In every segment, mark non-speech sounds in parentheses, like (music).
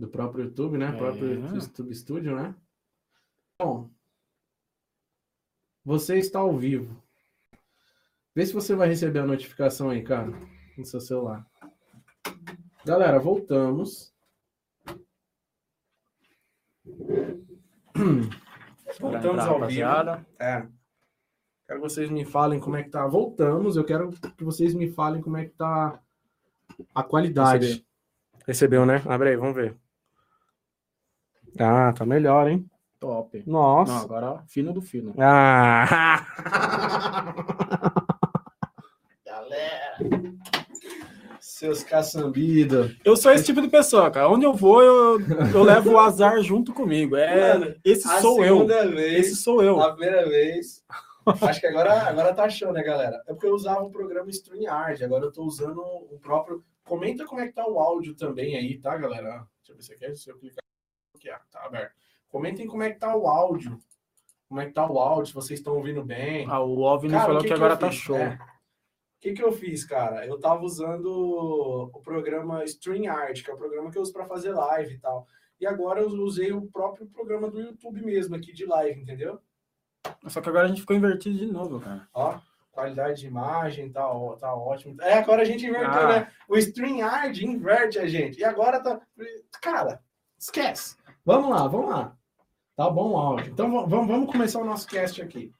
Do próprio YouTube, né? É. Próprio YouTube Studio, né? Bom, você está ao vivo. Vê se você vai receber a notificação aí, cara, no seu celular. Galera, voltamos. Voltamos ao vivo. É. Quero que vocês me falem como é que tá. Voltamos. Eu quero que vocês me falem como é que tá a qualidade. Recebi. Recebeu, né? Abre aí, vamos ver. Ah, tá melhor, hein? Top. Nossa. Não, agora fino do fino. Ah! (laughs) Galera. Seus caçambida. Eu sou esse tipo de pessoa, cara. Onde eu vou, eu, eu levo o azar junto comigo. É, Mano, esse A sou eu. segunda vez. Esse sou eu. A primeira vez. Acho que agora, agora tá show, né, galera? É porque eu usava o programa StreamYard, agora eu tô usando o próprio. Comenta como é que tá o áudio também aí, tá, galera? Deixa eu ver se aqui, se eu clicar aqui, ah, tá aberto. Comentem como é que tá o áudio. Como é que tá o áudio, se vocês estão ouvindo bem. Ah, o OVNI Cara, falou que, que agora tá show. É. O que, que eu fiz, cara? Eu tava usando o programa StreamYard, que é o programa que eu uso para fazer live e tal. E agora eu usei o próprio programa do YouTube mesmo, aqui de live, entendeu? Só que agora a gente ficou invertido de novo, cara. Ó, qualidade de imagem tá, ó- tá ótimo. É, agora a gente inverteu, Ah. né? O StreamYard inverte a gente. E agora tá. Cara, esquece. Vamos lá, vamos lá. Tá bom o áudio. Então va- vamos, vamos começar o nosso cast aqui.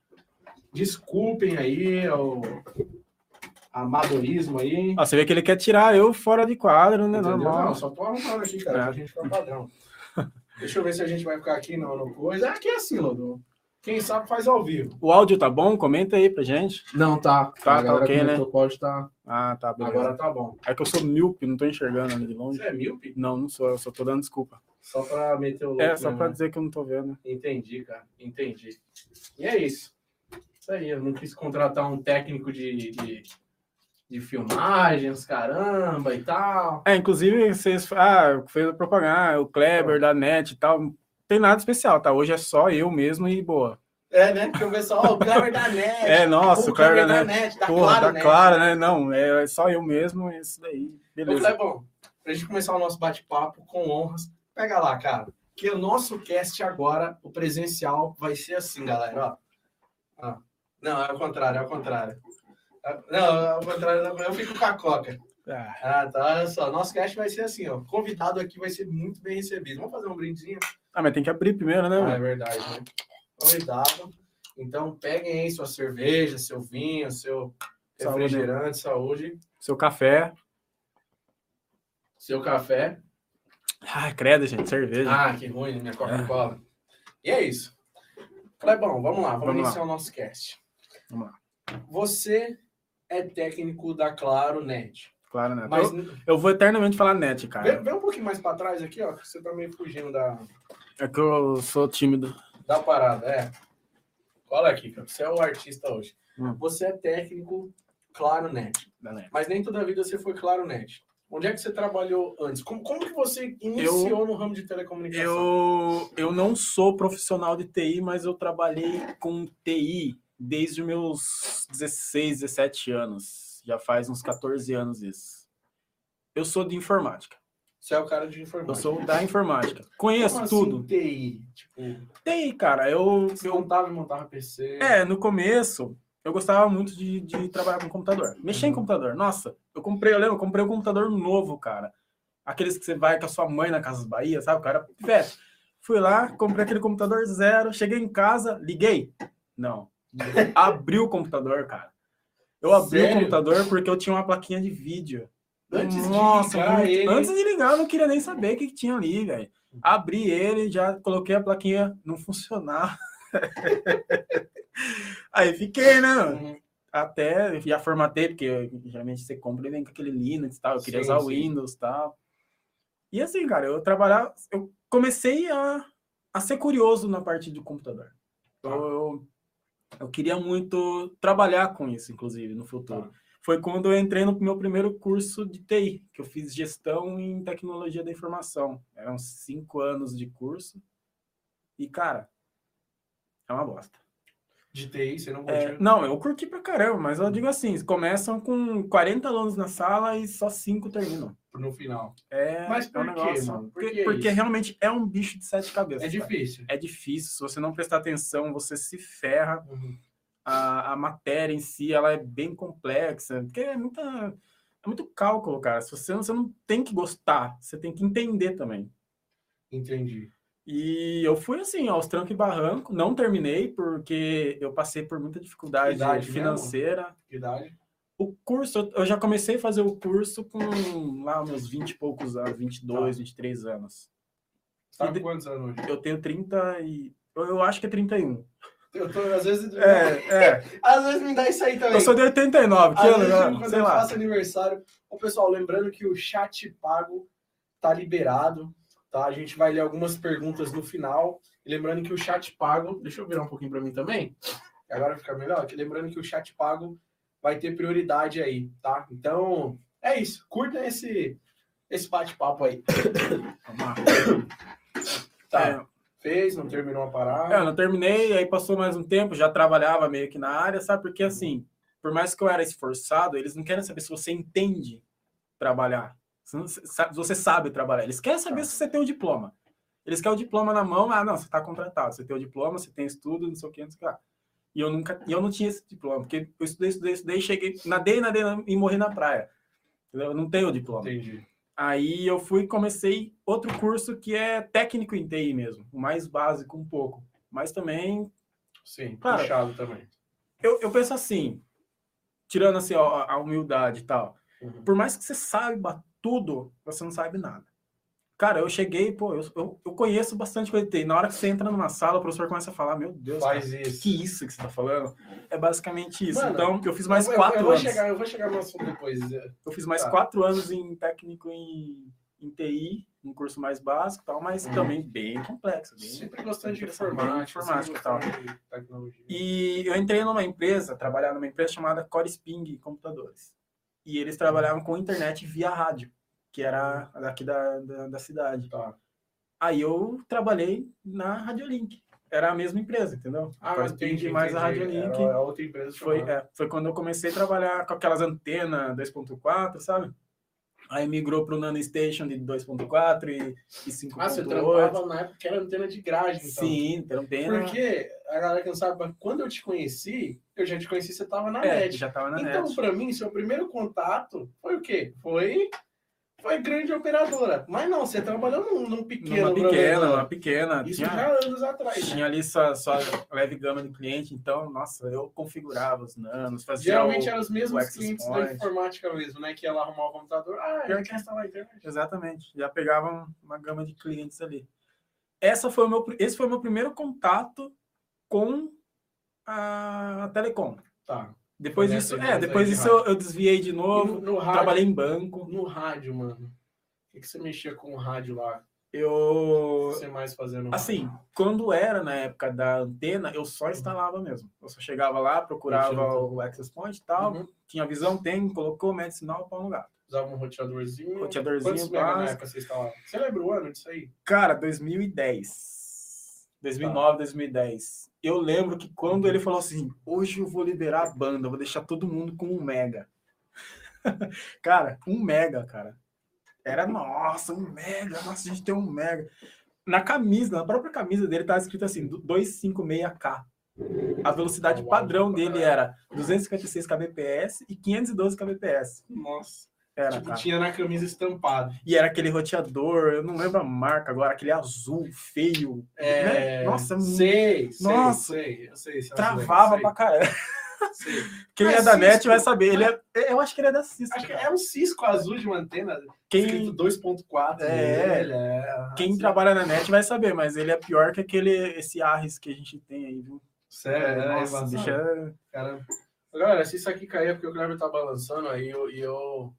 Desculpem aí o amadorismo aí. Ah, você vê que ele quer tirar eu fora de quadro, né? Normal. Não, só tô arrumando aqui, cara, É. pra gente ficar padrão. Deixa eu ver se a gente vai ficar aqui no, no coisa. Aqui é assim, Lodô. Quem sabe faz ao vivo. O áudio tá bom? Comenta aí pra gente. Não, tá. Tá, A tá ok, o áudio tá. Ah, tá, beleza. Agora tá bom. É que eu sou míope, não tô enxergando ali de longe. Você é míope? Não, não sou, eu só tô dando desculpa. Só pra meter o louco. É, só mesmo, pra né? dizer que eu não tô vendo. Entendi, cara. Entendi. E é isso. Isso aí. Eu não quis contratar um técnico de, de, de filmagens, caramba e tal. É, inclusive, vocês ah, fez a propaganda, o Kleber da NET e tal. Não tem nada especial, tá? Hoje é só eu mesmo e boa. É, né? Porque o pessoal, ó, o Kleber da NET. É, nossa, o Kleber Kleber da da NET. NET, da Porra, Claro, tá né? claro, né? Não, é só eu mesmo, é isso daí. Ô, Beleza. Clebão, pra gente começar o nosso bate-papo com honras, pega lá, cara. Que o nosso cast agora, o presencial, vai ser assim, galera. Ó. Ó. Não, é o contrário, é o contrário. É- Não, é o contrário, eu fico com a coca. Ah, Ah, tá. Olha só, nosso cast vai ser assim, ó. Convidado aqui vai ser muito bem recebido. Vamos fazer um brindezinho? Ah, mas tem que abrir primeiro, né? Ah, é verdade, né? Convidado. Então, peguem aí sua cerveja, seu vinho, seu Saúde. refrigerante, saúde, Seu café. seu café. Ah, credo, gente, cerveja. Ah, que ruim, minha Coca-Cola. E é isso. Clebão, vamos lá, vamos, Vamos lá. iniciar o nosso cast. Vamos lá. Você é técnico da Claro Net. Claro, né? Mas Eu, eu vou eternamente falar net, cara. vem um pouquinho mais para trás aqui, ó. que Você tá meio fugindo da, É que eu sou tímido. da parada. É. Cola aqui, cara. Você é o artista hoje. Hum. Você é técnico Claro Net. da net. Mas nem toda a vida você foi Claro Net. Onde é que você trabalhou antes? Como, como que você iniciou no ramo de telecomunicação? Eu, eu não sou profissional de TI, mas eu trabalhei com TI desde os meus 16, 17 anos. Já faz uns 14 anos isso. Eu sou de informática. Você é o cara de informática. Eu sou da informática. Conheço Como assim, tudo. TI? Tipo, TI, cara, eu, você eu montava e montava PC. É, no começo, eu gostava muito de, de trabalhar com computador. Mexer em Uhum. computador. Nossa, eu comprei, eu lembro, eu comprei um computador novo, cara. Aqueles que você vai com a sua mãe na Casas Bahia, sabe? O cara, velho. Fui lá, comprei aquele computador zero, cheguei em casa, liguei. Não. (laughs) Abri o computador, cara. Eu abri Sério? o computador porque eu tinha uma plaquinha de vídeo. Antes de Nossa, ligar muito- ele. antes de ligar, eu não queria nem saber o que, que tinha ali, velho. Abri ele, já coloquei a plaquinha, não funcionava. (laughs) Aí fiquei, né? mano? Uhum. Até já formatei, porque geralmente você compra e vem com aquele Linux e tal. Eu queria Sim, usar o. Windows e tal. E assim, cara, eu trabalhava, eu comecei a, a ser curioso na parte do computador. Tá. Eu, eu, eu queria muito trabalhar com isso, inclusive, no futuro. Tá. Foi quando eu entrei no meu primeiro curso de TI, que eu fiz gestão em tecnologia da informação. Eram cinco anos de curso. E, cara, é uma bosta. De TI, você não É, curtiu? não, eu curti pra caramba, mas eu digo assim, começam com 40 alunos na sala e só 5 terminam. No final. É, Mas é um por quê, negócio- mano? Por Porque, que porque isso? realmente é um bicho de sete cabeças. É cara. difícil. É difícil, se você não prestar atenção, você se ferra. Uhum. A, a matéria em si, ela é bem complexa, porque é muita... É muito cálculo, cara. Se você, você não tem que gostar, você tem que entender também. Entendi. E eu fui assim, aos trancos e barranco, não terminei, porque eu passei por muita dificuldade Idade financeira. Idade? O curso, eu já comecei a fazer o curso com lá meus 20 e poucos anos, 22, 23 anos. Tá E com quantos anos hoje? Eu tenho 30 e. Eu, eu acho que é 31. Eu tô, às vezes. É, é. (laughs) Às vezes me dá isso aí também. Eu sou de 89, que Às ano, vezes, né? quando sei eu lá. faço aniversário. Ô, pessoal, lembrando que o chat pago tá liberado, tá? A gente vai ler algumas perguntas no final. E lembrando que o chat pago. Deixa eu virar um pouquinho para mim também. Agora fica melhor. Que lembrando que o chat pago vai ter prioridade aí, tá? Então, é isso. Curta esse, esse bate-papo aí. (coughs) Tá. É, Fez, não terminou a É, parada. eu não terminei, aí passou mais um tempo, já trabalhava meio que na área, sabe? Porque assim, por mais que eu era esforçado, eles não querem saber se você entende trabalhar. Você sabe trabalhar. Eles querem saber Tá. se você tem o diploma. Eles querem o diploma na mão, ah, não, você está contratado, você tem o diploma, você tem estudo, não sei o que, não sei o que lá. E eu nunca, eu não tinha esse diploma, porque eu estudei, estudei, estudei, cheguei, nadei, nadei e morri na praia. Eu não tenho o diploma. Entendi. Aí eu fui e comecei outro curso que é técnico em TI mesmo, o mais básico um pouco. Mas também, Sim, Cara, puxado também. eu, eu penso assim, tirando assim a, a humildade e tal, Uhum. por mais que você saiba tudo, você não sabe nada. Cara, eu cheguei, pô, eu, eu, eu conheço bastante coisa de TI. Na hora que você entra numa sala, o professor começa a falar, meu Deus, cara, Faz isso. que isso que você tá falando? É basicamente isso. Mano, então, eu fiz mais eu, quatro eu vou anos. Chegar, eu vou chegar no assunto depois. Eu fiz mais Tá. quatro anos em técnico em, em TI, um curso mais básico e tal, mas Uhum. também bem complexo. Bem... Sempre gostando de informática, informática e tal. E eu entrei numa empresa, trabalhar numa empresa chamada Core Sping Computadores. E eles trabalhavam com internet via rádio, que era daqui da, da, da cidade. Tá. Aí eu trabalhei na Radiolink. Era a mesma empresa, entendeu? Ah, Core Sping entendi, mais a. Radiolink. Era outra empresa Foi, é, foi quando eu comecei a trabalhar com aquelas antenas 2.4, sabe? Aí migrou para o Nano Station de 2.4 e, e 5.8. Ah, você trabalhava na época que era antena de grade, então. Sim, antena. Porque, a galera que não sabe, quando eu te conheci, eu já te conheci, você tava na É, net. já tava na então, net. pra mim, seu primeiro contato foi o quê? Foi, foi grande operadora. Mas não, você trabalhou num, num pequeno Numa pequena, numa pequena. Isso tinha, já anos atrás. tinha ali sua, sua leve gama de cliente, então, nossa, eu configurava os nanos, fazia Geralmente o- eram os mesmos clientes da informática mesmo, né? Que ia lá arrumar o computador. Ah, eu quero instalar a internet. Exatamente, já pegava um- uma gama de clientes ali. Essa foi o meu, esse foi o meu primeiro contato com a Telecom. Tá. Depois disso, é, depois de disso eu, eu desviei de novo, no, no rádio, trabalhei em banco. no rádio, mano. O que, que você mexia com o rádio lá? Eu, Você mais fazendo assim, quando era na época da antena, eu só instalava mesmo. Eu só chegava lá, procurava Roteador. o access point e tal, Uhum. tinha visão, tem, colocou, mete sinal, pau no gato. Usava um roteadorzinho. Quantos Roteadorzinho mega na época você instalava? Você lembra o ano disso aí? Cara, 2010. 2009, 2010. Eu lembro que quando ele falou assim, hoje eu vou liberar a banda, vou deixar todo mundo com um mega. (laughs) cara, um mega, cara. Era, nossa, um mega, nossa, a gente tem um mega. Na camisa, na própria camisa dele tava escrito assim, do 256K. A velocidade padrão dele era 256 kbps e 512 kbps. Nossa. Era, tipo, cara. tinha na camisa estampado. E era aquele roteador, eu não lembro a marca agora, aquele azul, feio. É, né? Nossa, sei, sei, Nossa. sei, eu sei. sei, travava sei, pra caramba. sei. Quem Mas é da net Cisco- vai saber. Ele é, eu acho que ele é da Cisco. Acho que é um Cisco azul de uma antena, Quem, escrito 2.4. É. dele, é. quem trabalha na net vai saber, mas ele é pior que aquele esse Arris que a gente tem aí, viu? Sério, é, Nossa, deixa. Caramba. Galera, se isso aqui cair é porque o Kleber tá balançando aí eu, e eu.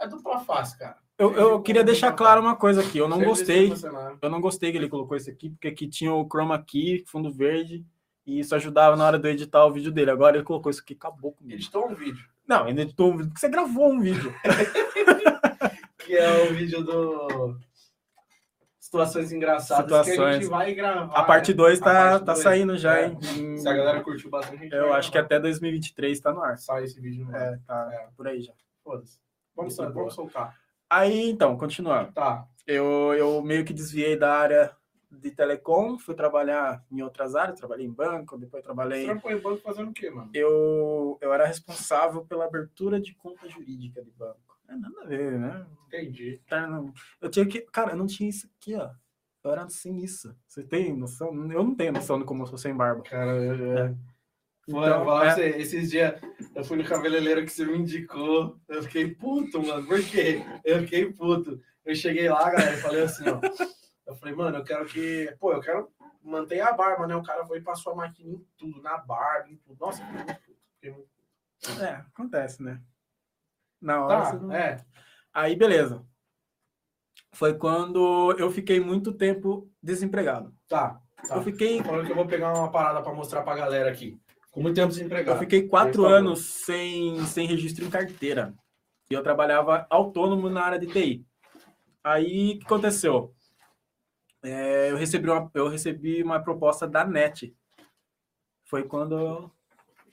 É dupla face, cara. Eu, eu queria deixar claro uma coisa aqui. Eu não gostei. Eu não gostei que ele colocou isso aqui, porque aqui tinha o chroma key, fundo verde, e isso ajudava na hora de eu editar o vídeo dele. Agora ele colocou isso aqui, acabou comigo. Editou um vídeo. Não, ele editou um vídeo, porque você gravou um vídeo. (laughs) Que é o vídeo do. situações engraçadas que a Situações. gente vai gravar. A parte né? 2 A tá, parte tá dois. saindo já, É. hein? Se a galera curtiu bastante, a gente Eu acho que gravar. até 2023 tá no ar. sai esse vídeo. no ar. É, tá É. por aí já. Foda-se. Vamos, é vamos soltar. Aí, então, continuando. Tá. Eu, eu meio que desviei da área de telecom, fui trabalhar em outras áreas, trabalhei em banco, depois Você trabalhei... trampou em banco fazendo o quê, mano? Eu, eu era responsável pela abertura de conta jurídica de banco. É nada a ver, né? Entendi. Tá, Eu tinha que... Cara, eu não tinha isso aqui, ó. Eu era sem isso. Você tem noção? Eu não tenho noção de como eu sou sem barba. Cara, eu, É. Vou Então, falar é. você, esses dias eu fui no cabeleireiro que você me indicou. Eu fiquei puto, mano. Por quê? Eu fiquei puto. Eu cheguei lá, galera, e falei assim, ó. Eu falei, mano, eu quero que. Pô, eu quero manter a barba, né? O cara foi e passou a máquina em tudo, na barba, em tudo. Nossa, fiquei muito puto. Fiquei muito... É, acontece, né? Na hora Tá, não... é. Aí, beleza. Foi quando eu fiquei muito tempo desempregado. Tá. tá. Eu fiquei, falando que eu vou pegar uma parada pra mostrar pra galera aqui. Com muito tempo eu desempregado. fiquei quatro favor. anos sem, sem registro em carteira. E eu trabalhava autônomo na área de TI. Aí, o que aconteceu? É, eu, recebi uma, eu recebi uma proposta da NET. Foi quando... eu-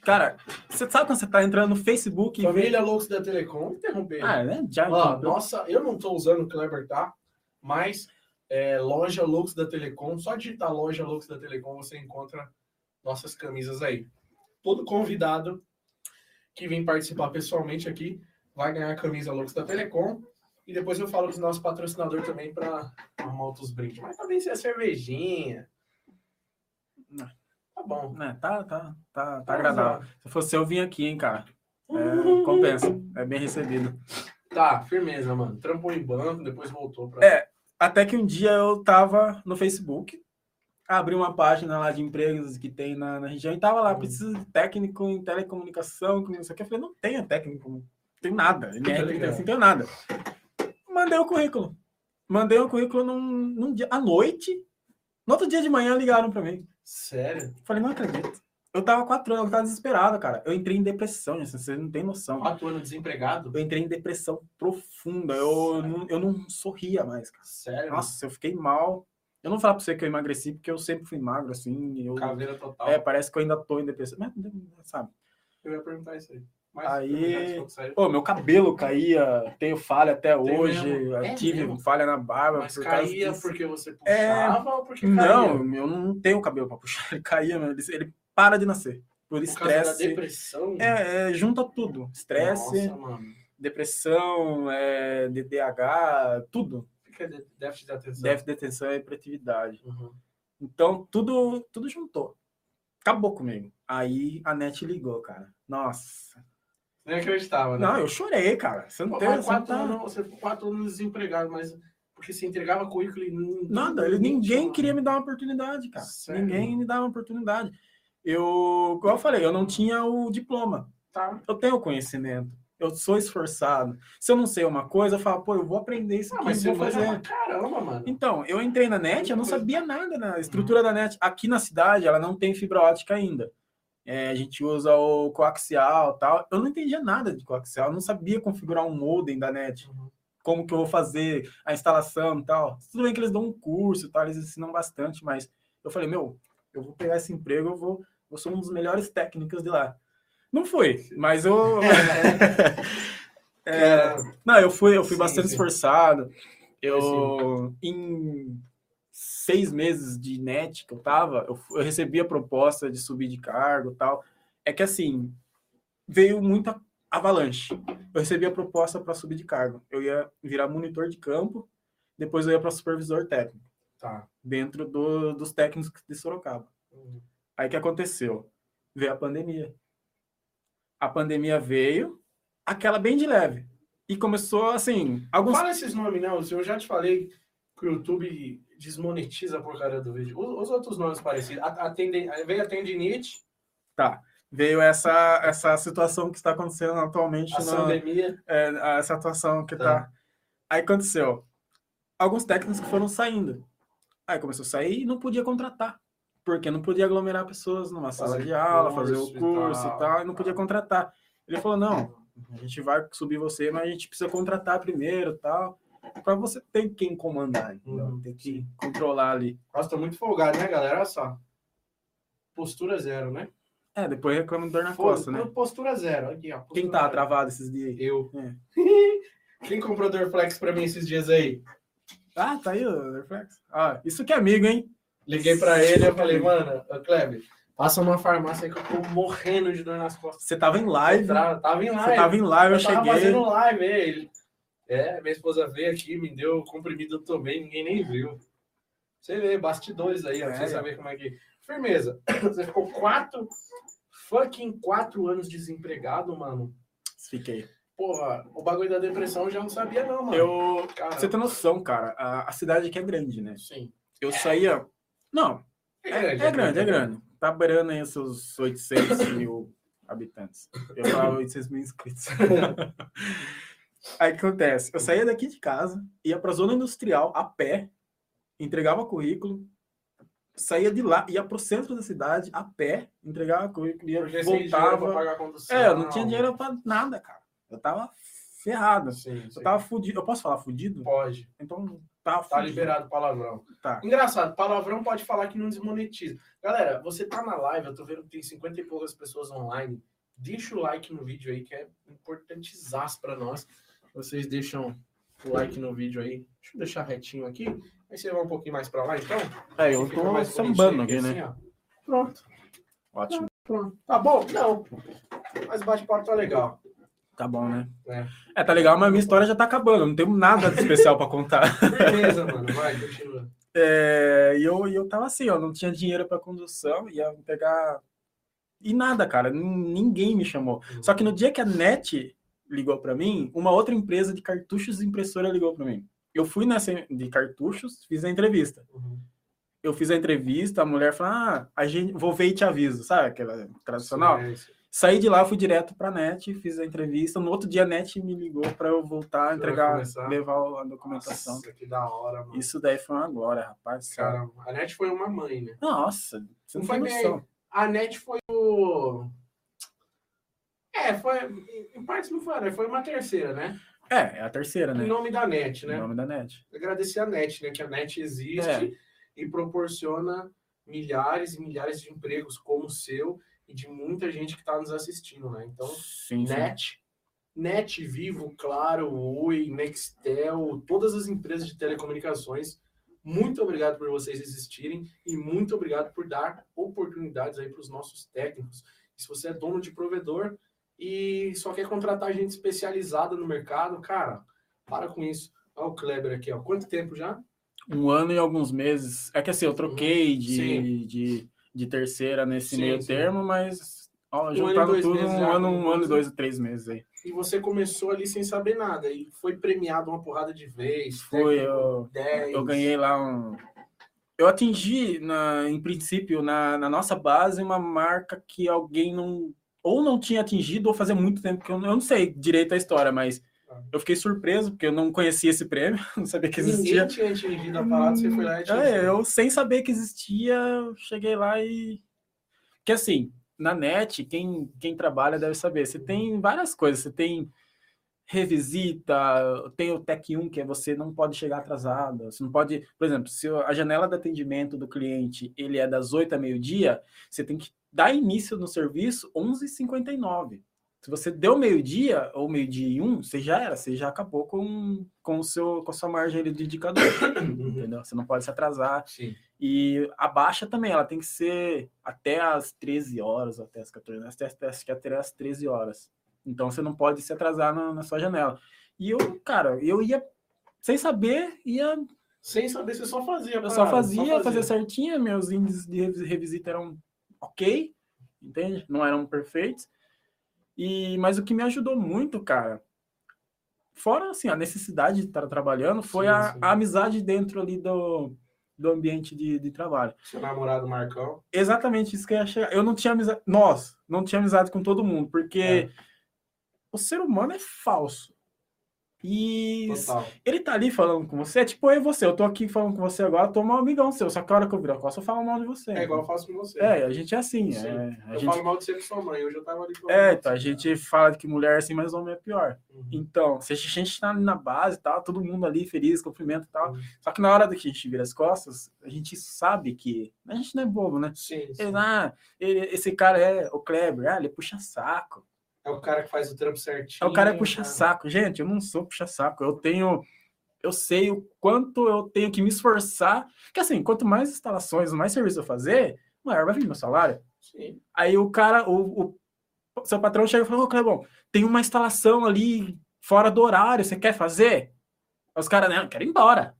Cara, você sabe quando você tá entrando no Facebook e vê... Família Loucos da Telecom, interromper. Ah, né? Já interrompeu. nossa, eu não tô usando o Kleber, tá? Mas é, loja Lux da Telecom, só digitar loja Lux da Telecom, você encontra nossas camisas aí. Todo convidado que vem participar pessoalmente aqui vai ganhar a camisa Lux da Telecom. E depois eu falo com o nosso patrocinador também para arrumar outros brindes. Mas também se é cervejinha. Não. Tá bom. É, tá, tá, tá, tá agradável. Se fosse eu vir aqui, hein, cara. É, compensa. É bem recebido. Tá, firmeza, mano. Trampou em banco, depois voltou pra. É. Até que um dia eu tava no Facebook, abri uma página lá de empregos que tem na, na região e tava lá, Uhum. preciso de técnico em telecomunicação, com não sei o que. Eu falei, não tenho técnico, não tem nada. NR, ligado. não tenho nada. Mandei o currículo. Mandei o currículo num, num dia, à noite. No outro dia de manhã ligaram pra mim. Sério? Falei, não acredito. Eu tava quatro anos, eu tava desesperado, cara. Eu entrei em depressão, gente, você não tem noção. Quatro anos desempregado? Eu entrei em depressão profunda. Eu, não, eu não sorria mais, cara. Sério? Nossa, eu fiquei mal. Eu não vou falar pra você que eu emagreci, porque eu sempre fui magro, assim. Eu, Caveira total. é, parece que eu ainda tô em depressão. Mas, sabe? Eu ia perguntar isso aí. Mas, Aí-. Pô, meu cabelo caía, tenho falha até Tem hoje. mesmo? É tive mesmo? falha na barba. Mas por caía porque você É, puxava ou porque caía? Não, eu não tenho cabelo pra puxar. (laughs) Ele caía. Ele, ele para de nascer. Por Por estresse. depressão? É, é, junta tudo. Estresse, depressão, é, DDH, tudo. Que é déficit de atenção? Déficit de atenção e hiperatividade. Uhum. Então, tudo, tudo juntou. Acabou comigo. Aí a net ligou, cara. Nossa. Nem acreditava, né? Não, eu chorei, cara. Você não Pô, tem você quatro, tá- anos, você ficou quatro anos desempregado, mas porque você entregava currículo e não... Nada, ele- ninguém queria me dar uma oportunidade, cara. Sério? Ninguém me dava uma oportunidade. Eu, como eu falei, eu não tinha o diploma. Tá. Eu tenho o conhecimento. Eu sou esforçado. Se eu não sei uma coisa, eu falo, pô, eu vou aprender isso Ah, aqui, mas eu vou fazer. caramba, mano. Então, eu entrei na net, eu não sabia nada na estrutura da net. Aqui na cidade, ela não tem fibra ótica ainda. É, a gente usa o coaxial tal. Eu não entendia nada de coaxial, eu não sabia configurar um modem da net. Uhum. Como que eu vou fazer a instalação e tal. Tudo bem que eles dão um curso e tal, eles ensinam bastante, mas eu falei, meu, eu vou pegar esse emprego, eu vou, eu sou um dos melhores técnicos de lá. Não foi, mas eu. (laughs) É, não, eu fui, eu fui Sim, bastante sim. esforçado. Eu, em seis meses de net que eu tava, eu, eu recebi a proposta de subir de cargo tal. É que assim, veio muita avalanche. Eu recebi a proposta para subir de cargo. Eu ia virar monitor de campo, depois eu ia para supervisor técnico, Tá. dentro do- dos técnicos de Sorocaba. Uhum. Aí que aconteceu? Veio a pandemia. A pandemia veio, aquela bem de leve. E começou assim, alguns Fala esses nomes, não. Eu já te falei que o YouTube desmonetiza a porcaria do vídeo. Os, os outros nomes parecidos. A, a tenden- veio a tendinite, Tá. Veio essa, essa situação que está acontecendo atualmente a na, pandemia. é, essa situação que Tá. tá. Aí aconteceu. Alguns técnicos que foram saindo. Aí começou a sair e não podia contratar. Porque não podia aglomerar pessoas numa sala Fazer de aula, fazer o curso e tal. e tal, e não podia contratar. Ele falou: não, a gente vai subir você, mas a gente precisa contratar primeiro e tal. Pra você ter quem comandar? Uhum, Tem que controlar ali. Nossa, tô muito folgado, né, galera? Olha só. Postura zero, né? É, depois reclama de dor na Pô, costa, né? Postura zero. Aqui, ó. Quem postura tá zero. travado esses dias aí? Eu. É. (laughs) Quem comprou Dorflex pra mim esses dias aí? Ah, tá aí o reflexo. Ah, isso que é amigo, hein? Liguei pra ele eu falei, mano, Kleber, passa uma farmácia aí que eu tô morrendo de dor nas costas. Você tava em live. Tra- Tava em Você live. tava em live, eu, eu tava cheguei. fazendo live, ele. É, minha esposa veio aqui, me deu comprimido, eu tomei, ninguém nem viu. Você vê, bastidores aí, ó, É, você saber como é que. Firmeza. (coughs) Você ficou quatro, fucking quatro anos desempregado, mano. Fiquei. Porra, o bagulho da depressão eu já não sabia, não, mano. Eu. Cara, Você tem noção, cara. A, a cidade aqui é grande, né? Sim. Eu saía. Não, é, é grande, é grande. Tá beirando aí os seus 800 mil habitantes. Eu falava 800 mil inscritos. (laughs) aí o que acontece? Eu saía daqui de casa, ia pra zona industrial a pé, entregava currículo, saía de lá, ia pro centro da cidade a pé, entregava currículo, ia, dinheiro pra voltava. pagar a condução. É, eu não tinha dinheiro pra nada, cara. Eu tava ferrado. Sim, Eu sim. tava fudido. Eu posso falar fudido? Pode. Então, Tá fudido. liberado palavrão. Tá. Engraçado, palavrão pode falar que não desmonetiza. Galera, você tá na live, eu tô vendo que tem 50 e poucas pessoas online. Deixa o like no vídeo aí, que é importantizaço pra nós. Vocês deixam o like no vídeo aí. Deixa eu deixar retinho aqui. Aí você vai um pouquinho mais pra lá, então. É, eu Fica tô mais sambando aqui, né? assim. Pronto, Ótimo. pronto. Tá bom? Não. Mas bate-papo tá legal. Tá bom, né? É. É, tá legal, mas minha história já tá acabando. Não tenho nada de especial pra contar. Beleza, mano. (laughs) Vai, continua. É, e eu, eu tava assim, ó, não tinha dinheiro pra condução, ia pegar. E nada, cara, nin- ninguém me chamou. Só que no dia que a NET ligou pra mim, uma outra empresa de cartuchos e impressora ligou pra mim. Eu fui nessa de cartuchos, fiz a entrevista. Uhum. Eu fiz a entrevista, a mulher falou: Ah, a gente, vou ver e te aviso, sabe? Aquela tradicional. Sim, é. Saí de lá, fui direto pra NET, fiz a entrevista. No outro dia a NET me ligou para eu voltar, entregar, levar a documentação. Nossa, que da hora, mano. Isso daí foi uma glória, rapaz. Cara, a NET foi uma mãe, né? Nossa, você não Não foi bem. A NET foi o. É, foi. Em partes não foi, né? Foi uma terceira, né? É, é a terceira, né? Em nome da NET, Em né? nome da NET. Agradecer a NET, né? Que a NET existe É. e proporciona milhares e milhares de empregos como o seu e de muita gente que está nos assistindo, né? Então, Sim, sim. NET, NET Vivo, Claro, Oi, Nextel, todas as empresas de telecomunicações, muito obrigado por vocês existirem e muito obrigado por dar oportunidades aí para os nossos técnicos. Se você é dono de provedor e só quer contratar gente especializada no mercado, cara, para com isso. Olha o Kleber aqui, ó. Quanto tempo já? Um ano e alguns meses. É que assim, eu troquei Sim. de, de, de terceira nesse Sim, meio sim. termo, mas ó, juntando dois tudo, meses um já, ano, um ano né? dois, três meses aí. E você começou ali sem saber nada e foi premiado uma porrada de vez. Foi, eu- 10. Eu ganhei lá um. Eu atingi, na, em princípio, na, na nossa base, uma marca que alguém não. Ou não tinha atingido, ou fazia muito tempo que eu, não- eu não sei direito a história, mas. Eu fiquei surpreso, porque eu não conhecia esse prêmio, (laughs) não sabia que existia. Ninguém tinha atingido a parada, você foi lá e atingiu. É, eu sem saber que existia, cheguei lá e. Porque assim, na net, quem, quem trabalha deve saber, você tem várias coisas, você tem revisita, tem o Tech 1, que é você não pode chegar atrasado, você não pode, por exemplo, se a janela de atendimento do cliente ele é das 8 a meio-dia, você tem que dar início no serviço 11h59. Se você deu meio-dia ou meio-dia e um, você já era, você já acabou com, com, o seu, com a sua margem de indicador, (coughs) Uhum. entendeu? Você não pode se atrasar. Sim. E a baixa também, ela tem que ser até as 13 horas, até as 14 horas, até, até, até as 13 horas. Então você não pode se atrasar na, na sua janela. E eu, cara, eu ia, sem saber, ia, Sem saber, você só fazia. eu parada, só fazia, fazia certinho, meus índices de revis- revisita eram ok, entende? Não eram perfeitos. E, mas o que me ajudou muito, cara, fora assim, a necessidade de estar trabalhando, foi Sim, a, sim. a amizade dentro ali do, do ambiente de, de trabalho. Seu namorado Marcão. Exatamente isso que eu ia chegar. Eu não tinha amizade. Nós não tinha amizade com todo mundo, porque É. o ser humano é falso. E Total. ele tá ali falando com você, é tipo eu e você. Eu tô aqui falando com você agora, tô mal amigão seu. Só que a hora que eu viro a costa, eu falo mal de você. É igual eu faço com você. É, a gente é assim. Sim. É, a eu gente, falo mal de você com sua mãe. Eu tava ali falando é, então, a gente fala que mulher é assim, mas homem é pior. Uhum. Então, se a gente tá ali na base e tal, todo mundo ali feliz, cumprimento e tal. Uhum. Só que na hora que a gente vira as costas, a gente sabe que. A gente não é bobo, né? Sim, sim. Ele, ah, ele- esse cara é o Kleber, ah, ele puxa saco. É o cara que faz o trampo certinho. É o cara é puxa cara. saco. Gente, eu não sou puxa saco. Eu tenho. Eu sei o quanto eu tenho que me esforçar. Porque assim, quanto mais instalações, mais serviço eu fazer, maior vai vir meu salário. Sim. Aí o cara, o, o seu patrão chega e fala: Ô, Clebão, tem uma instalação ali fora do horário, você quer fazer? Aí os caras, né, eu quero ir embora.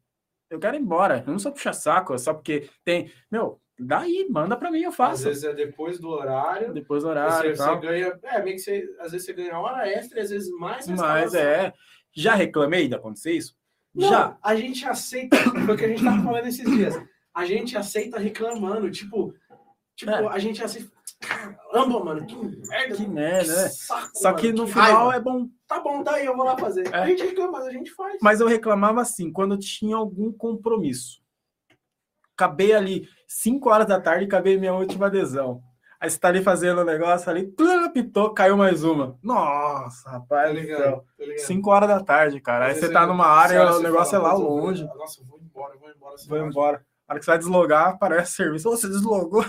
Eu quero ir embora. Eu não sou puxa saco, só porque tem. Meu, daí, manda pra mim, eu Às faço. vezes é depois do horário. Depois do horário você, tal. você ganha. É, meio que você. Às vezes você ganha hora extra e às vezes mais. Mas é. Já reclamei de acontecer isso? Não, Já. a gente aceita, foi o que a gente tava falando esses dias. A gente aceita reclamando, tipo, tipo, É. a gente aceita. Caramba, mano, que merda. Que merda, né? saco, Só mano, que no raiva. final é bom. Tá bom, daí eu vou lá fazer. É. A gente reclama, a gente faz. Mas eu reclamava assim, quando tinha algum compromisso. Acabei ali 5 horas da tarde e acabei minha última adesão. Aí você tá ali fazendo o negócio ali, tudo apitou, caiu mais uma. Nossa, Tá rapaz do ligado? Tá ligado? 5 horas da tarde, cara. Aí você tá numa área, o negócio fala, é lá "Putz, eu vou- longe. Nossa, eu vou embora, eu vou embora. Vai vai- embora. A hora que você vai deslogar, aparece serviço. Ô, Você deslogou.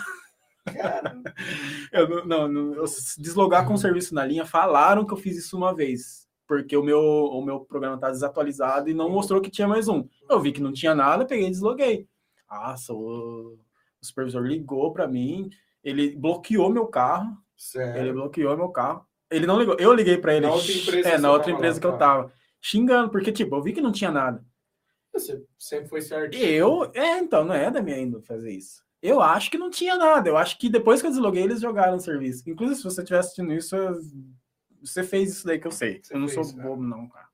Cara, (laughs) Eu não, não, eu deslogar com o serviço na linha, falaram que eu fiz isso uma vez. Porque o meu, o meu programa tá desatualizado e não mostrou que tinha mais um. Eu vi que não tinha nada, peguei e desloguei. Nossa, o, o supervisor ligou para mim, ele bloqueou meu carro. sério. Ele bloqueou meu carro. Ele não ligou, eu liguei para ele. Na outra empresa é, na você outra empresa lá, que eu tá. tava. Xingando, porque, tipo, eu vi que não tinha nada. Você sempre foi certinho. Eu, é, então, não é da minha índole fazer isso. Eu acho que não tinha nada. Eu acho que depois que eu desloguei, eles jogaram o serviço. Inclusive, se você estiver assistindo isso, você fez isso daí que eu sei. Você eu não fez, sou cara. bobo, não, cara.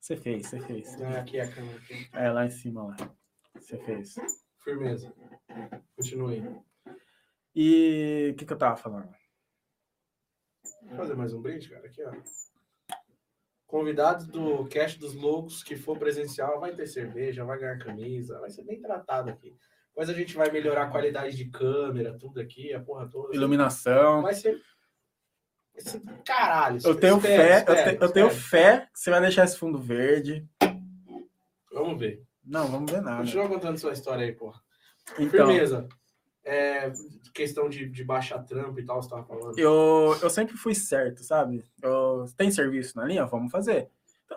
Você fez, você fez. É, aqui é a câmera. Aqui. É, lá em cima, lá. Você fez. Firmeza. Continue. E o que, que eu tava falando? Vou fazer mais um brinde, cara. Aqui, ó. Convidados do Cast dos Loucos que for presencial vai ter cerveja, vai ganhar camisa, vai ser bem tratado aqui. Depois a gente vai melhorar a qualidade de câmera, tudo aqui, a porra toda. Iluminação. Vai ser. Caralho. Eu tenho Espero, fé, eu, espero, te- eu tenho fé que você vai deixar esse fundo verde. Vamos ver. Não, vamos ver nada. Continua contando sua história aí, porra. Então, Firmeza. É, questão de, de baixar trampo e tal, você tava falando. eu, eu sempre fui certo, sabe? Eu, tem serviço na linha? Vamos fazer.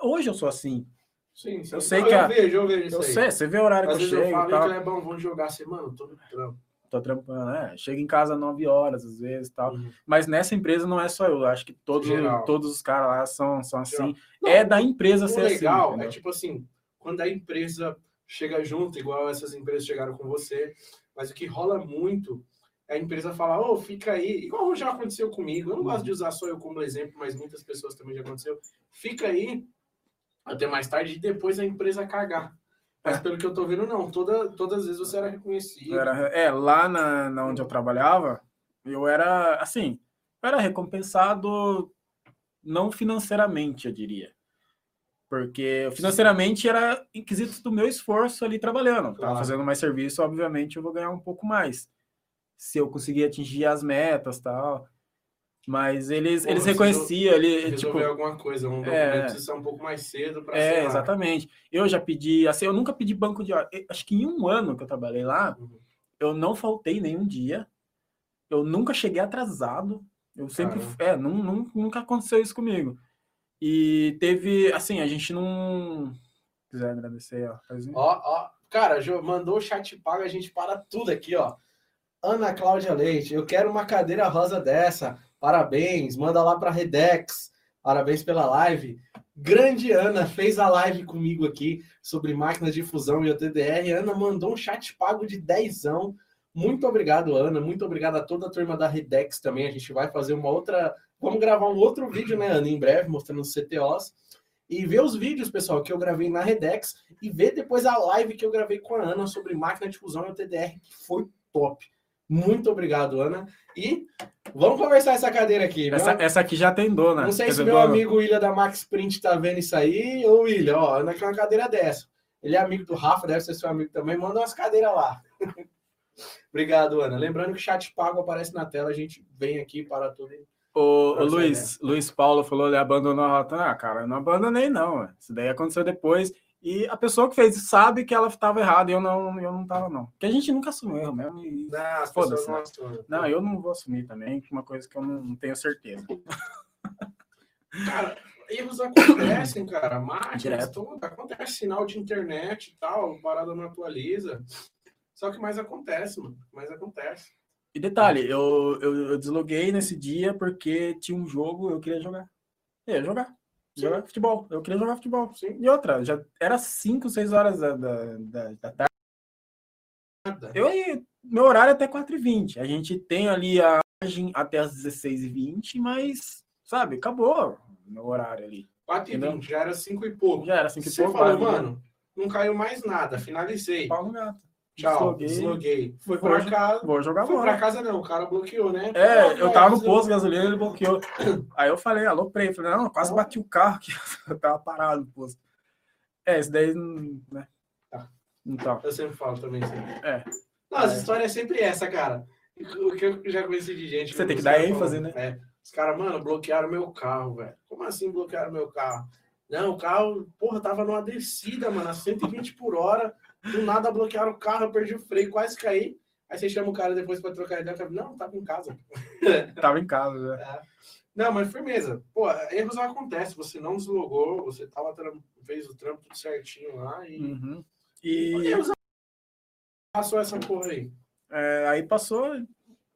Hoje eu sou assim. Sim, sim. eu sei Não, que eu a- vejo, eu vejo isso Eu sei, você vê o horário Às que eu eu chego e falo, tal. é bom, vamos jogar assim, mano, tô no trampo. Tô trampando, né? Chego em casa às 9 horas, às vezes tal. Uhum. Mas nessa empresa não é só eu. eu Acho que todos, Geral. todos os caras lá são, são assim. Não, é da empresa O ser legal assim. é entendeu? tipo assim, quando a empresa chega junto, igual essas empresas chegaram com você, mas o que rola muito é a empresa falar, ô, fica aí, igual já aconteceu comigo, eu não gosto de usar só eu como exemplo, mas muitas pessoas também já aconteceu, fica aí até mais tarde e depois a empresa cagar. Mas É. pelo que eu tô vendo, não, toda, todas as vezes você era reconhecido. Era- é, lá na, na onde eu trabalhava, eu era assim, eu era recompensado não financeiramente, eu diria. Porque financeiramente era em quesitos do meu esforço ali trabalhando. Tava Claro. fazendo mais serviço, obviamente eu vou ganhar um pouco mais. Se eu conseguir atingir as metas tal. Mas eles, Pô, eles reconheciam ali, Resolver tipo, alguma coisa, um documento É. precisa ser um pouco mais cedo para é, exatamente. Eu já pedi, assim, eu nunca pedi banco de hora. Acho que em um ano que eu trabalhei lá, Uhum. eu não faltei nenhum dia. Eu nunca cheguei atrasado. Eu sempre, Caramba. é, nun- nun- nunca aconteceu isso comigo. E teve, assim, a gente não. Se quiser agradecer, ó. Ó, ó, cara, Jô, mandou o chat pago, a gente para tudo aqui, ó. Ana Cláudia Leite, eu quero uma cadeira rosa dessa. Parabéns, manda lá para Redex. Parabéns pela live. Grande Ana fez a live comigo aqui sobre máquinas de fusão e o TDR. Ana mandou um chat pago de dezão. Muito obrigado, Ana. Muito obrigado a toda a turma da Redex também. A gente vai fazer uma outra. Vamos gravar um outro vídeo, né, Ana, em breve, mostrando os CTOs. E ver os vídeos, pessoal, que eu gravei na Redex e ver depois a live que eu gravei com a Ana sobre máquina de fusão e o TDR, que foi top. Muito obrigado, Ana. E vamos conversar essa cadeira aqui. Essa, Meu- essa aqui já tem dona. Não sei Quer se meu dona. amigo William da Max Print tá vendo isso aí. Ô, William, ó, Ana quer uma cadeira dessa. Ele é amigo do Rafa, deve ser seu amigo também. Manda umas cadeiras lá. (laughs) Obrigado, Ana. Lembrando que o chat pago aparece na tela, a gente vem aqui para tudo. O, o Luiz, Luiz Paulo falou, ele abandonou a rota. Ah, cara, eu não abandonei, não. Isso daí aconteceu depois. E a pessoa que fez isso sabe que ela estava errada e eu não, eu não tava, não. Porque a gente nunca assumiu erro mesmo. e- Não, as Foda-se, não assumem. Não, eu não vou assumir também, que é uma coisa que eu não, não tenho certeza. (laughs) Cara, erros acontecem, cara. Máquinas, Direto. tudo. Acontece sinal de internet e tal, parada não atualiza. Só que mais acontece, mano. Mais acontece. E detalhe, eu, eu, eu desloguei nesse dia porque tinha um jogo, eu queria jogar. Eu ia jogar. Sim. Jogar futebol. Eu queria jogar futebol. Sim. E outra, já era 5, 6 horas da, da, da, tarde. Eu ia, meu horário é até 4h20. A gente tem ali a margem até as 16h20, mas, sabe, acabou meu horário ali. 4 e Entendeu? 20, já era 5 e pouco. Já era 5 e Você pouco. falou, vai, mano, não caiu mais nada, finalizei. Pau no gato. Tchau, Desloguei. desloguei. Foi Vou pra jo- casa. Vou jogar Foi bola. pra casa não, o cara bloqueou, né? É, eu tava no posto de gasolina, ele bloqueou. (coughs) Aí eu falei, alô, Prey. Falei, não, quase bati o carro aqui. Eu (laughs) tava parado no posto. É, isso daí, não- né? Tá. Então, Eu sempre falo também. Sempre. é. As É. histórias é sempre essa, cara. O que eu já conheci de gente. Você tem que dar ênfase, né? É. Os caras, mano, bloquearam meu carro, velho. Como assim bloquearam meu carro? Não, o carro, porra, tava numa descida, mano, a 120 por hora. Do nada bloquearam o carro, eu perdi o freio, quase caí. Aí você chama o cara depois pra trocar ideia. o cara, Não, tava em casa. (laughs) Tava em casa, né? Não, mas firmeza. Pô, erros não acontecem. Você não deslogou, você tava tram- fez o trampo tudo certinho lá e. Uhum. E Erros passou essa porra aí. é, aí passou.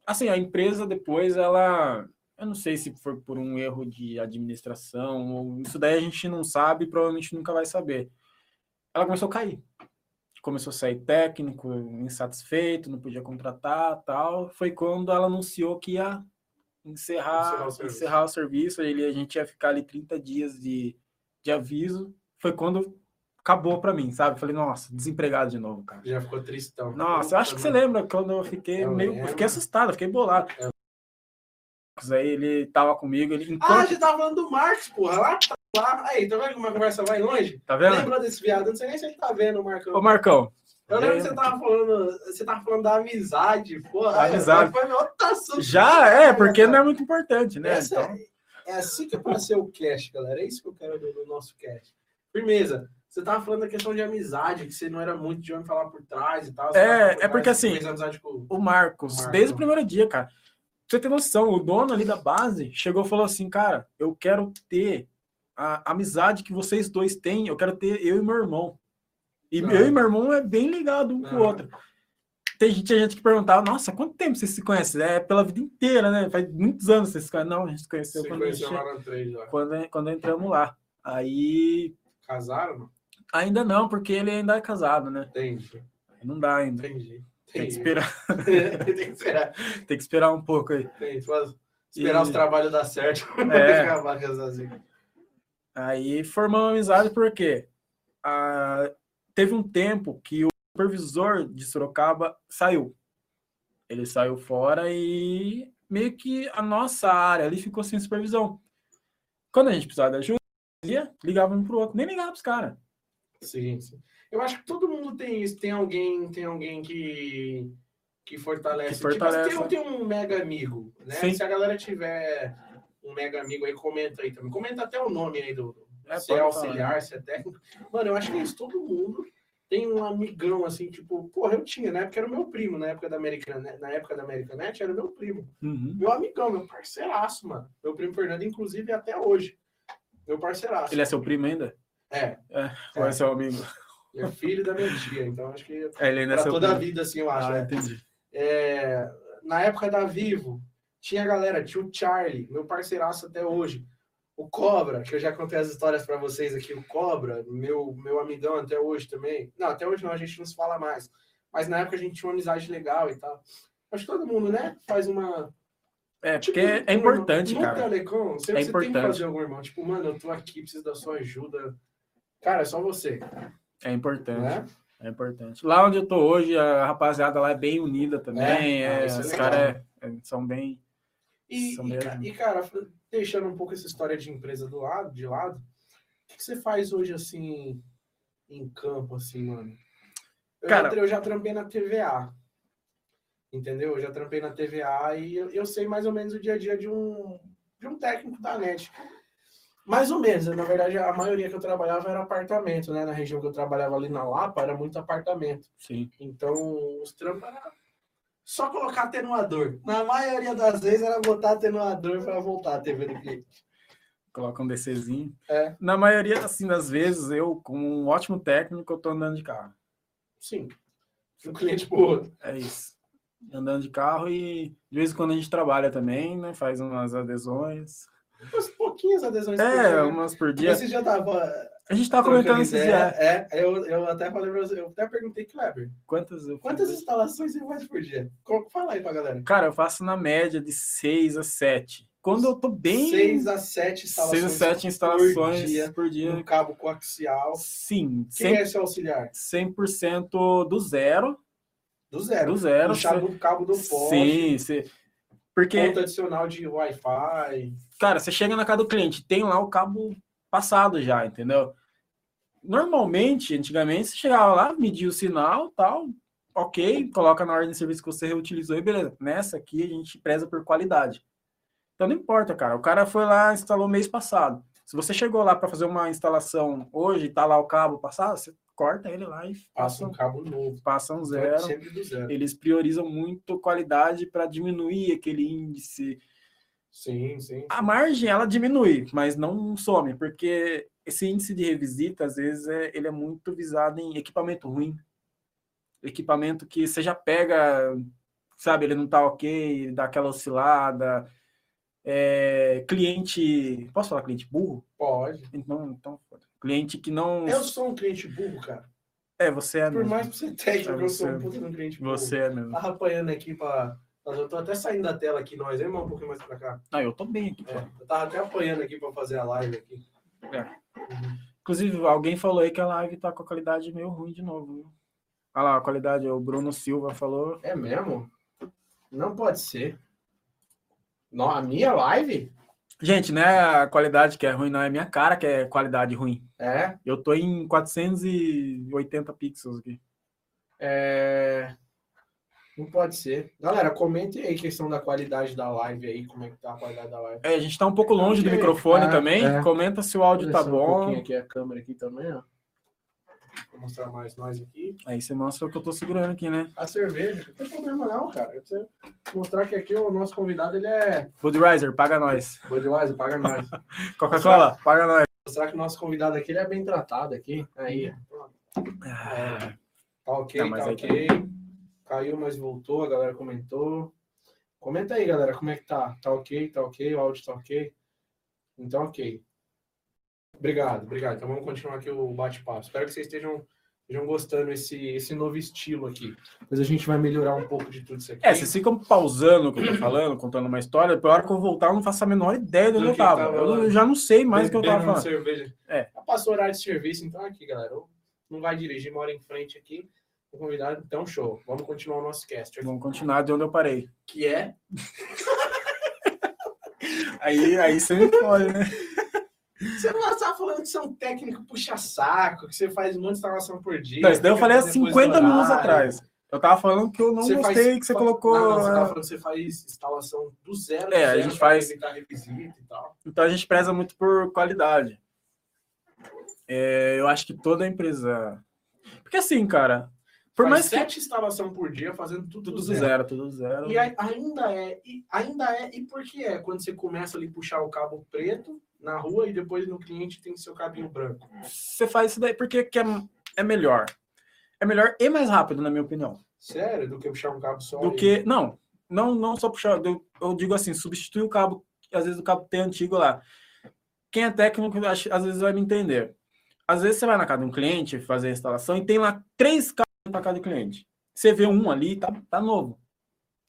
Assim, a empresa depois, ela. Eu não sei se foi por um erro de administração, ou isso daí a gente não sabe, provavelmente nunca vai saber. Ela começou a cair. Começou a sair técnico, insatisfeito, não podia contratar, tal. Foi quando ela anunciou que ia Encerrar encerrar, o serviço. encerrar o serviço. Ele, a gente ia ficar ali 30 dias de, de aviso. Foi quando acabou para mim, sabe? Falei, nossa, desempregado de novo, cara. Já ficou tristão. Nossa, eu acho que você lembra quando eu fiquei Eu meio. Eu fiquei assustado, fiquei bolado. Eu- Aí ele tava comigo, ele. Ah, a gente tava falando do Marcos, porra. Lá, tá lá. Aí, tá vendo como a conversa vai longe? tá vendo? Lembrou desse viado? Não sei nem se ele tá vendo, Marcão. Ô, Marcão. Eu lembro que você tava falando. Você tava falando da amizade, porra. Amizade. Foi meu assunto. Já é, porque não é muito importante, né? Essa Então, É assim que é pra ser o cast, galera. É isso que eu quero do, do nosso cast. Firmeza. Você tava falando da questão de amizade, que você não era muito de homem falar por trás e tal. É, por é porque trás, assim, com... o Marcos, Marco. desde o primeiro dia, cara. Você ter noção, o dono ali da base chegou e falou assim, cara, eu quero ter a amizade que vocês dois têm, eu quero ter eu e meu irmão. E Ah. eu e meu irmão é bem ligado um com o Ah. outro. Tem gente, gente que perguntava, nossa, quanto tempo vocês se conhecem? É pela vida inteira, né? Faz muitos anos vocês se conhecem. Não, a gente se conheceu quando, conheceu gente- lá na 3 já. quando, quando entramos lá. Aí, Casaram? ainda não, porque ele ainda é casado, né? Entendi. Não dá ainda. Entendi. Tem que Entendi. esperar, (laughs) Tem que esperar. tem que esperar um pouco aí. Tem, esperar E- os trabalhos dar certo. (laughs) É. Acabar com essas assim. Aí formamos amizade porque ah, teve um tempo que o supervisor de Sorocaba saiu. Ele saiu fora e meio que a nossa área ali ficou sem supervisão. Quando a gente precisava de ajuda, ligava um pro outro, nem ligava pros caras. Sim, sim. Eu acho que todo mundo tem isso. Tem alguém, tem alguém que, que fortalece. Que fortalece, Tipo, tem, tem um mega amigo, né? Sim. Se a galera tiver um mega amigo aí, comenta aí também. Comenta até o nome aí do. É, se é pode falar. auxiliar, se é técnico. Mano, eu acho que é isso. Todo mundo tem um amigão assim, tipo, porra, eu tinha, na época era o meu primo, na época da Americana, na época da Americanet, era o meu primo. Uhum. Meu amigão, meu parceiraço, mano. Meu primo Fernando, inclusive, até hoje. Meu parceiraço. Ele é seu primo ainda? É, Ou é seu amigo? ele é filho da minha tia, então acho que É, ele ainda é pra seu toda a primo. vida, assim, eu acho. Ah, né? entendi. É, na época da Vivo, tinha a galera, tinha o Charlie, meu parceiraço até hoje. O Cobra, que eu já contei as histórias para vocês aqui, o Cobra, meu, meu amigão até hoje também. Não, até hoje não, a gente não se fala mais. Mas na época a gente tinha uma amizade legal e tal. Acho que todo mundo, né, faz uma. É, Tipo, porque é importante, irmão. cara. No Telecom, você, É você tem que importante. fazer algum irmão. Tipo, mano, eu tô aqui, preciso da sua ajuda. Cara, é só você, É importante. né? É importante. Lá onde eu tô hoje, a rapaziada lá é bem unida também. É? Ah, é, é os caras é, são bem. E, e, ca- e, cara, deixando um pouco essa história de empresa do lado, de lado, o que, que você faz hoje, assim, em campo, assim, mano? Eu, Cara- já, eu já trampei na TVA, entendeu? Eu já trampei na TVA e eu, eu sei mais ou menos o dia a dia de um, de um técnico da NET. Mais ou menos, na verdade, a maioria que eu trabalhava era apartamento, né? Na região que eu trabalhava ali na Lapa, era muito apartamento. Sim. Então, os trampos era só colocar atenuador. Na maioria das vezes era botar atenuador para voltar a TV do cliente. Coloca um DCzinho. É. Na maioria assim, das vezes, eu, como um ótimo técnico, eu tô andando de carro. Sim. Um cliente pro outro. É isso. Andando de carro e de vez em quando a gente trabalha também, né? Faz umas adesões. Umas pouquinhas adesões. por É, dia. umas por dia. Esse já tava. A gente tava comentando esses dias. É, eu, eu até falei pra você, eu até perguntei, Kleber, Quantas quantas instalações você faz por dia? Fala aí pra galera. Cara, eu faço na média de 6 a 7. Quando eu tô bem. Seis a sete 6 instalações. a 7 instalações dia, por dia. No cabo coaxial. Sim, Quem 100%, é seu auxiliar? 100% do zero. Do zero. Do zero. Puxar cê- do cabo do poste. Sim, cê- porque, Ponto adicional de Wi-Fi. cara, você chega na casa do cliente, tem lá o cabo passado já, entendeu? Normalmente, antigamente, você chegava lá, media o sinal, tal, ok, coloca na ordem de serviço que você reutilizou e beleza. Nessa aqui a gente preza por qualidade. Então não importa, cara. O cara foi lá, instalou mês passado. Se você chegou lá para fazer uma instalação hoje, tá lá o cabo passado, você corta ele lá e Passa passa, um cabo novo. passa um zero. Zero. Eles priorizam muito qualidade para diminuir aquele índice. Sim, sim. A margem ela diminui, mas não some, porque esse índice de revisita às vezes é, ele é muito visado em equipamento ruim, equipamento que você já pega, sabe, ele não tá ok, dá aquela oscilada. É, cliente, posso falar cliente burro? Pode. Então, então cliente que não Eu sou um cliente burro, cara. é você é Por mesmo. mais que você técnico, É eu sou um puta de um cliente burro. você é mesmo. Tava apanhando aqui pra. Eu tô até saindo da tela aqui, nós, hein, irmão? Um pouquinho mais pra cá. Ah, eu tô bem aqui. É, eu tava até apanhando aqui pra fazer a live aqui. É. Inclusive, alguém falou aí que a live tá com a qualidade meio ruim de novo. Viu? Olha lá, a qualidade, o Bruno Silva falou. É mesmo? Não pode ser. Não, a minha live? Gente, né? A qualidade que é ruim não é minha cara que é qualidade ruim. É. Eu tô em 480 pixels aqui. É... Não pode ser. Galera, comentem aí a questão da qualidade da live aí, como é que tá a qualidade da live. É, a gente tá um pouco longe do microfone É, também. é. Comenta se o áudio tá Descer Um bom. pouquinho aqui a câmera aqui também, ó. Vou mostrar mais nós aqui. Aí você mostra o que eu tô segurando aqui, né? A cerveja, não tem problema não, cara. Eu preciso mostrar que aqui o nosso convidado, ele é Budweiser, paga nós. (laughs) Budweiser, paga nós. Coca-Cola, paga nós. mostrar que o nosso convidado aqui, ele é bem tratado aqui. Aí, pronto. Ah, Tá ok, Não, tá aí ok. Caiu, mas voltou, a galera comentou. Comenta aí, galera, como é que tá? Tá ok, tá ok, o áudio tá ok? Então, ok. Obrigado, obrigado. Então vamos continuar aqui o bate-papo. Espero que vocês estejam, estejam gostando esse, esse novo estilo aqui. Mas a gente vai melhorar um pouco de tudo isso aqui. É, vocês ficam pausando o que eu tô falando, contando uma história, pela hora que eu voltar, eu não faço a menor ideia de onde Do eu que tava. tava Eu já não sei mais o que eu tava falando. cerveja. É. Já passou horário de serviço, então aqui, galera. eu- Não vai dirigir, mora em frente aqui. O convidado, então show. Vamos continuar o nosso cast. Vamos continuar de onde eu parei. Que é (laughs) Aí, aí você me pode, né? Você não estava falando que você é um técnico puxa-saco, que você faz um monte de instalação por dia. Não, isso daí eu falei há depois do 50 minutos atrás. Eu tava falando que eu não Você faz- gostei que você colocou. Não, você tava falando que você faz instalação do zero. do É, a zero gente pra faz- e. Então a gente preza muito por qualidade. É, eu acho que toda empresa. Porque assim, cara, por mais que. sete instalação por dia, fazendo tudo, Tudo do do zero. zero, tudo do zero. E aí, ainda é, e ainda é, e por que é? Quando você começa ali puxar o cabo preto na rua e depois no cliente tem seu cabinho branco. Você faz isso daí porque que é, é melhor. É melhor e mais rápido, na minha opinião. Sério? Do que puxar um cabo só? Do e- que. Não, não, não só puxar. Eu, eu digo assim, substituir o cabo, às vezes o cabo tem antigo lá. Quem é técnico, às vezes vai me entender. Às vezes você vai na casa de um cliente fazer a instalação e tem lá três cabos para cada cliente. Você vê um ali, tá, tá novo.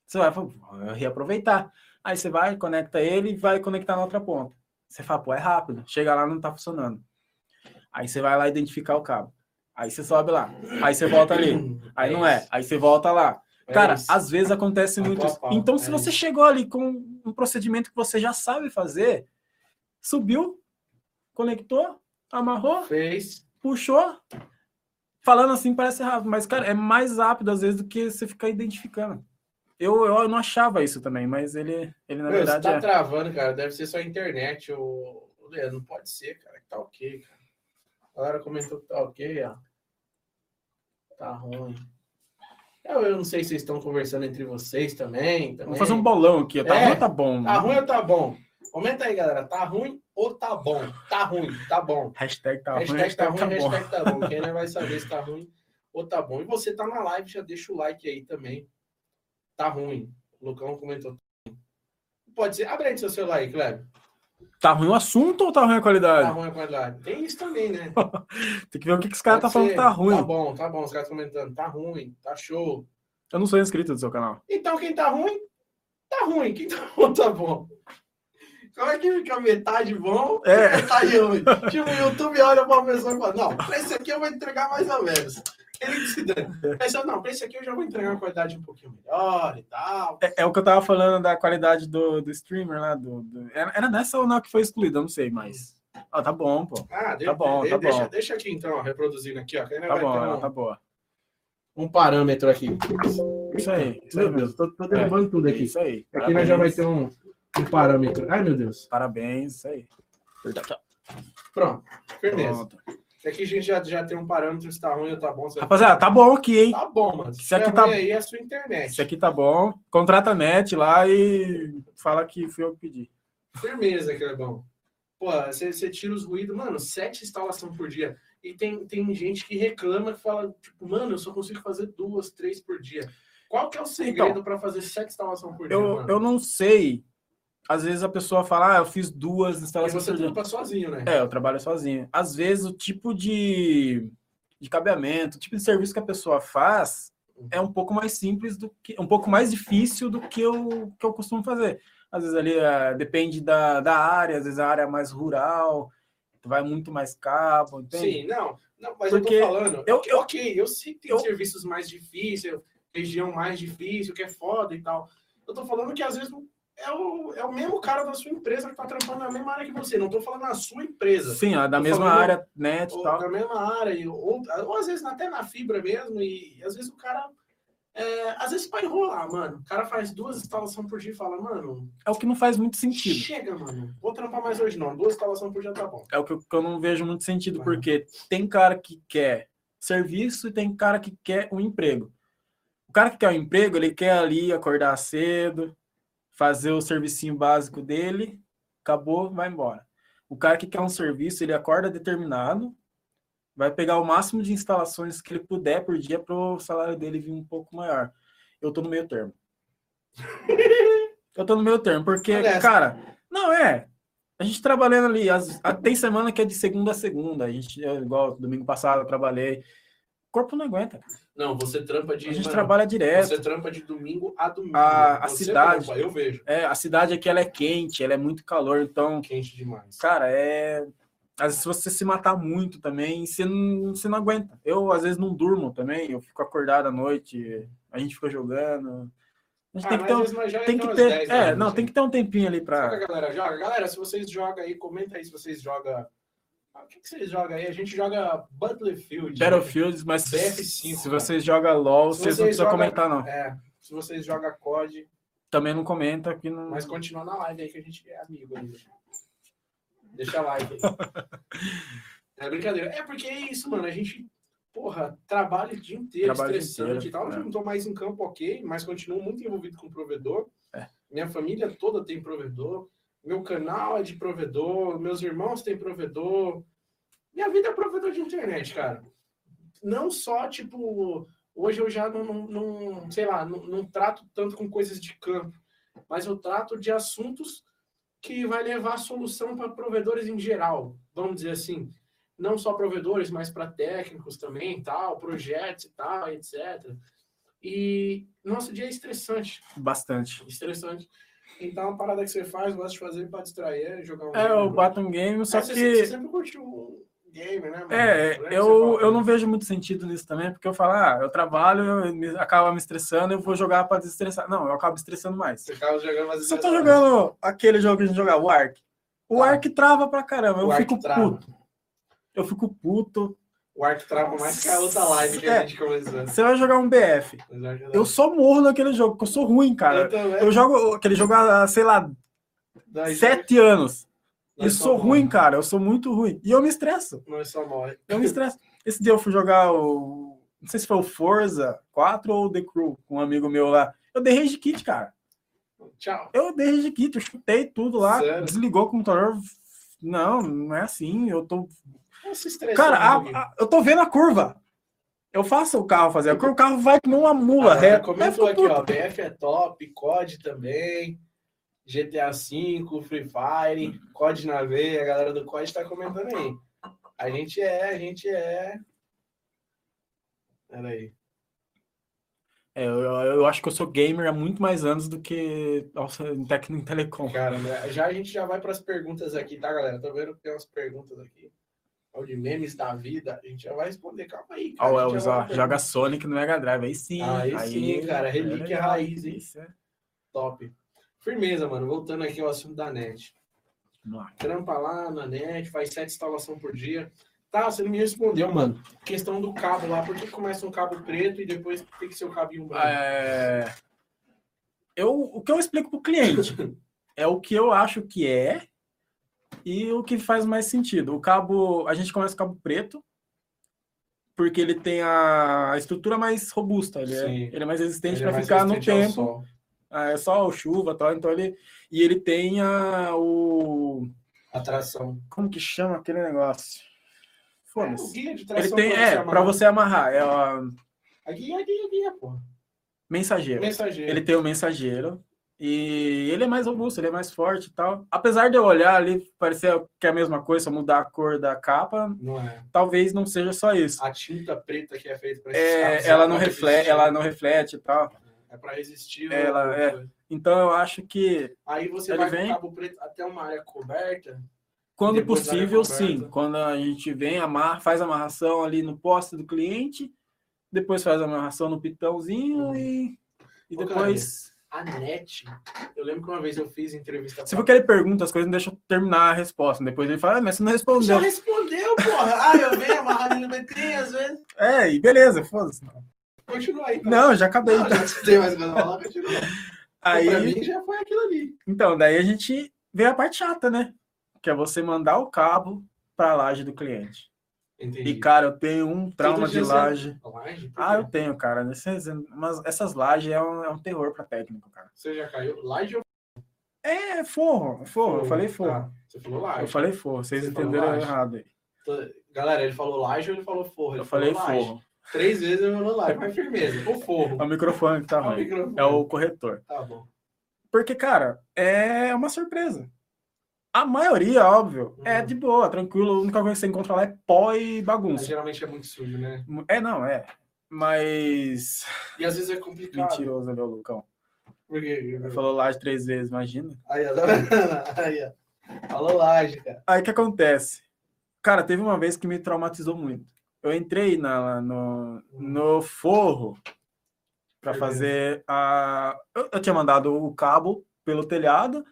Você vai "Vou reaproveitar. Aí você vai, conecta ele e vai conectar na outra ponta. Você fala, pô, é rápido. Chega lá, não tá funcionando. Aí você vai lá identificar o cabo. Aí você sobe lá. Aí você volta ali. Aí não é. Aí você volta lá. É Cara, às vezes acontece Pau muito isso. Então, é se você isso. chegou ali com um procedimento que você já sabe fazer, subiu, conectou, amarrou, Fez. puxou. Falando assim parece rápido, mas, cara, é mais rápido às vezes do que você ficar identificando. Eu, eu não achava isso também, mas ele, ele na Meu, você verdade tá é. travando, cara. Deve ser só a internet. O... o Leandro, não pode ser, cara. Tá ok, cara. A galera comentou que tá ok, ó. Tá ruim. Eu, eu não sei se vocês estão conversando entre vocês também. também. Vamos fazer um bolão aqui. Tá É. bom, tá bom. Tá ruim ou tá bom? Comenta aí, galera. Tá ruim ou tá bom? Tá ruim, tá bom. Hashtag tá ruim, hashtag tá ruim, tá hashtag tá bom. Quem não vai saber se tá ruim ou tá bom. E você tá na live, já deixa o like aí também. Tá ruim. O Lucão comentou. Pode ser. Abre aí seu celular aí, Kleber. Tá ruim o assunto ou tá ruim a qualidade? Tá ruim a qualidade. Tem isso também, né? (laughs) Tem que ver o que, que os caras tá falando que tá ruim. Tá bom, tá bom. Os caras comentando. Tá ruim, tá show. Eu não sou inscrito do seu canal. Então, quem tá ruim, tá ruim. Quem tá bom, tá bom. Como é que fica metade bom É. e metade ruim? Tipo, o YouTube olha pra uma pessoa e fala, não, pra esse aqui eu vou entregar mais ou menos. Ele que se dane. Pensa, não, pra esse aqui eu já vou entregar uma qualidade um pouquinho melhor e tal. É, é o que eu tava falando da qualidade do, do streamer lá. Do, do- Era, nessa ou não que foi excluído? Eu não sei, mas. Ah, tá bom, pô. Ah, de- Tá bom, de- tá deixa, bom. deixa aqui então, ó, reproduzindo aqui, ó. Tá bom, um, tá boa. um parâmetro aqui. Isso aí. Isso aí Meu Deus, tô, tô derrubando tudo aqui. Isso aí. Aqui nós já vai ter um, um parâmetro. Ai, meu Deus. Parabéns, isso aí. Pronto, firmeza. Pronto. Aqui a gente já, já tem um parâmetro se tá ruim ou tá bom. se- Rapaziada, tá bom aqui, hein? Tá bom, mano. Se Isso aqui tá- ruim aí é a sua internet. Isso aqui tá bom. Contrata a net lá e fala que fui eu que pedi. Firmeza, Clebão. Pô, você, você tira os ruídos, mano, sete instalações por dia. E tem, tem gente que reclama que fala, tipo, mano, eu só consigo fazer duas, três por dia. Qual que é o segredo pra fazer sete instalações por dia, Eu, mano? eu não sei. Às vezes a pessoa fala, ah, eu fiz duas E instalações você por dia. trampa sozinho, né? É, eu trabalho sozinho. Às vezes o tipo de, de cabeamento, o tipo de serviço que a pessoa faz é um pouco mais simples do que, um pouco mais difícil do que eu, que eu costumo fazer. Às vezes ali eh, depende da, da área, às vezes a área é mais rural, vai muito mais cabo, entende? Sim, não. não mas Porque eu tô falando. eu- eu- ok, eu sei que tem eu- serviços mais difíceis, região mais difícil, que é foda e tal. Eu tô falando que às vezes é o, é o mesmo cara da sua empresa que tá trampando na mesma área que você. Não tô falando na sua empresa. Sim, da mesma área, e ou tal. na mesma área, e- ou, ou às vezes até na fibra mesmo, e às vezes o cara. é, às vezes vai enrolar, mano. O cara faz duas instalações por dia e fala, mano, É o que não faz muito sentido. chega, mano. Vou trampar mais hoje, não. Duas instalações por dia tá bom. É o que eu, que eu não vejo muito sentido, Uhum. porque tem cara que quer serviço e tem cara que quer um emprego. O cara que quer um emprego, ele quer ali acordar cedo, fazer o servicinho básico dele, acabou, vai embora. O cara que quer um serviço, ele acorda determinado, vai pegar o máximo de instalações que ele puder por dia para o salário dele vir um pouco maior. Eu tô no meio termo. (laughs) Eu tô no meio termo, porque, Honesto. cara, não é. A gente trabalhando ali, as- tem semana que é de segunda a segunda. A gente, é igual domingo passado eu trabalhei. O corpo não aguenta. Não, você trampa de. A gente mano, trabalha direto. Você trampa de domingo a domingo. A- a cidade- trampa, eu vejo. É, a cidade aqui ela é quente, ela é muito calor, então, Quente demais. cara, é. Às vezes, se você se matar muito também, você não, você não aguenta. Eu, às vezes, não durmo também, eu fico acordado à noite, a gente fica jogando. A gente Ah, tem que ter, um, tem que ter, 10 é, não, tem que ter um tempinho ali Sabe que pra. a galera joga? Galera, se vocês jogam aí, comenta aí se vocês jogam. Ah, O que, que vocês jogam aí? A gente joga Battlefield. né? Battlefield, mas BF5, se vocês jogam LOL, Se vocês não vocês precisam jogam- comentar, não. É, se vocês jogam COD, Também não comenta que não. mas continua na live aí que a gente é amigo ainda. Deixa like aí. (laughs) É brincadeira. É porque é isso, mano. A gente, porra, trabalha o dia inteiro, Trabalha o dia estressante inteiro, e tal. é. Eu não tô mais em campo, ok, mas continuo muito envolvido com o provedor. É. Minha família toda tem provedor. Meu canal é de provedor. Meus irmãos têm provedor. Minha vida é provedor de internet, cara. Não só, tipo, hoje eu já não, não, não- sei lá, não, não trato tanto com coisas de campo, mas eu trato de assuntos que vai levar solução para provedores em geral, vamos dizer assim. Não só provedores, mas para técnicos também, tal, projetos e tal, etc. E nosso dia é estressante, Bastante. estressante. Então, a parada que você faz, gosta de fazer para distrair, é jogar um É, jogo. eu bato um game, só Ah, você, que. você sempre curtiu gamer, né, mano? É, que eu, falou. eu não vejo muito sentido nisso também, porque eu falo, ah, eu trabalho, eu me, acaba me estressando, eu vou jogar pra desestressar. Não, eu acabo estressando mais. Você ficava jogando mais Se eu tô jogando aquele jogo que a gente jogava, o Ark, o Ah. Ark trava pra caramba, eu O fico trava. puto. Eu fico puto. O Ark trava mais que a outra live que É. a gente começou. Você vai jogar um BF. Eu só morro naquele jogo, porque eu sou ruim, cara. Eu. Eu jogo aquele jogo há, sei lá, Nós- sete anos. E nós só sou ruim, morre. cara. Eu sou muito ruim. E eu me estresso. Nós só morre. Eu me estresso. Esse dia eu fui jogar o. Não sei se foi o Forza 4 ou o The Crew, com um amigo meu lá. Eu dei rage kit, cara. Tchau. Eu dei rage kit, eu chutei tudo lá, Sério? desligou o computador. Não, não é assim. Eu tô. Cara, a- a- eu tô vendo a curva. Eu faço o carro fazer a curva, o carro vai como uma mula Ah, reta. Comentou aqui, ó. BF é top, COD também. GTA V, Free Fire, COD na veia, a galera do COD tá comentando aí. A gente é, a gente é. Pera aí. É, eu, eu acho que eu sou gamer há muito mais anos do que nossa, em técnico em telecom. Cara, né, já a gente já vai para as perguntas aqui, tá, galera? Tô vendo que tem umas perguntas aqui. Ó, de memes da vida. A gente já vai responder. Calma aí, Ó, o A gente Elvis, ó, joga. Sonic no Mega Drive. Aí sim. Aí sim, cara, relíquia é raiz, hein? Isso, é. Top. Firmeza, mano. Voltando aqui ao assunto da net. Trampa lá na net, faz sete instalação por dia. Tá, você não me respondeu, mano. Questão do cabo lá, por que começa um cabo preto e depois tem que ser o cabinho branco? É, Eu, o que eu explico pro cliente (laughs) é o que eu acho que é e o que faz mais sentido. O cabo, a gente começa com o cabo preto, porque ele tem a estrutura mais robusta, ele, é, ele é mais resistente é para mais ficar no tempo. sol. Ah, É só chuva, tal, então ele e ele tem a, o Atração. como que chama aquele negócio? É, o Foda-se. guia de Ele tem, é, para você amarrar, é a A guia, a guia, a guia, pô. mensageiro. Mensageiro. Ele tem o mensageiro e ele é mais robusto, ele é mais forte e tal. Apesar de eu olhar ali, parecer que é a mesma coisa, só mudar a cor da capa, Não é. talvez não seja só isso. A tinta preta que é feita para É, ela não reflete, ela não reflete e tal. É para resistir. Ela é. Então eu acho que Aí você vai vem- cabo preto até uma área coberta. quando possível, sim. Quando a gente vem, amarra, faz a amarração ali no poste do cliente, depois faz a amarração no pitãozinho Uhum. e, e Ô, depois. A net, eu lembro que uma vez eu fiz entrevista. Se for que ele pergunta as coisas, não deixa eu terminar a resposta. Depois ele fala, ah, mas você não Já respondeu. respondeu, porra. Ah, eu venho amarrado no BT, às vezes. É, e beleza, foda-se. Continua aí. tá? Não, já acabei. Não, então. já tem mais pra falar, continua. Aí, Pra mim já foi aquilo ali. então, daí a gente vê a parte chata, né? Que é você mandar o cabo para a laje do cliente. Entendi. E, cara, eu tenho um trauma de laje. Laje? Ah, eu tenho, cara. Nesses, mas essas lajes é um, é um terror para técnico, cara. Você já caiu? Laje ou É forro, forro. Eu falei forro. Ah, você falou laje. Eu falei forro. Vocês Você entenderam errado aí. Galera, ele falou laje ou ele falou forro? Ele Eu falei laje. forro. Três vezes ele falou laje, mas firmeza. O forro. É o microfone que tá o ruim. microfone. É o corretor. Tá bom. Porque, cara, é uma surpresa. A maioria, óbvio, é Uhum. de boa, tranquilo. A única coisa que você encontra lá é pó e Mas bagunça. geralmente é muito sujo, né? É, não, é. Mas. E às vezes é complicado. Mentiroso ali, o Lucão. Por quê? Falou laje três vezes, imagina. Aí, ó. tá? (laughs) Aí, ó. Falou laje, cara. Aí o que acontece? Cara, teve uma vez que me traumatizou muito. Eu entrei na, no, no forro para fazer a. Eu, eu tinha mandado o cabo pelo telhado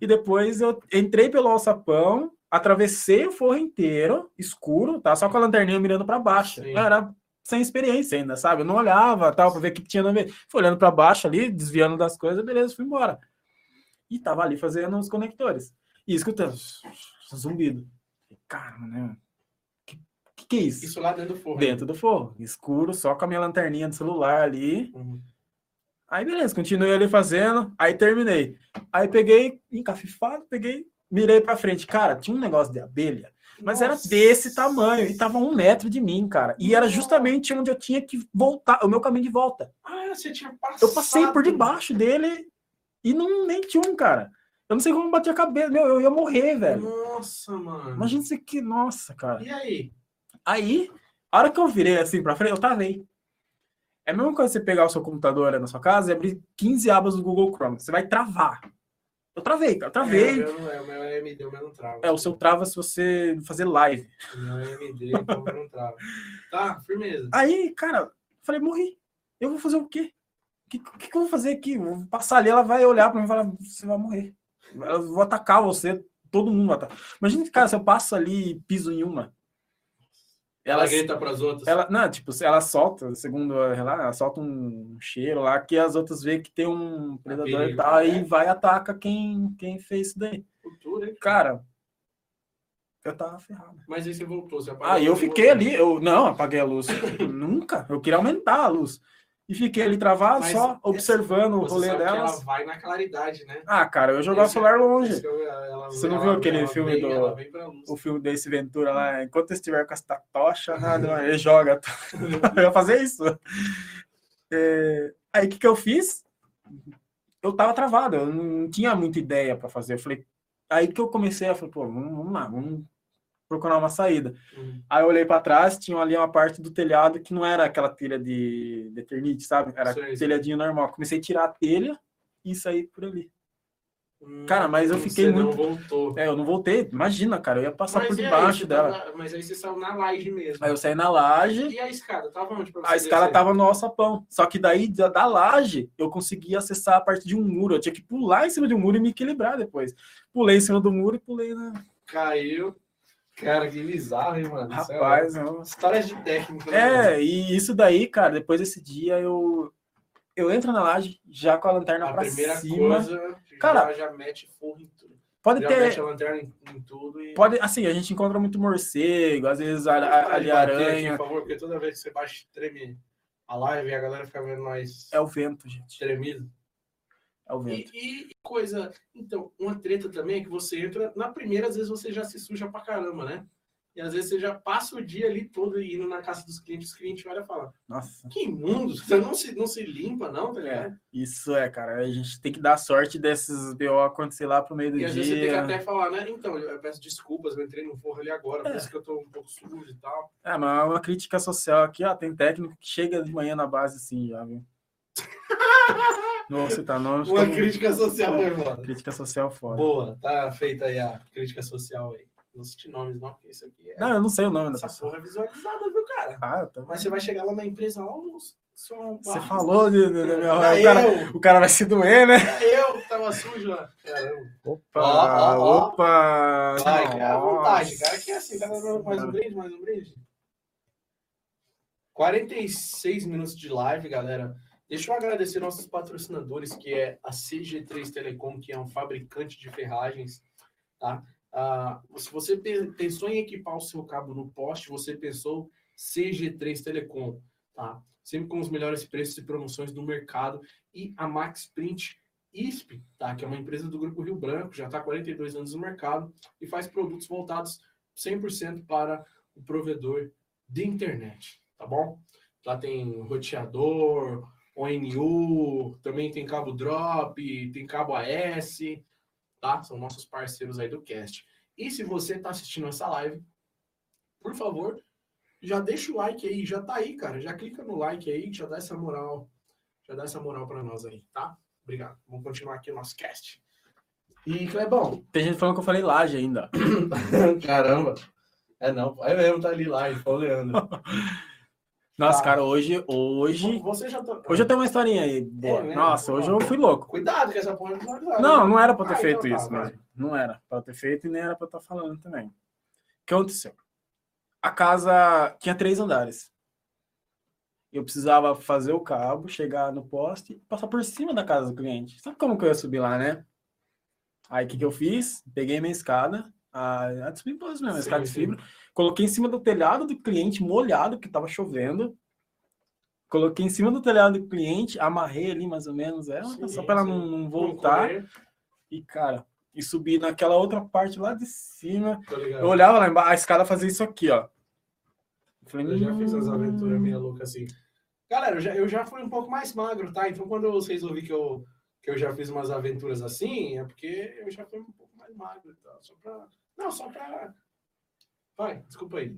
e depois eu entrei pelo alçapão, atravessei o forro inteiro, escuro, tá? Só com a lanterninha mirando para baixo. Sim. Era sem experiência ainda, sabe? Eu não olhava tal para ver o que tinha no meio. Fui olhando para baixo ali, desviando das coisas, beleza, fui embora. E tava ali fazendo os conectores. E escutando zumbido. Cara, né? Que, que que é isso? Isso lá dentro do forro. Dentro do forro, escuro, só com a minha lanterninha do celular ali. Uhum. Aí beleza, continuei ali fazendo, aí terminei. Aí peguei, encafifado, peguei, mirei pra frente. Cara, tinha um negócio de abelha, mas era Nossa. desse tamanho e tava um metro de mim, cara. E era justamente onde eu tinha que voltar, o meu caminho de volta. Ah, você tinha passado. Eu passei por debaixo dele e não nem tinha um, cara. Eu não sei como bati a cabeça, meu, eu ia morrer, velho. Nossa, mano. Imagina isso aqui, nossa, cara. E aí? Aí, a hora que eu virei assim pra frente, eu travei. É a mesma coisa você pegar o seu computador na sua casa e abrir 15 abas do Google Chrome. Você vai travar. Eu travei, cara, É, travei. o meu é, o meu é AMD, o meu não trava. É, o seu trava se você fazer live. O meu é AMD, então o meu não trava. Tá, firmeza. Aí, cara, eu falei, morri. Eu vou fazer o quê? O que, que, que eu vou fazer aqui? Eu vou passar ali, ela vai olhar pra mim e falar, você vai morrer. Eu vou atacar você, todo mundo vai atacar. Imagina, cara, se eu passo ali e piso em uma. Ela Ela, grita pras outras. ela, não, tipo, ela solta, segundo ela, ela solta um cheiro lá que as outras veem que tem um predador e perigo, tal, aí é. vai e ataca quem, quem fez isso daí. Cultura, hein? Cara, eu tava ferrado. Mas aí você voltou, você apagou. Ah, eu fiquei ali, eu não apaguei a luz. Nunca. Eu queria aumentar a luz. E fiquei ali travado, Mas só essa- observando o rolê delas. Ela vai na claridade, né? Ah, cara, eu ia jogar o Esse é- celular longe. é- ela- Você não ela- viu aquele filme vem- do-. O filme desse Ventura lá, enquanto eu estiver com essa tocha, (laughs) nada, ele joga. (laughs) eu ia fazer isso. É, Aí o que, que eu fiz? Eu tava travado, eu não tinha muita ideia para fazer. Eu falei, aí que eu comecei a falar, pô, vamos lá, vamos procurar uma saída. Hum. Aí eu olhei para trás, tinha ali uma parte do telhado que não era aquela telha de, de Eternite, sabe? Era Sei, sei. telhadinho normal. Comecei a tirar a telha e sair por ali. Cara, mas eu Hum, fiquei você muito- não voltou. É, eu não voltei. Imagina, cara, eu ia passar Mas por e aí, debaixo você dela. tava- Mas aí você saiu na laje mesmo. Aí eu saí na laje, E a escada? Tava onde pra você a descer? tava no alçapão. Só que daí, da, da laje, eu conseguia acessar a parte de um muro. Eu tinha que pular em cima de um muro e me equilibrar depois. Pulei em cima do muro e pulei na. Caiu. Cara, que bizarro, hein, mano? É Rapaz, eu... Histórias de técnico. né? É, e isso daí, cara, depois desse dia eu. Eu entro na laje já com a lanterna A pra primeira cima. coisa, Cara, já, já mete forro em tudo. Pode já ter. mete a lanterna em, em tudo e... Pode, assim, a gente encontra muito morcego, às vezes a- ali bater aqui, aranha. por favor, porque toda vez que você baixa, treme a live e a galera fica vendo nós É o vento, gente. tremido. É vento. E, e coisa. Então, uma treta também é que você entra. Na primeira, às vezes você já se suja pra caramba, né? E às vezes você já passa o dia ali todo indo na casa dos clientes, os clientes olham e falam: Nossa. Que imundo, você não se, não se limpa, não, tá É, ligado? isso é, cara. A gente tem que dar sorte desses BO acontecer lá pro meio do E às vezes você tem que dia. até falar, né? Então, eu peço desculpas, eu entrei no forro ali agora, por É. isso que eu tô um pouco sujo e tal. É, mas é uma crítica social aqui, ó. Tem técnico que chega de manhã na base assim já, viu? (laughs) Nossa, tá não. Uma crítica social, meu irmão. Crítica social foda. Boa, tá feita aí a crítica social aí. Não cite nomes, não, porque isso aqui é. Não, eu não sei o nome da essa pessoa. porra é visualizada, viu, cara? Ah, tá. Mas você vai chegar lá na empresa, ó, Você falou de, de, de- o, cara, o cara vai se doer, né? eu que tava sujo lá. Caramba. Opa! Ó, ó, ó. Opa! Vai, cara, à vontade, cara. Que é assim, dando mais um brinde, mais um brinde. 46 minutos de live, galera. Deixa eu agradecer nossos patrocinadores, que é a CG3 Telecom, que é um fabricante de ferragens, tá? Ah, se você pe- pensou em equipar o seu cabo no poste, você pensou CG3 Telecom, tá? Sempre com os melhores preços e promoções do mercado. E a Max Print ISP, tá? Que é uma empresa do Grupo Rio Branco, já está há 42 anos no mercado e faz produtos voltados 100% para o provedor de internet, tá bom? Lá tem roteador, ONU, também tem cabo drop, tem cabo AS, tá? São nossos parceiros aí do cast. E se você está assistindo essa live, por favor, já deixa o like aí, já tá aí, cara. Já clica no like aí, já dá essa moral, já dá essa moral para nós aí, tá? Obrigado. Vamos continuar aqui o nosso cast. E Clebão, Tem gente falando que eu falei laje ainda. (laughs) Caramba. É não, é mesmo, tá ali ele falou Leandro. (laughs) Nossa, Tá. cara, hoje, hoje, Você já tá. hoje eu tenho uma historinha aí boa. É? Nossa, hoje eu fui louco. Cuidado com essa porra não Não, não era pra ter Ah, feito então tá, isso vai. mesmo. Não era pra ter feito e nem era pra estar falando também. O que aconteceu? A casa tinha três andares. Eu precisava fazer o cabo, chegar no poste e passar por cima da casa do cliente. Sabe como que eu ia subir lá, né? Aí o que, que eu fiz? Peguei minha escada, a, a subir mesmo, a escada de sim. Coloquei em cima do telhado do cliente molhado, que estava chovendo. Coloquei em cima do telhado do cliente, amarrei ali mais ou menos ela, Sim, só para ela não, não voltar. E, cara, e subi naquela outra parte lá de cima. Eu olhava lá embaixo, a escada fazia isso aqui, ó. Eu falei, Eu já fiz umas "Hum". aventuras meio loucas assim. Galera, eu já, eu já fui um pouco mais magro, tá? Então quando vocês ouvirem que eu, que eu já fiz umas aventuras assim, é porque eu já fui um pouco mais magro e tal. Só pra. Não, só pra. Vai, desculpa aí.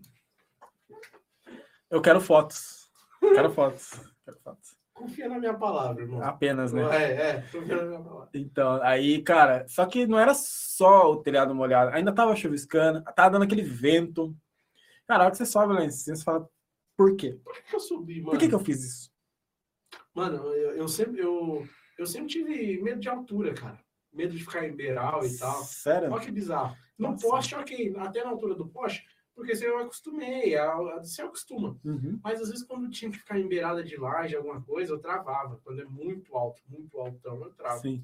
Eu quero fotos. Quero fotos. Quero fotos. Confia na minha palavra, irmão. Apenas, né? É, é, confia na minha palavra. Então, aí, cara, só que não era só o telhado molhado, ainda tava chuviscando, tava dando aquele vento. Cara, a hora que você sobe lá em cima, você fala, por quê? Por que eu subi, mano? Por que, que eu fiz isso? Mano, eu, eu sempre, eu, eu sempre tive medo de altura, cara. Medo de ficar em beiral e tal. Sério? Olha que bizarro. No Nossa. poste, ok, até na altura do poste, porque você eu acostumei, a- a- você acostuma. Uhum. Mas às vezes quando tinha que ficar em beirada de laje, alguma coisa, eu travava. Quando é muito alto, muito altão, eu travo. Sim.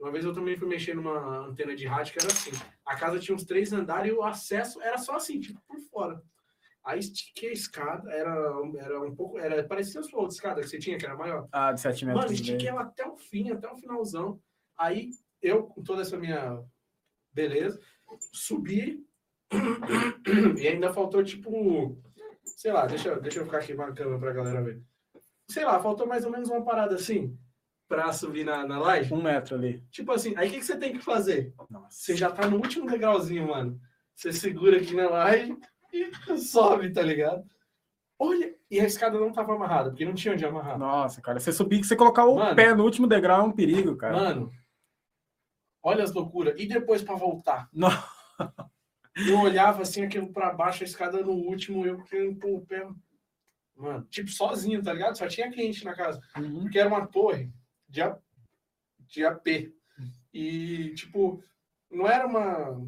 Uma vez eu também fui mexer numa antena de rádio que era assim. A casa tinha uns três andares e o acesso era só assim, tipo, por fora. Aí estiquei a escada, era, era um pouco. Era, parecia a sua outra escada que você tinha, que era maior. Ah, de 7 metros. Mano, estiquei ela até o fim, até o finalzão. Aí eu, com toda essa minha beleza, subi e ainda faltou, tipo, sei lá, deixa, deixa eu ficar aqui marcando pra galera ver. Sei lá, faltou mais ou menos uma parada assim pra subir na, na laje. Um metro ali. Tipo assim, aí o que, que você tem que fazer? Nossa. Você já tá no último degrauzinho, mano. Você segura aqui na laje e sobe, tá ligado? Olha, e a escada não tava amarrada, porque não tinha onde amarrar. Nossa, cara, você subir, você colocar o Mano. pé no último degrau é um perigo, cara. Mano, olha as loucuras. E depois pra voltar? (laughs) Não. Eu olhava assim, aquilo pra baixo, a escada no último, eu querendo pôr o pé. Mano, tipo, sozinho, tá ligado? Só tinha cliente na casa. Uhum. Porque era uma torre de, A- de AP. E, tipo, não era uma.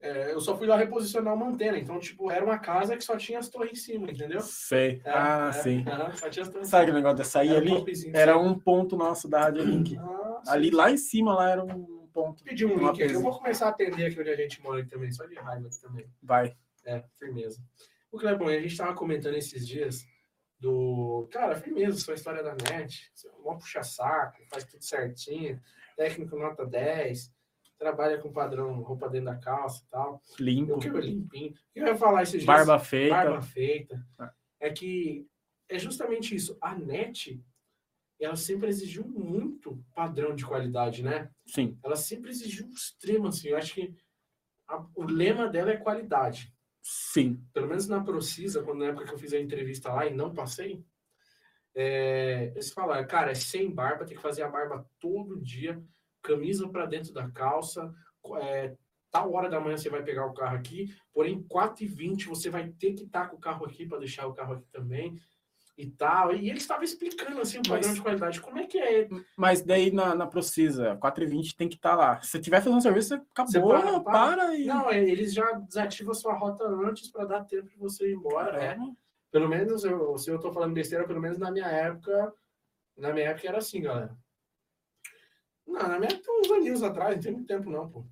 é, eu só fui lá reposicionar uma antena. Então, tipo, era uma casa que só tinha as torres em cima, entendeu? Sei. É, ah, é, sim. aham, só tinha as torres em Sabe aquele negócio de sair ali? Era um ponto nosso da Rádio Link. Ah, Ali sim. lá em cima lá era um ponto. Pedir um link aqui. Eu vou começar a atender aqui onde a gente mora aqui também, só de raiva aqui também. Vai. É, firmeza. O Clebão, a gente tava comentando esses dias do. Cara, firmeza, sua história da net. Mó puxa-saco, faz tudo certinho. Técnico nota 10. Trabalha com padrão, roupa dentro da calça e tal. Limpo. Eu quero limpinho. O que eu ia falar esses dias? Barba feita. Barba feita. Ah. É que é justamente isso. A net, ela sempre exigiu muito padrão de qualidade, né? Sim. ela sempre exigiu um extremo, assim. Eu acho que a- o lema dela é qualidade. Sim. Pelo menos na Procisa, quando na época que eu fiz a entrevista lá e não passei, é, eles falaram, cara, é sem barba, tem que fazer a barba todo dia, camisa para dentro da calça, é, tal hora da manhã você vai pegar o carro aqui, porém 4h20 você vai ter que estar com o carro aqui para deixar o carro aqui também e tal. E ele estava explicando assim o padrão Mas- de qualidade. Como é que é? Mas daí na, na Procisa, 4h20 tem que estar lá. Se tiver fazendo serviço, acabou, Você para, para, para. e. Não, é, eles já desativam a sua rota antes para dar tempo de você ir embora, né? Caramba. Pelo menos, eu, se eu tô falando besteira, pelo menos na minha época, na minha época era assim, galera. Não, na minha época uns aninhos atrás, não tem muito tempo não, pô.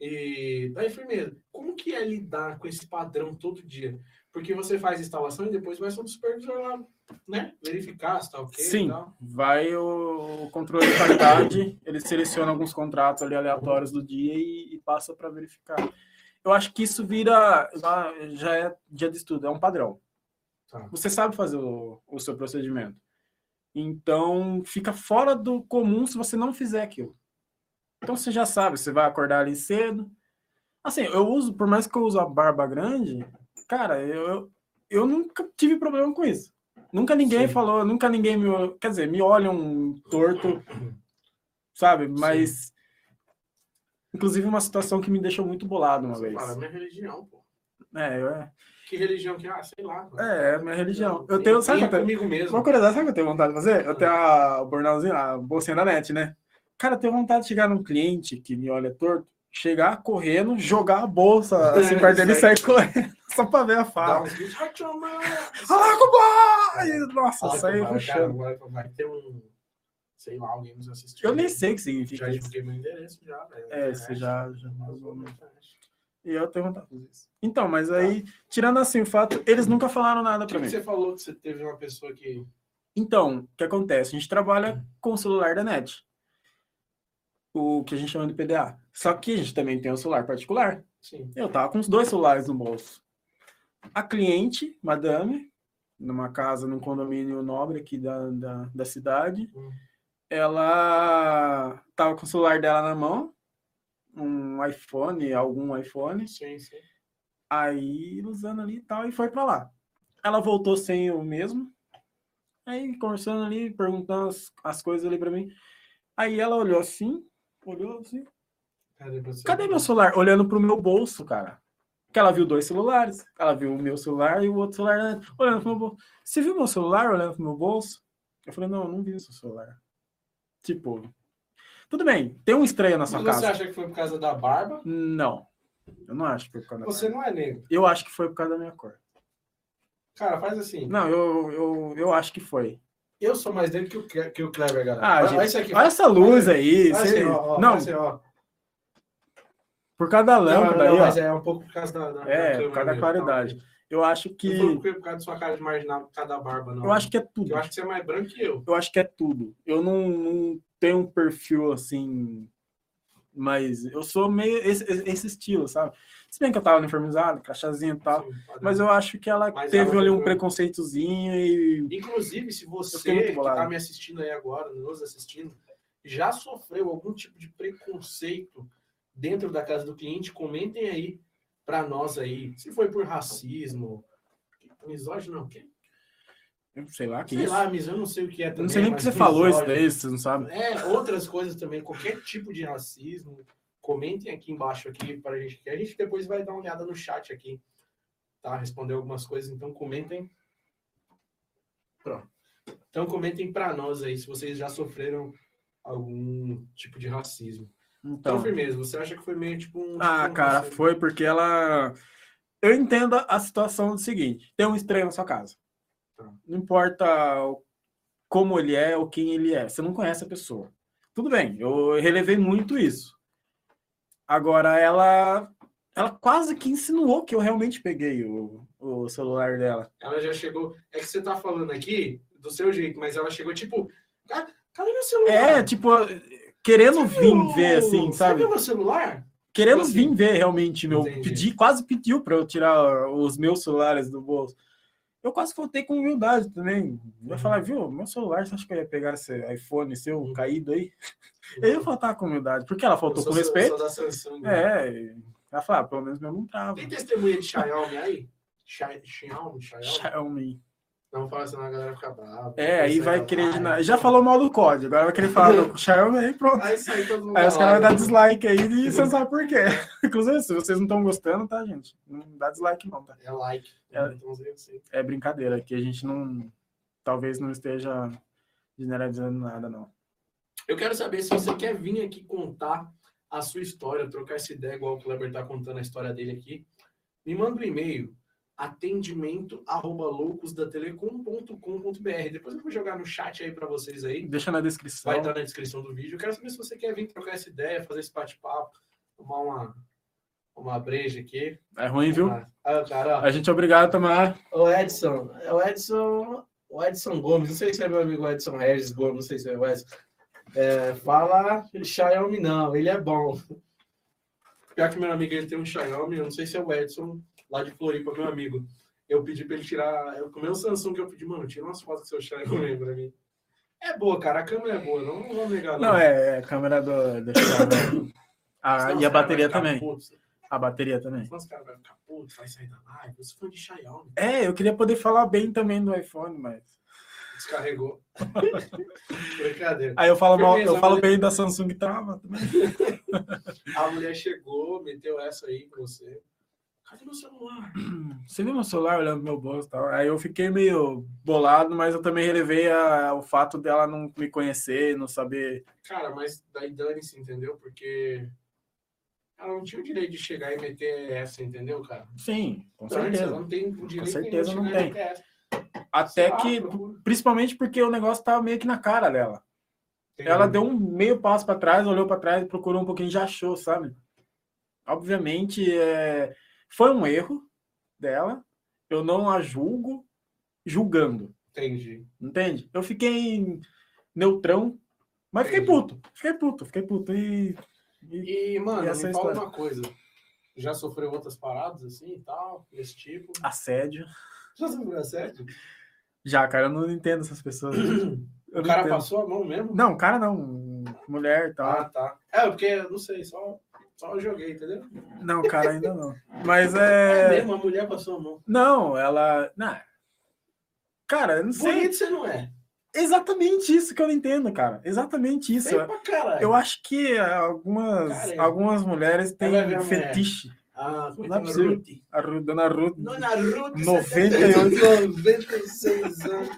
E daí, firmeza, como que é lidar com esse padrão todo dia? Porque você faz instalação e depois vai só do supervisor lá, né? Verificar se tá ok Sim, vai o, o controle de qualidade, ele seleciona alguns contratos ali aleatórios do dia e, e passa para verificar. Eu acho que isso vira, já- é dia de estudo, é um padrão. Tá. Você sabe fazer o, o seu procedimento. Então, fica fora do comum se você não fizer aquilo. Então, você já sabe, você vai acordar ali cedo. Assim, eu uso, por mais que eu use a barba grande, cara, eu, eu nunca tive problema com isso. Nunca ninguém Sim. falou, nunca ninguém me. Quer dizer, me olham torto, sabe? Mas. Inclusive, uma situação que me deixou muito bolado uma Você vez. fala, minha religião, pô. É, eu, é, Que religião que é? Ah, sei lá. mano. é, é minha religião. Eu tenho, sabe, eu tenho- comigo mesmo. uma curiosidade, sabe o que eu tenho vontade de fazer? Eu tenho a, o bornalzinho, a bolsinha da net, né? Cara, eu tenho vontade de chegar num cliente que me olha torto, chegar correndo, jogar a bolsa assim perto dele e Sai. sair correndo, (laughs) só pra ver a fala. Ah! Nossa, saiu puxando. cara, vai, ter um. Sei lá, alguém nos assistindo. Eu nem sei o que significa Já divulguei meu endereço já, velho. É, você já. já internet. E eu tenho vontade de isso. Então, mas aí, tirando assim o fato, eles nunca falaram nada que pra que mim. você falou que você teve uma pessoa que. Então, o que acontece? A gente trabalha com o celular da net. O que a gente chama de PDA. Só que a gente também tem o celular particular. Sim. Eu tava com os dois celulares no bolso. A cliente, madame, numa casa, num condomínio nobre aqui da, da, da cidade, Hum. ela tava com o celular dela na mão, um iPhone, algum iPhone, Sim, sim. aí usando ali e tal, e foi pra lá. Ela voltou sem o mesmo, Aí, conversando ali, perguntando as, as coisas ali pra mim. Aí ela olhou assim, olhou assim. Cadê você? Cadê meu celular? Olhando pro meu bolso, cara. Que ela viu dois celulares. Ela viu o meu celular e o outro celular né, olhando pro meu bolso. Você viu meu celular olhando pro meu bolso? Eu falei, não, não vi o seu celular. Tipo, tudo bem, tem um estranho na sua Mas você casa. acha que foi por causa da barba? Não. Eu não acho que foi por causa da Você barba. não é negro. Eu acho que foi por causa da minha cor. Cara, faz assim. Não, eu, eu, eu acho que foi. Eu sou mais negro que o, que o Kleber, galera. Ah, olha, gente, olha isso aqui. Olha essa luz aí. Olha você- assim, ó, ó, não, olha ó. por causa da Não, lâmpada não, aí, ó. mas é um pouco por causa da, da É, câmera por causa da mesmo, claridade. tá? Eu acho Não que. foi por causa da sua cara de marginal, por causa da barba, não. Eu acho que é tudo. Eu acho que você é mais branco que eu. eu acho que é tudo. Eu não, não tenho um perfil assim, mas eu sou meio esse, esse estilo, sabe? Se bem que eu tava uniformizado, crachazinho e tal, Sim, mas eu acho que ela Mas teve ela ali um foi- preconceitozinho e Inclusive, se você que está me assistindo aí agora, nos assistindo, já sofreu algum tipo de preconceito dentro da casa do cliente, comentem aí para nós aí. Se foi por racismo, misógino, não, que, sei lá que sei isso. lá, mas eu não sei o que é também. não sei nem mas porque você falou isso misógino. daí, você não sabe. É, outras coisas também, qualquer tipo de racismo, comentem aqui embaixo aqui para a gente, que a gente depois vai dar uma olhada no chat aqui, tá? Responder algumas coisas, então comentem. Pronto. Então comentem para nós aí se vocês já sofreram algum tipo de racismo. Então, Então, firmeza, você acha que foi meio tipo um. ah, tipo um cara, racismo? foi porque ela. Eu entendo a situação do seguinte: tem um estranho na sua casa. Tá. Não importa como ele é ou quem ele é, você não conhece a pessoa. Tudo bem, eu relevei muito isso. Agora, ela. Ela quase que insinuou que eu realmente peguei o, o celular dela. Ela já chegou. É que você tá falando aqui do seu jeito, mas ela chegou tipo. "Ca- Cadê meu celular? É, tipo, querendo Você vir viu- ver, assim, Você sabe? viu meu celular? Querendo assim? vir ver realmente meu. Entendi. Pedi, quase pediu para eu tirar os meus celulares do bolso. Eu quase faltei com humildade também. Eu ia Uhum. falar, viu, meu celular, você acha que eu ia pegar esse iPhone seu Uhum. caído aí? Eu ia faltar com humildade, porque ela faltou Eu com respeito. Samsung. né? É, ela falou, ah, pelo menos meu não trava. Tem testemunha de Xiaomi aí? Xi- Xiaomi, Xiaomi? Xiaomi. Não fala senão a galera fica brava. É, aí vai querer. na- Já falou mal do código, agora vai querer falar do (laughs) Xiaomi aí, pronto. Aí sai todo mundo Aí os caras vão dar live. dislike aí e você sabe por quê. (laughs) Inclusive, se vocês não estão gostando, tá, gente? Não dá dislike, não, tá? É like. É. Então, assim. É brincadeira, que a gente não. Talvez não esteja generalizando nada, não. Eu quero saber se você quer vir aqui contar a sua história, trocar essa ideia, igual o Kleber tá contando a história dele aqui. Me manda um e-mail, atendimento arroba loucosdatelecom.com.br. Depois eu vou jogar no chat aí para vocês aí. Deixa na descrição. Vai estar na descrição do vídeo. Eu quero saber se você quer vir trocar essa ideia, fazer esse bate-papo, tomar uma, uma breja aqui. É ruim, viu? Ah, cara, ó. A gente é obrigado a tomar. O Edson, é o Edson, o Edson Gomes, não sei se é meu amigo Edson Regis Gomes, não sei se é o Edson. É, fala Xiaomi não, ele é bom. Pior que meu amigo ele tem um Xiaomi, eu não sei se é o Edson lá de Floripa, meu amigo. Eu pedi pra ele tirar, eu com o meu Samsung que eu pedi, mano, tira umas fotos do seu Xiaomi pra mim. É boa, cara, a câmera é boa, não, não vou negar. Não, é, é a câmera do, do Xiaomi. Ah, Senão os e a bateria também. A bateria também. Os caras vão ficar putos, vai sair da live. Eu sou fã de Xiaomi. É, eu queria poder falar bem também do iPhone, mas. Descarregou. (laughs) Brincadeira. Aí eu falo mal, eu falo mas- bem da Samsung trava também. A mulher chegou, meteu essa aí pra você. Cadê meu celular? (clears throat) Você viu meu celular olhando meu bolso e tal? Aí eu fiquei meio bolado, mas eu também relevei a- o fato dela não me conhecer, não saber. Cara, mas daí dane-se, entendeu? Porque ela não tinha o direito de chegar e meter essa, entendeu, cara? Sim, com certeza. Ela não tem o direito certeza nenhum de não tem. Até que, procura. principalmente porque o negócio tava meio que na cara dela. Entendeu? Ela deu um meio passo para trás, olhou para trás, procurou um pouquinho e já achou, sabe? Obviamente, é, foi um erro dela. Eu não a julgo julgando, Entendi. entende? Eu fiquei neutrão, mas fiquei Entendi. puto. Fiquei puto, fiquei puto. E, e E, mano, E me essa é a fala uma coisa. Já sofreu outras paradas assim e tal, desse tipo? assédio. Já sofreu assédio? Já, cara, eu não entendo essas pessoas. (clears throat) O cara entendo. passou a mão mesmo? Não, cara não. Mulher e tal. Ah, tá. É, porque, não sei, só, só eu joguei, entendeu? Não, cara, ainda não. Mas É, é. mesmo, a mulher passou a mão. Não, ela. Não. Cara, eu não sei. Bonito você não é. Exatamente isso que eu não entendo, cara. Exatamente isso. Caralho. Eu acho que algumas, Cara, algumas mulheres têm ver a mulher. fetiche. Ah, como é Não é é possível. Ruth? A Ru- Dona Ruth. Dona Ruth, 98. 96 anos.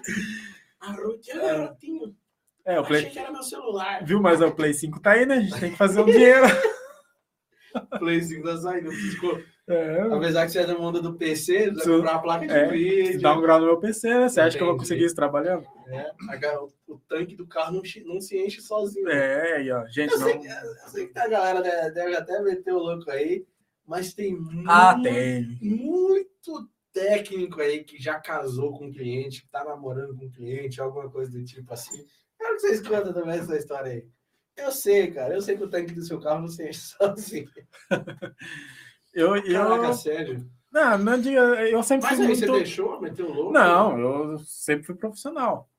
A Ruth é É. garotinho. É, o Achei Play. que era meu celular. Viu, mas o Play 5 tá aí, né? A gente tem que fazer um dinheiro. (laughs) (laughs) Play 5 da saída. Ficou- É, Apesar que você é da onda do PC, você vai comprar a placa de É, vídeo. dá um grau no meu PC, né? Você acha que eu vou Entendi. conseguir isso trabalhando? É, a- o tanque do carro não, não se enche sozinho. É, aí, ó. Gente, Eu sei, não. que, eu sei que a galera deve, deve até meter o louco aí, mas tem muito, Ah, tem. muito técnico aí que já casou com cliente, que tá namorando com cliente, alguma coisa do tipo assim. Quero que vocês contam também essa história aí. Eu sei, cara, eu sei que o tanque do seu carro não se enche (laughs) sozinho. Eu, eu... Caraca, sério. Não, não diga. Eu sempre Mas fui aí você muito. deixou, meteu o louco? Não, eu sempre fui profissional.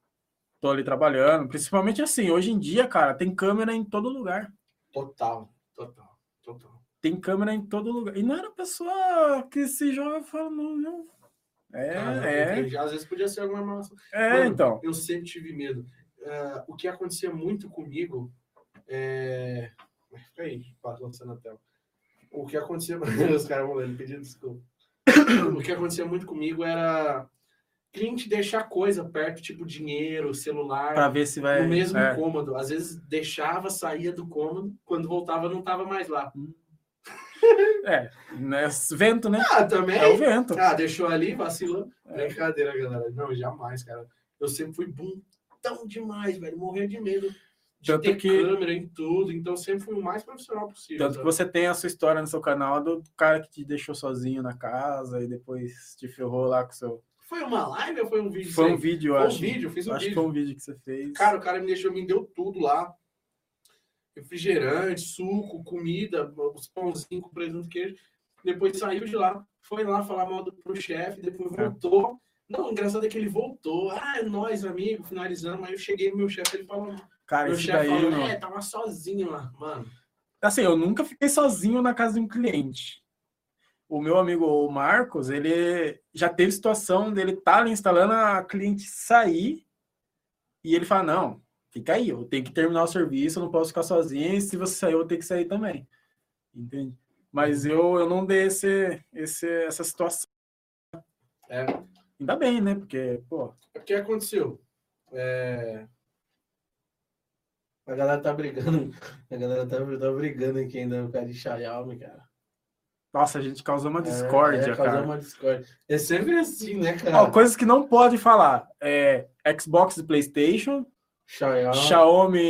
Tô ali trabalhando. Principalmente assim, hoje em dia, cara, tem câmera em todo lugar. Total, total, total. Tem câmera em todo lugar. E não era pessoa que se joga falando, viu? É, é. entendi. Às vezes podia ser alguma massa. É, Mano, então. Eu sempre tive medo. Ah, o que acontecia muito comigo é. Fica aí, lançando a tela. O que acontecia. (laughs) Os caras vão ler, pedindo desculpa. o que acontecia muito comigo era cliente deixar coisa perto, tipo dinheiro, celular, Pra ver se vai. no mesmo é. cômodo. Às vezes deixava, saía do cômodo, quando voltava não tava mais lá. (laughs) É, né? Vento, né? Ah, também. É o vento. Ah, deixou ali, vacilou. É. Brincadeira, galera. Não, jamais, cara. Eu sempre fui buntão demais, velho. Morria de medo Tanto ter que- câmera em tudo. Então sempre fui o mais profissional possível. Tanto que sabe? você tem a sua história no seu canal do cara que te deixou sozinho na casa e depois te ferrou lá com o seu. Foi uma live ou foi um vídeo? Foi um vídeo, eu Foi um acho. vídeo, fiz um acho que vídeo. foi um vídeo que você fez. Cara, o cara me deixou, me deu tudo lá. Refrigerante, suco, comida, os pãozinhos com presunto queijo. Depois saiu de lá, foi lá falar mal do, pro chefe, depois É. voltou. Não, o engraçado é que ele voltou. Ah, é nóis, amigo, finalizamos. Aí eu cheguei no meu chefe, ele falou, cara, meu isso daí. falou, não- é, tava sozinho lá, mano. Assim, eu nunca fiquei sozinho na casa de um cliente. O meu amigo o Marcos, ele já teve situação dele estar ali instalando a cliente sair e ele fala: Não, fica aí, eu tenho que terminar o serviço, eu não posso ficar sozinho, e se você sair, eu ter que sair também. Entende? Mas eu, eu não dei esse, esse, essa situação. É, Ainda bem, né? Porque, pô, o que aconteceu? É... A galera tá brigando. (laughs) A galera tá, tá brigando aqui ainda no cara de Xiaomi, cara. nossa, a gente causou uma discórdia, é, causou cara. uma discórdia. É sempre assim, né, cara? Ó, coisas que não pode falar. É Xbox e Playstation, Xiaomi. Xiaomi,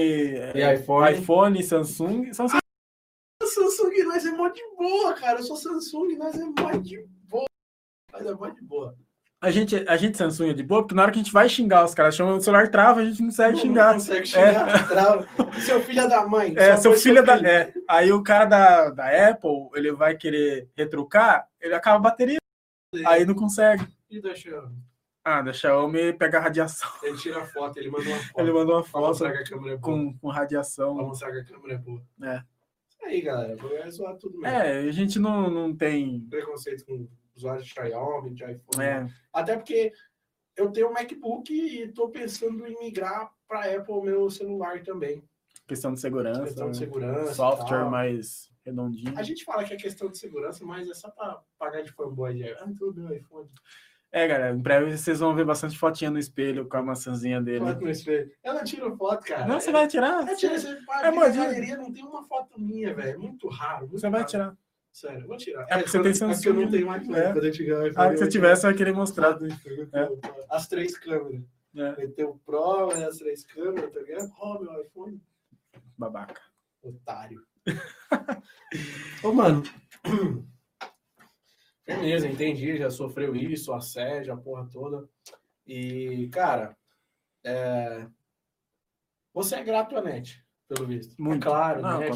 E é, iPhone. iPhone, Samsung. Samsung Samsung, nós é mó de boa, cara. Eu sou Samsung, nós é mó de boa. Nós é mó de boa. A gente, a gente Samsung é de boa, porque na hora que a gente vai xingar os caras, chama o celular trava, a gente não consegue Não, xingar. Não consegue xingar. trava. Seu filho da mãe. É, seu filho é da. É, aí o cara da, da Apple, ele vai querer retrucar, ele acaba a bateria, aí não consegue. E da Xiaomi? Ah, da Xiaomi pega a radiação. Ele tira a foto, ele manda uma foto. Ele mandou uma foto é com, com Pra radiação. mostrar que a câmera é boa. É. Isso aí, galera. Vai zoar tudo mesmo. É, a gente não, não tem. Preconceito com usuários de Xiaomi, de iPhone. É, Até porque eu tenho um MacBook e tô pensando em migrar para Apple meu celular também. questão de segurança. Questão de né? segurança. Software mais redondinho. A gente fala que é questão de segurança, mas é só para pagar de fanboy. De... Ah, tudo meu iPhone. É, galera, em breve vocês vão ver bastante fotinha no espelho com a maçãzinha dele. Foto no espelho. Eu não tiro foto, cara. Não, você vai tirar? Eu tiro, você É vai modinha. galeria, não tem uma foto minha, velho. É muito raro. Muito Você vai raro. tirar. Sério, vou tirar. É porque você quando- tem é porque eu Samsung, não tenho iPhone. é. Quando eu tiver iPhone, Ah, vou você tivesse, você vai querer mostrar. tirar. As três câmeras. É. Meter o Pro, né, as três câmeras, tá ligado? Ó, meu iPhone. Babaca. Otário. (laughs) Ô, mano. Beleza, entendi. Já sofreu isso, assédio, a porra toda. E, cara, é... você é grato à NET, pelo visto. Muito. É claro, Não, né?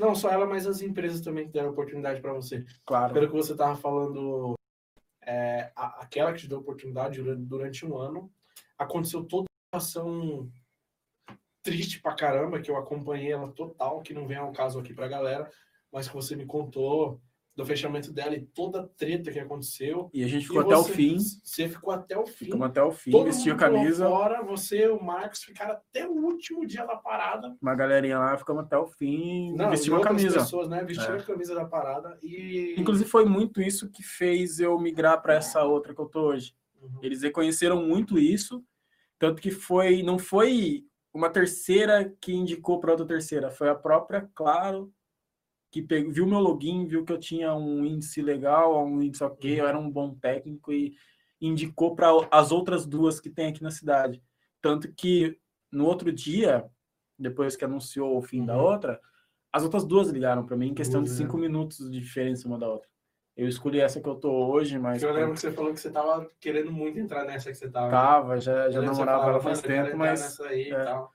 Não só ela, mas as empresas também que deram oportunidade para você. Claro. Pelo que você tava falando, é, a- aquela que te deu oportunidade durante, durante um ano, aconteceu toda uma situação triste pra caramba, que eu acompanhei ela total, que não vem ao caso aqui pra galera, mas que você me contou do fechamento dela e toda a treta que aconteceu. E a gente E ficou até o você- fim. Você ficou até o fim. Ficamos até o fim, Todo vestiu a camisa. fora, você e o Marcos ficaram até o último dia da parada. Uma galerinha lá, ficamos até o fim, Não, vestiu a camisa. pessoas, né? Vestiram É. a camisa da parada e. Inclusive, foi muito isso que fez eu migrar para essa outra que eu tô hoje. Uhum. Eles reconheceram muito isso, tanto que foi não foi uma terceira que indicou para outra terceira, foi a própria Claro que pegou, viu meu login, viu que eu tinha um índice legal, um índice ok, eu era um bom técnico e indicou para as outras duas que tem aqui na cidade. Tanto que no outro dia, depois que anunciou o fim da Uhum. outra, as outras duas ligaram para mim em questão de Duas, cinco minutos de diferença uma da outra. Eu escolhi essa que eu tô hoje, mas Eu lembro que você falou que você tava querendo muito entrar nessa que você tava. tava, já, já namorava falava, ela faz "Mano, eu quero tempo, mas nessa aí e é. tal.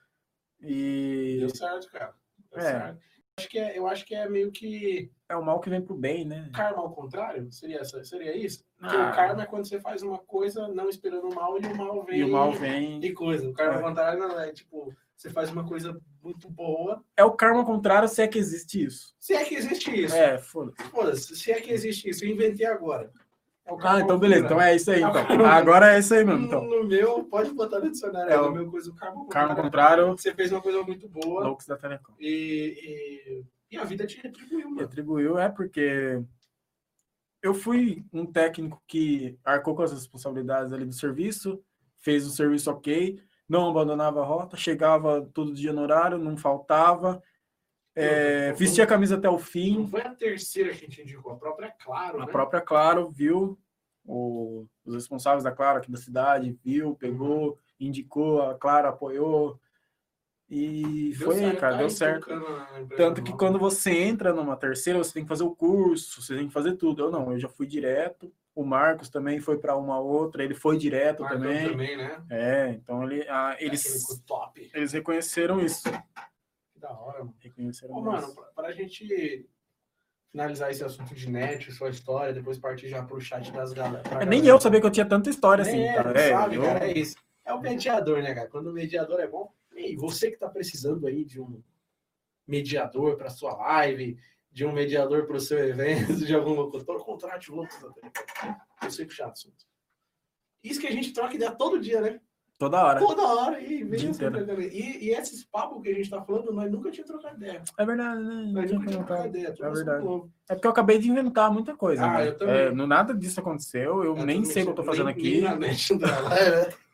e Deu certo, cara. Deu É. certo. Acho que é, eu acho que é meio que é o mal que vem pro bem, né? karma ao contrário. Seria, essa- seria isso? Porque Ah. o karma é quando você faz uma coisa não esperando o mal e o mal vem. E o mal vem. E coisa. O karma É. ao contrário não é tipo, você faz uma coisa muito boa. É o karma ao contrário, se é que existe isso. Se é que existe isso. É, foda-se. Foda-se, se é que existe isso, eu inventei agora. Ah, então beleza. Então é isso aí, então. Agora é isso aí mesmo, então. No meu, pode botar no dicionário. É É o meu coisa, o karma ao karma contrário. Você fez uma coisa muito boa Loucos da Telecom. e, e, e a vida te retribuiu, mano. Retribuiu, é porque eu fui um técnico que arcou com as responsabilidades ali do serviço, fez o serviço ok, não abandonava a rota, chegava todo dia no horário, não faltava, é, vestia a camisa até o fim, Não foi a terceira que a gente indicou, a própria Claro, A né? própria Claro viu, o- os responsáveis da Claro aqui da cidade, viu, pegou, indicou, a Claro apoiou. E Deu foi, certo, cara, tá deu certo. Tanto que quando você entra numa terceira, você tem que fazer o curso, você tem que fazer tudo. Eu não, eu já fui direto. O Marcos também foi para uma outra, ele foi direto também. também, né? É, então ele, ah, eles, eles reconheceram isso. Que da hora, mano. Reconheceram mano, isso. pra, pra gente finalizar esse assunto de net, sua história, depois partir já pro chat das galera. É, nem galera. eu sabia que eu tinha tanta história assim, É, cara. É, sabe, eu- cara, é isso. É o mediador, né, cara? Quando o mediador é bom. E você que tá precisando aí de um mediador para sua live, de um mediador para o seu evento, (laughs) de algum locutor, contrate o Lucas da Telecom. Eu sei puxar assunto. Isso que a gente troca ideia todo dia, né? Toda hora. Toda hora. E, vem e, e esses papos que a gente tá falando, nós nunca tinha trocado ideia. É verdade, né? Nós nunca tinha trocado ideia. É verdade. É porque eu acabei de inventar muita coisa. Ah, né? eu também. É, não, nada disso aconteceu, eu É, nem sei o que eu tô fazendo nem- aqui. nem? (laughs)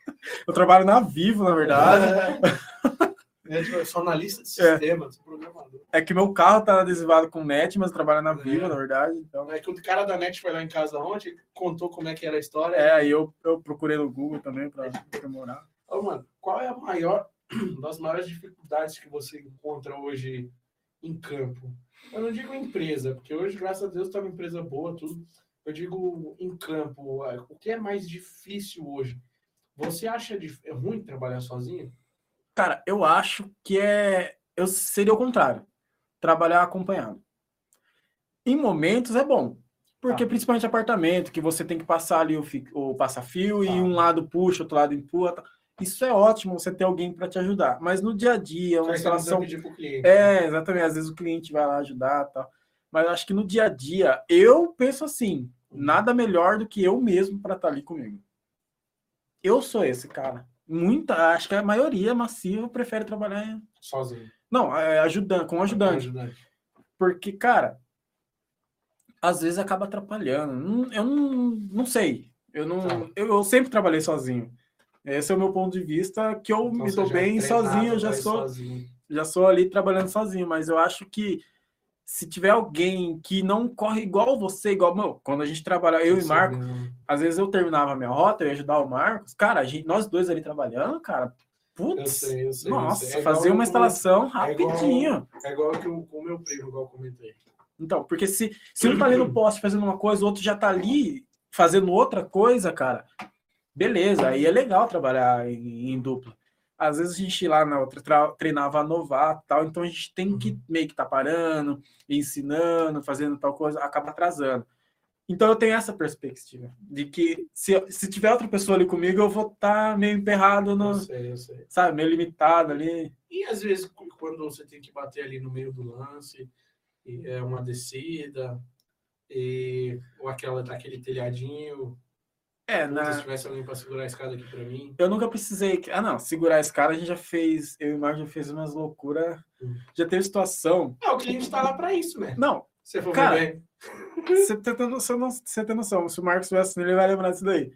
Eu trabalho na Vivo, na verdade. É, (laughs) tipo, eu sou analista de É. sistemas, programador. É que meu carro tá adesivado com net, mas eu trabalho na É. Vivo, na verdade. Então, É que o cara da net foi lá em casa ontem, contou como é que era a história. é, aí eu, eu procurei no Google também para demorar. Ô, mano, qual é a maior (clears throat) das maiores dificuldades que você encontra hoje em campo? Eu não digo empresa, porque hoje, graças a Deus, tá uma empresa boa, tudo. Eu digo em campo, é, o que é mais difícil hoje? Você acha dif- é ruim trabalhar sozinho? Cara, eu acho que é. Eu seria o contrário. Trabalhar acompanhado. Em momentos é bom. Porque Tá. principalmente apartamento, que você tem que passar ali o, fi- o passa-fio e Tá. um lado puxa, outro lado empurra. tá. Isso é ótimo você ter alguém para te ajudar. Mas no dia a dia, uma instalação cliente. né? É, exatamente. Às vezes o cliente vai lá ajudar e tal. Mas eu acho que no dia a dia, eu penso assim: nada melhor do que eu mesmo para estar ali comigo. Eu sou esse cara. Muita, acho que a maioria massiva prefere trabalhar. Sozinho. Não, é, ajudando, com ajudante. Ajudante. Porque, cara, às vezes acaba atrapalhando. Eu não, não sei. Eu, não, Tá. eu, eu sempre trabalhei sozinho. Esse é o meu ponto de vista, que eu Então me dou é bem treinado sozinho, eu já sou sozinho. já sou ali trabalhando sozinho, mas eu acho que se tiver alguém que não corre igual você, igual meu, quando a gente trabalha, eu e Marco, né? às vezes eu terminava a minha rota, eu ia ajudar o Marcos, cara, a gente, nós dois ali trabalhando, cara, Eu putz, sei, eu sei. eu nossa, sei. É igual fazer uma instalação é igual- rapidinho. É igual que o, o meu primo, igual eu comentei. Então, porque se, se um tá ali no poste fazendo uma coisa, o outro já tá ali fazendo outra coisa, cara, beleza, aí é legal trabalhar em, em dupla. Às vezes a gente lá na outra tra- treinava novato tal, então a gente tem que meio que tá parando, ensinando, fazendo tal coisa, acaba atrasando. Então eu tenho essa perspectiva de que se, se tiver outra pessoa ali comigo, eu vou estar meio emperrado Eu no, sei, eu sei. sabe, meio limitado ali. E às vezes, quando você tem que bater ali no meio do lance, e é uma descida, E, ou aquela daquele telhadinho. É, Puta, Se na... tivesse alguém pra segurar a escada aqui pra mim. eu nunca precisei. Ah, não, segurar esse cara a gente já fez. Eu e o Marcos já fez umas loucuras. Hum. Já teve situação. Ah, o cliente tá lá pra isso, né? Não, Se você for Cara, ver você tem, tem noção, não- você tem noção. Se o Marcos estivesse ele vai lembrar disso daí.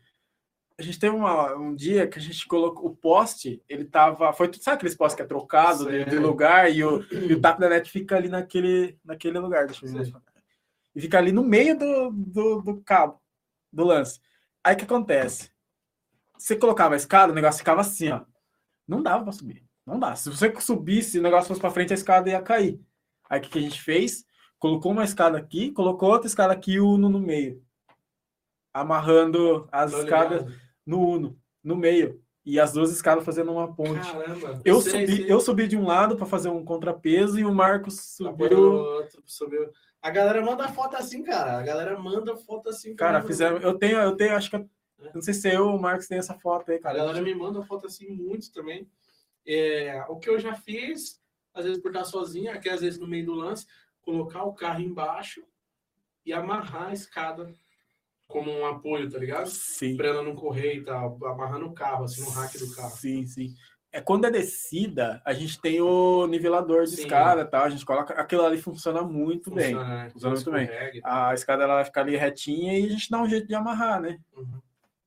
A gente teve uma- um dia que a gente colocou o poste, ele tava. Foi tudo, sabe aqueles postes que é trocado de, de lugar e o, e o tap da net fica ali naquele, naquele lugar. Deixa eu ver. E fica ali no meio do, do, do cabo, do lance. Aí o que acontece? Você colocava a escada, o negócio ficava assim, ó. Não dava pra subir. Não dá. Se você subisse, o negócio fosse pra frente, a escada ia cair. Aí o que, que a gente fez? Colocou uma escada aqui, colocou outra escada aqui e o Uno no meio. Amarrando as Tô escadas ligado. no Uno, no meio. E as duas escadas fazendo uma ponte. Caramba. Eu sei, subi, sei. eu subi de um lado para fazer um contrapeso e o Marcos subiu. outro, subiu. A galera manda foto assim, cara. A galera manda foto assim. Cara, fizeram. Eu tenho, eu tenho, acho que. eu- Não sei se eu o Marcos tem essa foto aí, A cara. galera me manda foto assim muito também. É, o que eu já fiz, às vezes por estar sozinha, aqui às vezes no meio do lance, colocar o carro embaixo e amarrar a escada como um apoio, tá ligado? Sim. Pra ela não correr e tal, amarrando o carro, assim, no rack do carro. Sim, sim. É quando é descida, a gente tem o nivelador de Sim. escada, tá? A gente coloca. Aquilo ali funciona muito bem. Funciona, né? Funciona muito bem. Escorrega e A escada ela vai ficar ali retinha e a gente dá um jeito de amarrar, né? Uhum.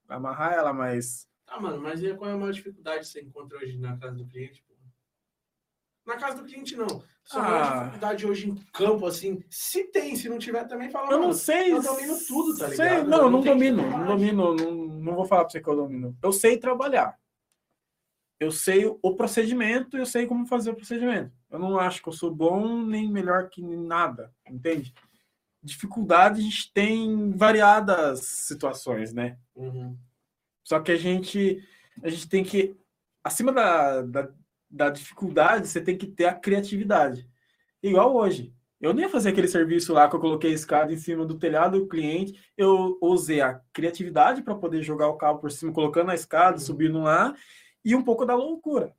Amarrar ela, mas. Tá, mano, mas e qual é a maior dificuldade que você encontra hoje na casa do cliente? pô? Na casa do cliente, não. Maior Ah. dificuldade hoje em campo, assim, se tem, se não tiver também, fala, Eu não sei. eu domino tudo, tá sei- ligado? não, Eu não não domino. Não domino. Não, não vou falar pra você que eu domino. Eu sei trabalhar. Eu sei o procedimento eu sei como fazer o procedimento. Eu não acho que eu sou bom nem melhor que nada, entende? Dificuldade a gente tem em variadas situações, né? Uhum. Só que a gente, a gente tem que, acima da, da, da dificuldade, você tem que ter a criatividade. Igual hoje. Eu nem ia fazer aquele serviço lá que eu coloquei a escada em cima do telhado do cliente. Eu usei a criatividade para poder jogar o cabo por cima, colocando a escada, Uhum. subindo lá, e um pouco da loucura,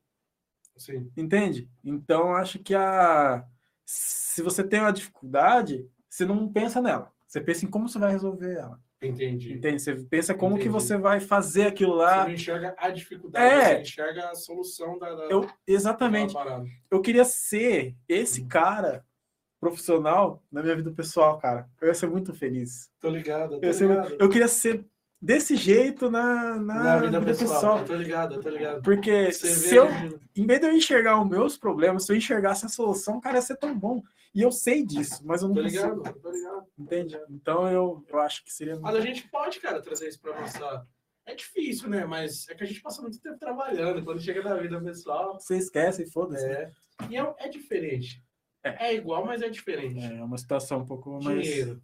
Sim. entende? Então, acho que a, se você tem uma dificuldade, você não pensa nela. Você pensa em como você vai resolver ela. Entendi. Entende? Você pensa como que Entendi. você vai fazer aquilo Você lá. não enxerga a dificuldade, É. você enxerga a solução da, da Eu, exatamente. parada. Eu queria ser esse Uhum. cara profissional na minha vida pessoal, cara. Eu ia ser muito feliz. Tô ligado, tô Eu, ligado. eu queria ser desse jeito na, na, Na vida pessoal, tô ligado, tô ligado. Porque Você se eu, em vez de eu enxergar os meus problemas, se eu enxergasse a solução, cara, ia ser tão bom. E eu sei disso, mas eu não Tô consigo, ligado, tô ligado. entende? Então eu, eu acho que seria Mas a gente pode, cara, trazer isso pra nossa. É difícil, né? Mas é que a gente passa muito tempo trabalhando. Quando chega na vida pessoal, Você esquece, foda-se. é. E é, é diferente. É. igual, mas é diferente. É uma situação um pouco mais. Dinheiro.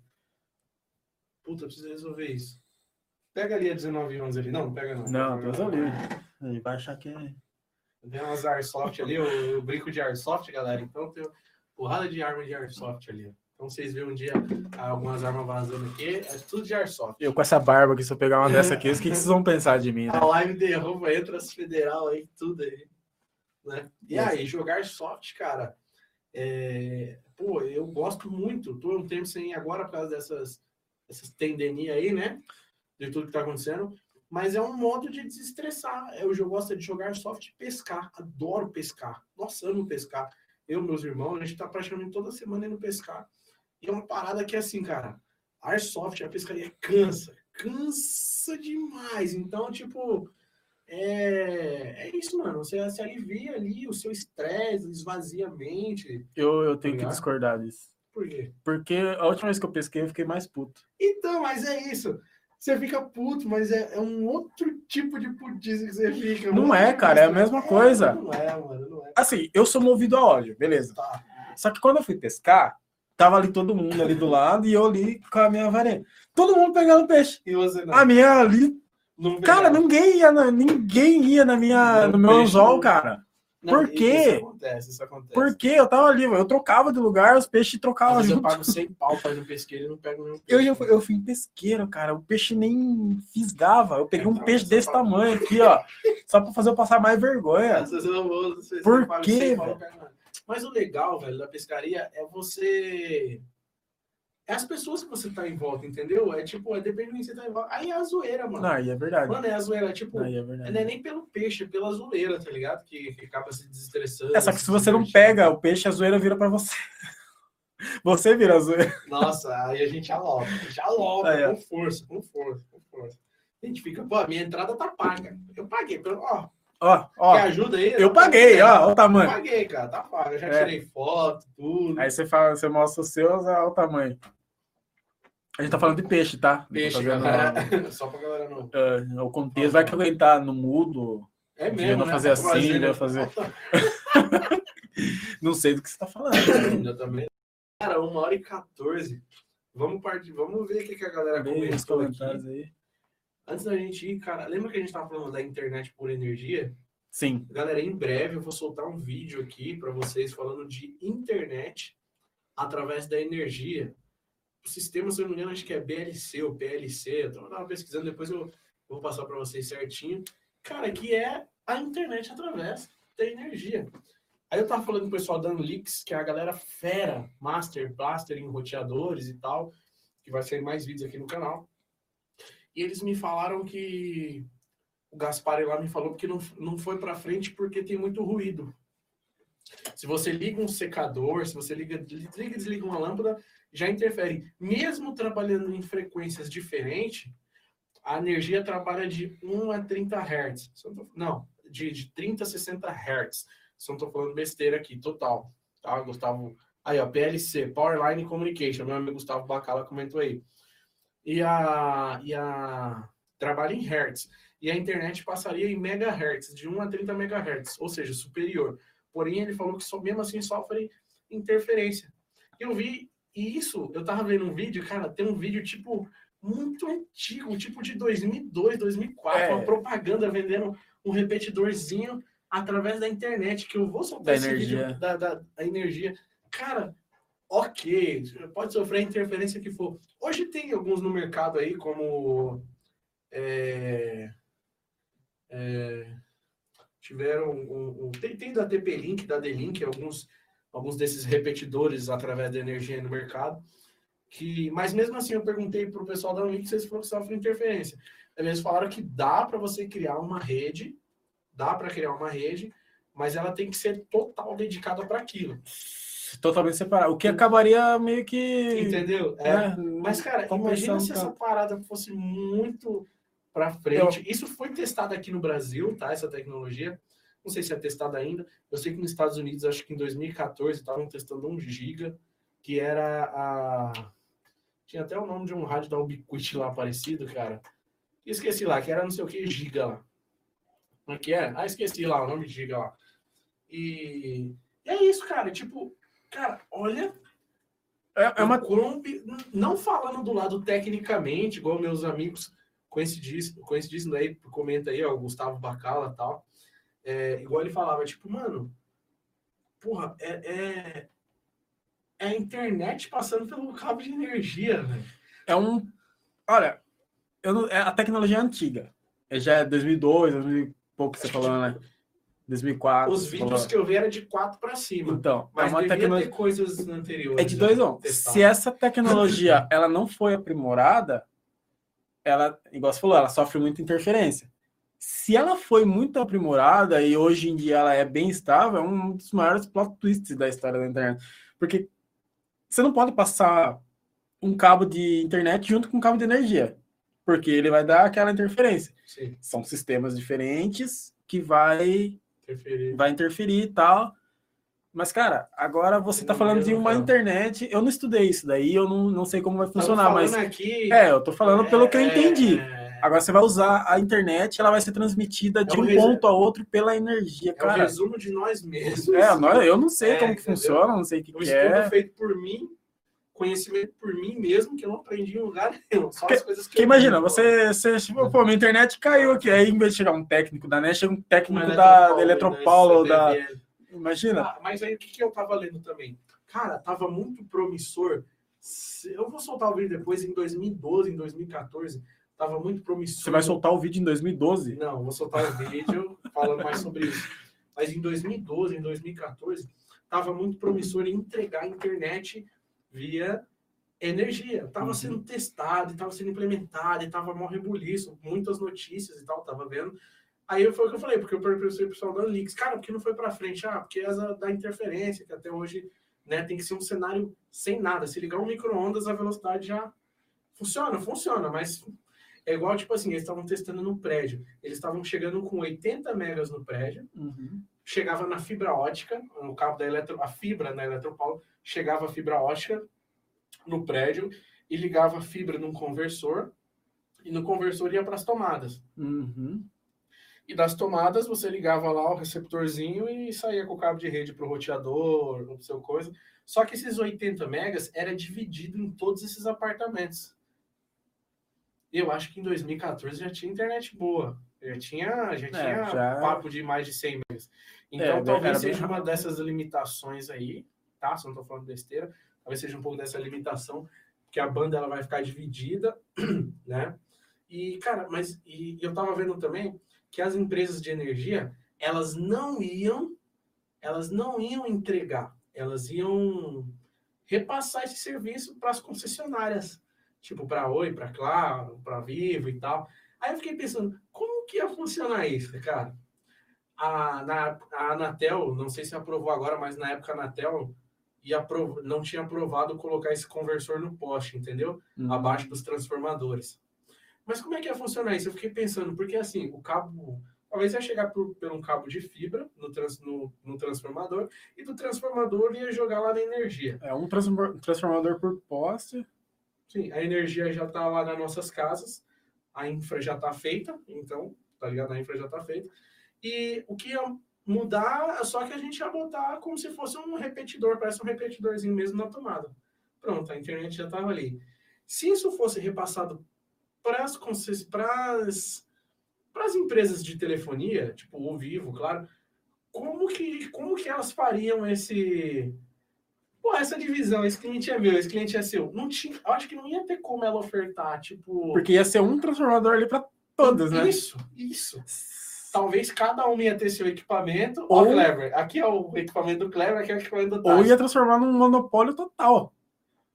Puta, eu preciso resolver isso. Pega ali a 19 11 ali. Não, não pega não. Não, Deus é livre. Ele vai achar que é. Tem umas airsoft ali, eu, eu brinco de airsoft, galera. Então tem porrada de arma de airsoft ali. Então vocês vêem um dia algumas armas vazando aqui, é tudo de airsoft. Eu com essa barba aqui, se eu pegar uma dessa aqui, o que, que vocês vão pensar de mim, né? A live derruba, entra as federal aí, tudo aí. Né? E aí, jogar soft, cara, é... pô, eu gosto muito. Tô um tempo sem ir agora por causa dessas, dessas tendenias aí, né? De tudo que tá acontecendo. Mas é um modo de desestressar. Eu, eu gosto de jogar soft e pescar. Adoro pescar. Nossa, amo pescar. Eu, meus irmãos, a gente tá praticamente toda semana indo pescar. E é uma parada que é assim, cara. Airsoft, a pescaria cansa. Cansa demais. Então, tipo, é, é isso, mano. Você se alivia ali o seu estresse, esvazia a mente. Eu, eu tenho que Obrigado. discordar disso. Por quê? Porque a última vez que eu pesquei, eu fiquei mais puto. Então, mas é isso. Você fica puto, mas é, é um outro tipo de putice que você fica. Não Um é, cara, é a mesma coisa. Não é, mano, não é. Assim, eu sou movido a ódio, beleza. Tá. Só que quando eu fui pescar, tava ali todo mundo ali do lado e eu ali com a minha varinha. Todo mundo pegando peixe. E você não. A minha ali. não Cara, ninguém ia, na, ninguém ia na minha, No no meu peixe, anzol, cara. Não, por quê? Isso acontece, isso acontece. Porque eu tava ali, eu trocava de lugar, os peixes trocavam vezes eu pago 100 pau pra ir no pesqueiro e não pego nenhum Eu, peixe. já fui- eu fui em pesqueiro, cara. O peixe nem fisgava. Eu peguei um Então, peixe desse tamanho aqui, ó. Só pra fazer eu passar mais vergonha. Eu vou, vezes Por eu quê, 100 pau, velho? não pego nada. Mas o legal, velho, da pescaria é você É as pessoas que você tá em volta, entendeu? É tipo, é depende de quem você tá em volta. Aí é a zoeira, mano. Não, aí é verdade. Mano, é a zoeira. É tipo, Aí é não verdade. é nem pelo peixe, é pela zoeira, tá ligado? Que, que acaba se desestressando. É, só que se você não pega o peixe, a zoeira vira pra você. (laughs) Você vira a zoeira. Nossa, aí a gente aloca. A gente aloca, com força, com força, com força. A gente fica, pô, a minha entrada tá paga. Eu paguei. pelo- Ó, Ó, ó, quer ajuda aí? eu paguei, ó, ó o Eu tamanho. paguei, cara, tá pago. Eu já É. tirei foto, tudo. Aí você fala, você mostra os seus, olha o tamanho. A gente tá falando de peixe, tá? Peixe, galera. (laughs) Só pra galera não. ah, o contexto vai que alguém tá no mudo. É mesmo, não né? fazer Tá assim, fazendo- devia fazer- (laughs) Não sei do que você tá falando. Eu também. Cara, uma hora e 14. Vamos partir, vamos ver o que, que a galera comentou aqui. comentários aí. Antes da gente ir, cara, lembra que a gente tava falando da internet por energia? Sim. Galera, em breve eu vou soltar um vídeo aqui para vocês falando de internet através da energia. Sistema, se eu não me engano, acho que é BLC ou PLC. Eu tava pesquisando, depois eu vou passar para vocês certinho. Cara, que é a internet através da energia. Aí eu tava falando com o pessoal da Unlix, que é a galera fera, Master, Blaster em roteadores e tal, que vai sair mais vídeos aqui no canal. E eles me falaram que o Gaspar lá me falou que não, não foi para frente porque tem muito ruído. Se você liga um secador, se você liga, liga e desliga uma lâmpada, já interfere. Mesmo trabalhando em frequências diferentes, a energia trabalha de 1 a 30 Hz. Não de, de 30 a 60 Hz. Eu não estou falando besteira aqui, total. Tá, Gustavo? Aí, ó, PLC, Powerline Communication. Meu amigo Gustavo Bacala comentou aí. E a, e a trabalha em Hertz. E a internet passaria em megahertz, de 1 a 30 megahertz, ou seja, superior. Porém, ele falou que só, mesmo assim sofre interferência. Eu vi e isso, eu tava vendo um vídeo, cara, tem um vídeo tipo muito antigo, tipo de 2002, 2004, É. uma propaganda vendendo um repetidorzinho através da internet, que eu vou soltar Da esse energia. vídeo da, da, da energia. Cara, ok, pode sofrer a interferência que for. Hoje tem alguns no mercado aí, como é, é, tiveram um, um- tem, tem da TP-Link, da D-Link, alguns, alguns desses repetidores através da energia no mercado. Que, mas mesmo assim, eu perguntei para o pessoal da se eles falaram que sofre interferência. Eles falaram que dá para você criar uma rede, dá para criar uma rede, mas ela tem que ser total dedicada para aquilo. Totalmente separado. O que acabaria meio que. Entendeu? É, né, Mas, cara, imagina se com- essa parada fosse muito pra frente. Isso foi testado aqui no Brasil, tá? Essa tecnologia. Não sei se é testado ainda. Eu sei que nos Estados Unidos, acho que em 2014, estavam testando um giga, que era a... Tinha até o nome de um rádio da Ubiquiti lá parecido, cara. Esqueci lá, que era não sei o que, giga lá. Como é que é? Ah, esqueci lá o nome de giga lá. E... e é isso, cara. Tipo, cara, olha É, é uma. o quão bi- não falando do lado tecnicamente, igual meus amigos coincidíssimo, coincidíssimo aí, comenta aí, ó, o Gustavo Bacala e tal. É, igual ele falava, tipo, mano, porra, é, é, é a internet passando pelo cabo de energia, velho. É um. Olha, eu não, é, a tecnologia é antiga. É, já é 2002, 2000 e pouco que você falou, né? 2004. Os vídeos falou. que eu vi era de 4 para cima. Então, Mas é uma tecnologia. coisas anteriores. É de já dois um. testadas. Se essa tecnologia (laughs) ela não foi aprimorada, ela, igual você falou, ela sofre muita interferência. Se ela foi muito aprimorada e hoje em dia ela é bem estável, é um dos maiores plot twists da história da internet. Porque você não pode passar um cabo de internet junto com um cabo de energia, porque ele vai dar aquela interferência. Sim, São sistemas diferentes que vai interferir. vai interferir e tal. Mas, cara, agora você tá Não falando de uma cara. internet. Eu não estudei isso daí, eu não, não sei como vai funcionar, mas. aqui, É, eu tô falando pelo que eu é, entendi. é, Agora você vai usar a internet, ela vai ser transmitida de É um ponto a outro pela energia, É o cara. resumo de nós mesmos. É, nós- eu não sei É, como que entendeu? funciona, não sei o que, Um que estudo é. feito por mim, conhecimento por mim mesmo, que eu não aprendi em lugar nenhum. Só as coisas que eu imagina, você, você tipo, pô, minha internet caiu aqui, aí em vez de chegar um técnico da NET, chega um técnico Uma da, Eletropaulo, ou da. Imagina. Ah, mas aí o que, que eu tava lendo também? Cara, tava muito promissor. Eu vou soltar o vídeo depois, em 2012, em 2014, tava muito promissor. Você vai soltar o vídeo em 2012? Não, vou soltar o vídeo (laughs) falando mais sobre isso. Mas em 2012, em 2014, estava muito promissor em entregar a internet via energia. Tava Uhum. sendo testado, tava sendo implementado, e tava mó rebuliço, muitas notícias e tal, tava vendo. Aí foi o que eu falei, porque eu perguntei pro pessoal da Unix, cara, por que não foi pra frente? Ah, porque essa da interferência, que até hoje né, tem que ser um cenário sem nada. Se ligar um micro-ondas, a velocidade já funciona, funciona, mas é igual, tipo assim, eles estavam testando no prédio. Eles estavam chegando com 80 megas no prédio, Uhum. chegava na fibra ótica, no cabo da eletro, a fibra na Eletropaulo, chegava a fibra ótica no prédio e ligava a fibra num conversor, e no conversor ia para as tomadas. Uhum. E das tomadas você ligava lá o receptorzinho e saía com o cabo de rede para o roteador, no seu coisa. Só que esses 80 megas era dividido em todos esses apartamentos. Eu acho que em 2014 já tinha internet boa. Já tinha, já tinha já- papo de mais de 100 megas. Então É, talvez seja uma rápido. dessas limitações aí, tá? Se não tô falando besteira, talvez seja um pouco dessa limitação, que a banda ela vai ficar dividida, (clears throat) né? E, cara, mas e, eu tava vendo também que as empresas de energia, elas não iam, elas não iam entregar, elas iam repassar esse serviço para as concessionárias, tipo para Oi, para Claro, para Vivo e tal. Aí eu fiquei pensando, como que ia funcionar isso, cara? A, na, a Anatel, não sei se aprovou agora, mas na época a Anatel ia aprov- não tinha aprovado colocar esse conversor no poste, entendeu? Uhum. abaixo dos transformadores. Mas como é que ia funcionar isso? Eu fiquei pensando, porque assim, o cabo. Talvez ia chegar por, por um cabo de fibra no, trans, no, no transformador, e do transformador ia jogar lá na energia. É um transforma- transformador por poste. Sim, a energia já está lá nas nossas casas, a infra já está feita, então, tá ligado? A infra já está feita. E o que ia mudar é só que a gente ia botar como se fosse um repetidor, parece um repetidorzinho mesmo na tomada. Pronto, a internet já estava ali. Se isso fosse repassado para as empresas de telefonia, tipo o Vivo, claro, como que como que elas fariam esse Pô, essa divisão, esse cliente é meu, esse cliente é seu. Não tinha, acho que não ia ter como ela ofertar, tipo. Porque ia ser um transformador ali para todos, né? Isso, isso. Talvez cada um ia ter seu equipamento. Ou- Ó, Clever. Aqui é o equipamento do Clever, aqui é o equipamento do Ou Tyson. ia transformar num monopólio total.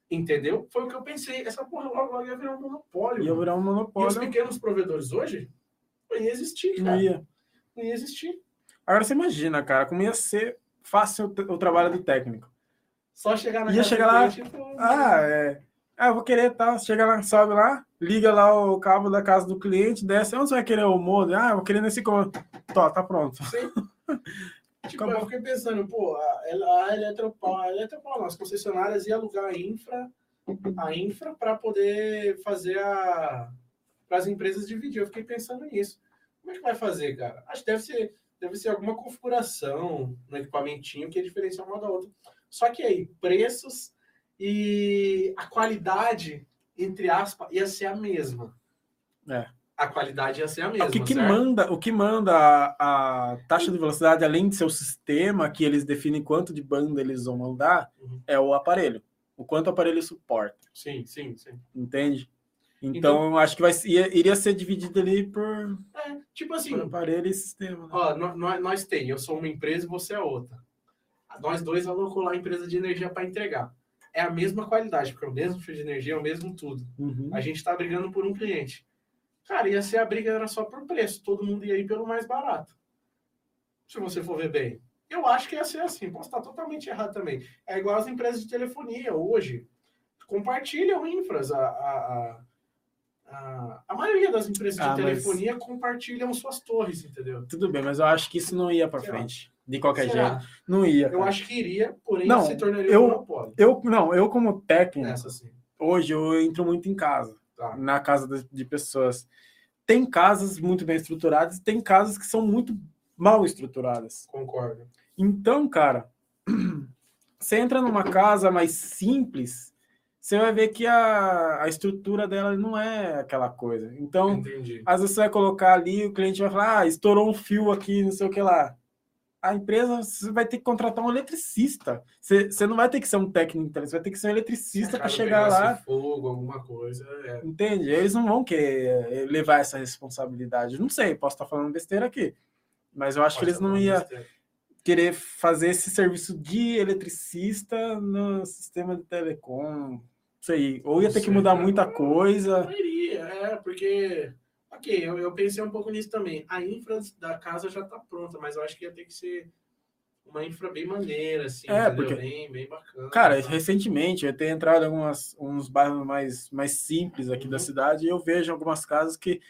Entendeu? Foi o que eu pensei. Essa porra logo, logo ia virar um monopólio. Ia mano. virar um E os monopólio. pequenos provedores hoje não ia existir, cara. Não ia. Não ia existir. Agora você imagina, cara, como ia ser fácil o o trabalho do técnico. Só chegar na Ia chegar lá, cliente Ah, é. Ah, eu vou querer, tá? Chega lá, sobe lá, liga lá o cabo da casa do cliente, desce. Onde você vai querer o modem? Ah, eu vou querer nesse. co- Tó, tá pronto. (laughs) Tipo, Acabou. eu fiquei pensando, pô, a, a Eletropau, a Eletropau, as concessionárias iam alugar a infra, a infra para poder fazer a para as empresas dividir. Eu fiquei pensando nisso. Como é que vai fazer, cara? Acho que deve ser, deve ser alguma configuração no equipamentinho que ia diferenciar uma da outra. Só que aí, preços e a qualidade, entre aspas, ia ser a mesma. É. A qualidade ia ser a mesma. O que, que manda, o que manda a, a taxa de velocidade, além de ser o sistema que eles definem quanto de banda eles vão mandar, Uhum. é o aparelho. O quanto o aparelho suporta, Sim, sim, sim. entende? Então, eu acho que vai, ia- iria ser dividido ali por, É, tipo assim, por aparelho e sistema. né? Ó, nó- nó- nós tem, eu sou uma empresa e você é outra. Nós dois alocou lá a empresa de energia para entregar. É a mesma qualidade, porque é o mesmo fio de energia, é o mesmo tudo. Uhum. A gente está brigando por um cliente. Cara, ia ser a briga era só por preço, todo mundo ia ir pelo mais barato. Se você for ver bem. Eu acho que ia ser assim, posso estar totalmente errado também. É igual as empresas de telefonia hoje. Compartilham infras. A, a, a, a, a maioria das empresas de Ah, mas- telefonia compartilham suas torres, entendeu? Tudo bem, mas eu acho que isso não ia para frente. De qualquer Será? jeito. Não ia. Eu cara. acho que iria, porém Não, se tornaria eu- um monopólio. Eu, não, eu como técnico, hoje eu entro muito em casa, Tá. na casa de, de pessoas. Tem casas muito bem estruturadas, tem casas que são muito mal estruturadas. Concordo. Então, cara, (clears throat) você entra numa casa mais simples, você vai ver que a, a estrutura dela não é aquela coisa. Então, Entendi. às vezes você vai colocar ali, o cliente vai falar, ah, estourou um fio aqui, não sei o que lá. A empresa, você vai ter que contratar um eletricista. Você, você não vai ter que ser um técnico, você vai ter que ser um eletricista para chegar lá. fogo, alguma coisa. É. Entende? Eles não vão querer eh, levar essa responsabilidade. Não sei, posso estar falando besteira aqui. Mas eu acho que Pode eles não iam querer fazer esse serviço de eletricista no sistema de telecom. Isso aí. Ou ia ter que Certo. mudar muita coisa. Não iria, é, porque. Ok, eu, eu pensei um pouco nisso também. A infra da casa já tá pronta, mas eu acho que ia ter que ser uma infra bem maneira, assim, É, entendeu? porque- bem, bem bacana. Cara, sabe? recentemente eu tenho entrado em algumas, uns bairros mais, mais simples aqui da Uhum. cidade e eu vejo algumas casas que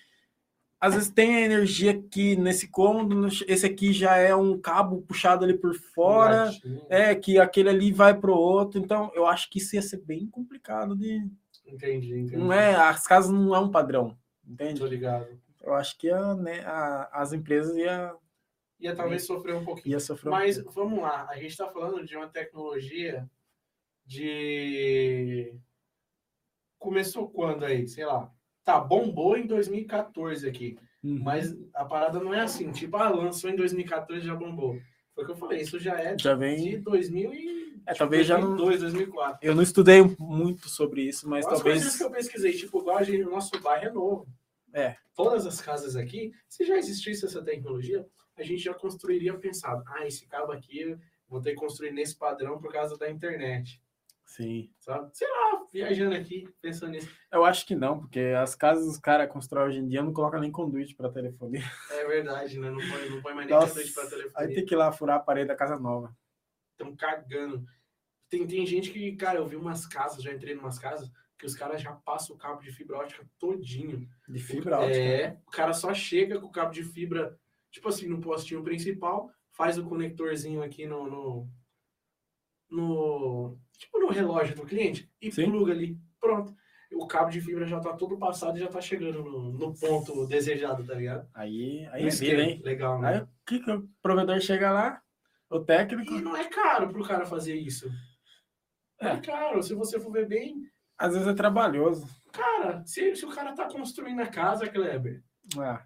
às vezes tem a energia aqui nesse cômodo, esse aqui já é um cabo puxado ali por fora, Gatinho. é que aquele ali vai pro outro, então eu acho que isso ia ser bem complicado de. Entendi, entendi. Não é, as casas não é um padrão, entende? Tô ligado. Eu acho que a, né, a- as empresas ia, Ia talvez sofrer um pouquinho. ia sofrer um Mas pouco. vamos lá, a gente está falando de uma tecnologia de. Começou quando aí? Sei lá. Tá, bombou em 2014 aqui. Uhum. Mas a parada não é assim, tipo, ah, lançou em 2014 já bombou. Foi o que eu falei, isso já é já de vem. 2000 e. É, talvez já não- 2002, 2004. Eu não estudei muito sobre isso, mas As talvez. coisas que eu pesquisei, tipo, igual a gente, o nosso bairro é novo. É. Todas as casas aqui, se já existisse essa tecnologia, a gente já construiria pensado, ah, esse cabo aqui vou ter que construir nesse padrão por causa da internet, Sim. sabe? Sei lá, viajando aqui, pensando nisso. Eu acho que não, porque as casas os caras constroem hoje em dia não colocam nem conduíte para telefonia. (laughs) É verdade, né? Não põe, não põe mais nem Nossa, conduíte para Aí telefone. tem que ir lá furar a parede da casa nova. Estão cagando. Tem, tem gente que, cara, eu vi umas casas, já entrei em umas casas, que os caras já passam o cabo de fibra ótica todinho. De fibra ótica. É, o cara só chega com o cabo de fibra, tipo assim, no postinho principal, faz o conectorzinho aqui no. no, no- tipo no relógio do cliente e Sim. pluga ali. Pronto. O cabo de fibra já tá todo passado e já tá chegando no, no ponto desejado, tá ligado? Aí, aí é vida, hein? Legal, Aí né? o que, que o provedor chega lá, o técnico, E não é caro pro cara fazer isso. É, É. caro. Se você for ver bem, às vezes é trabalhoso. cara, se, se o cara tá construindo a casa, Kleber, Ah.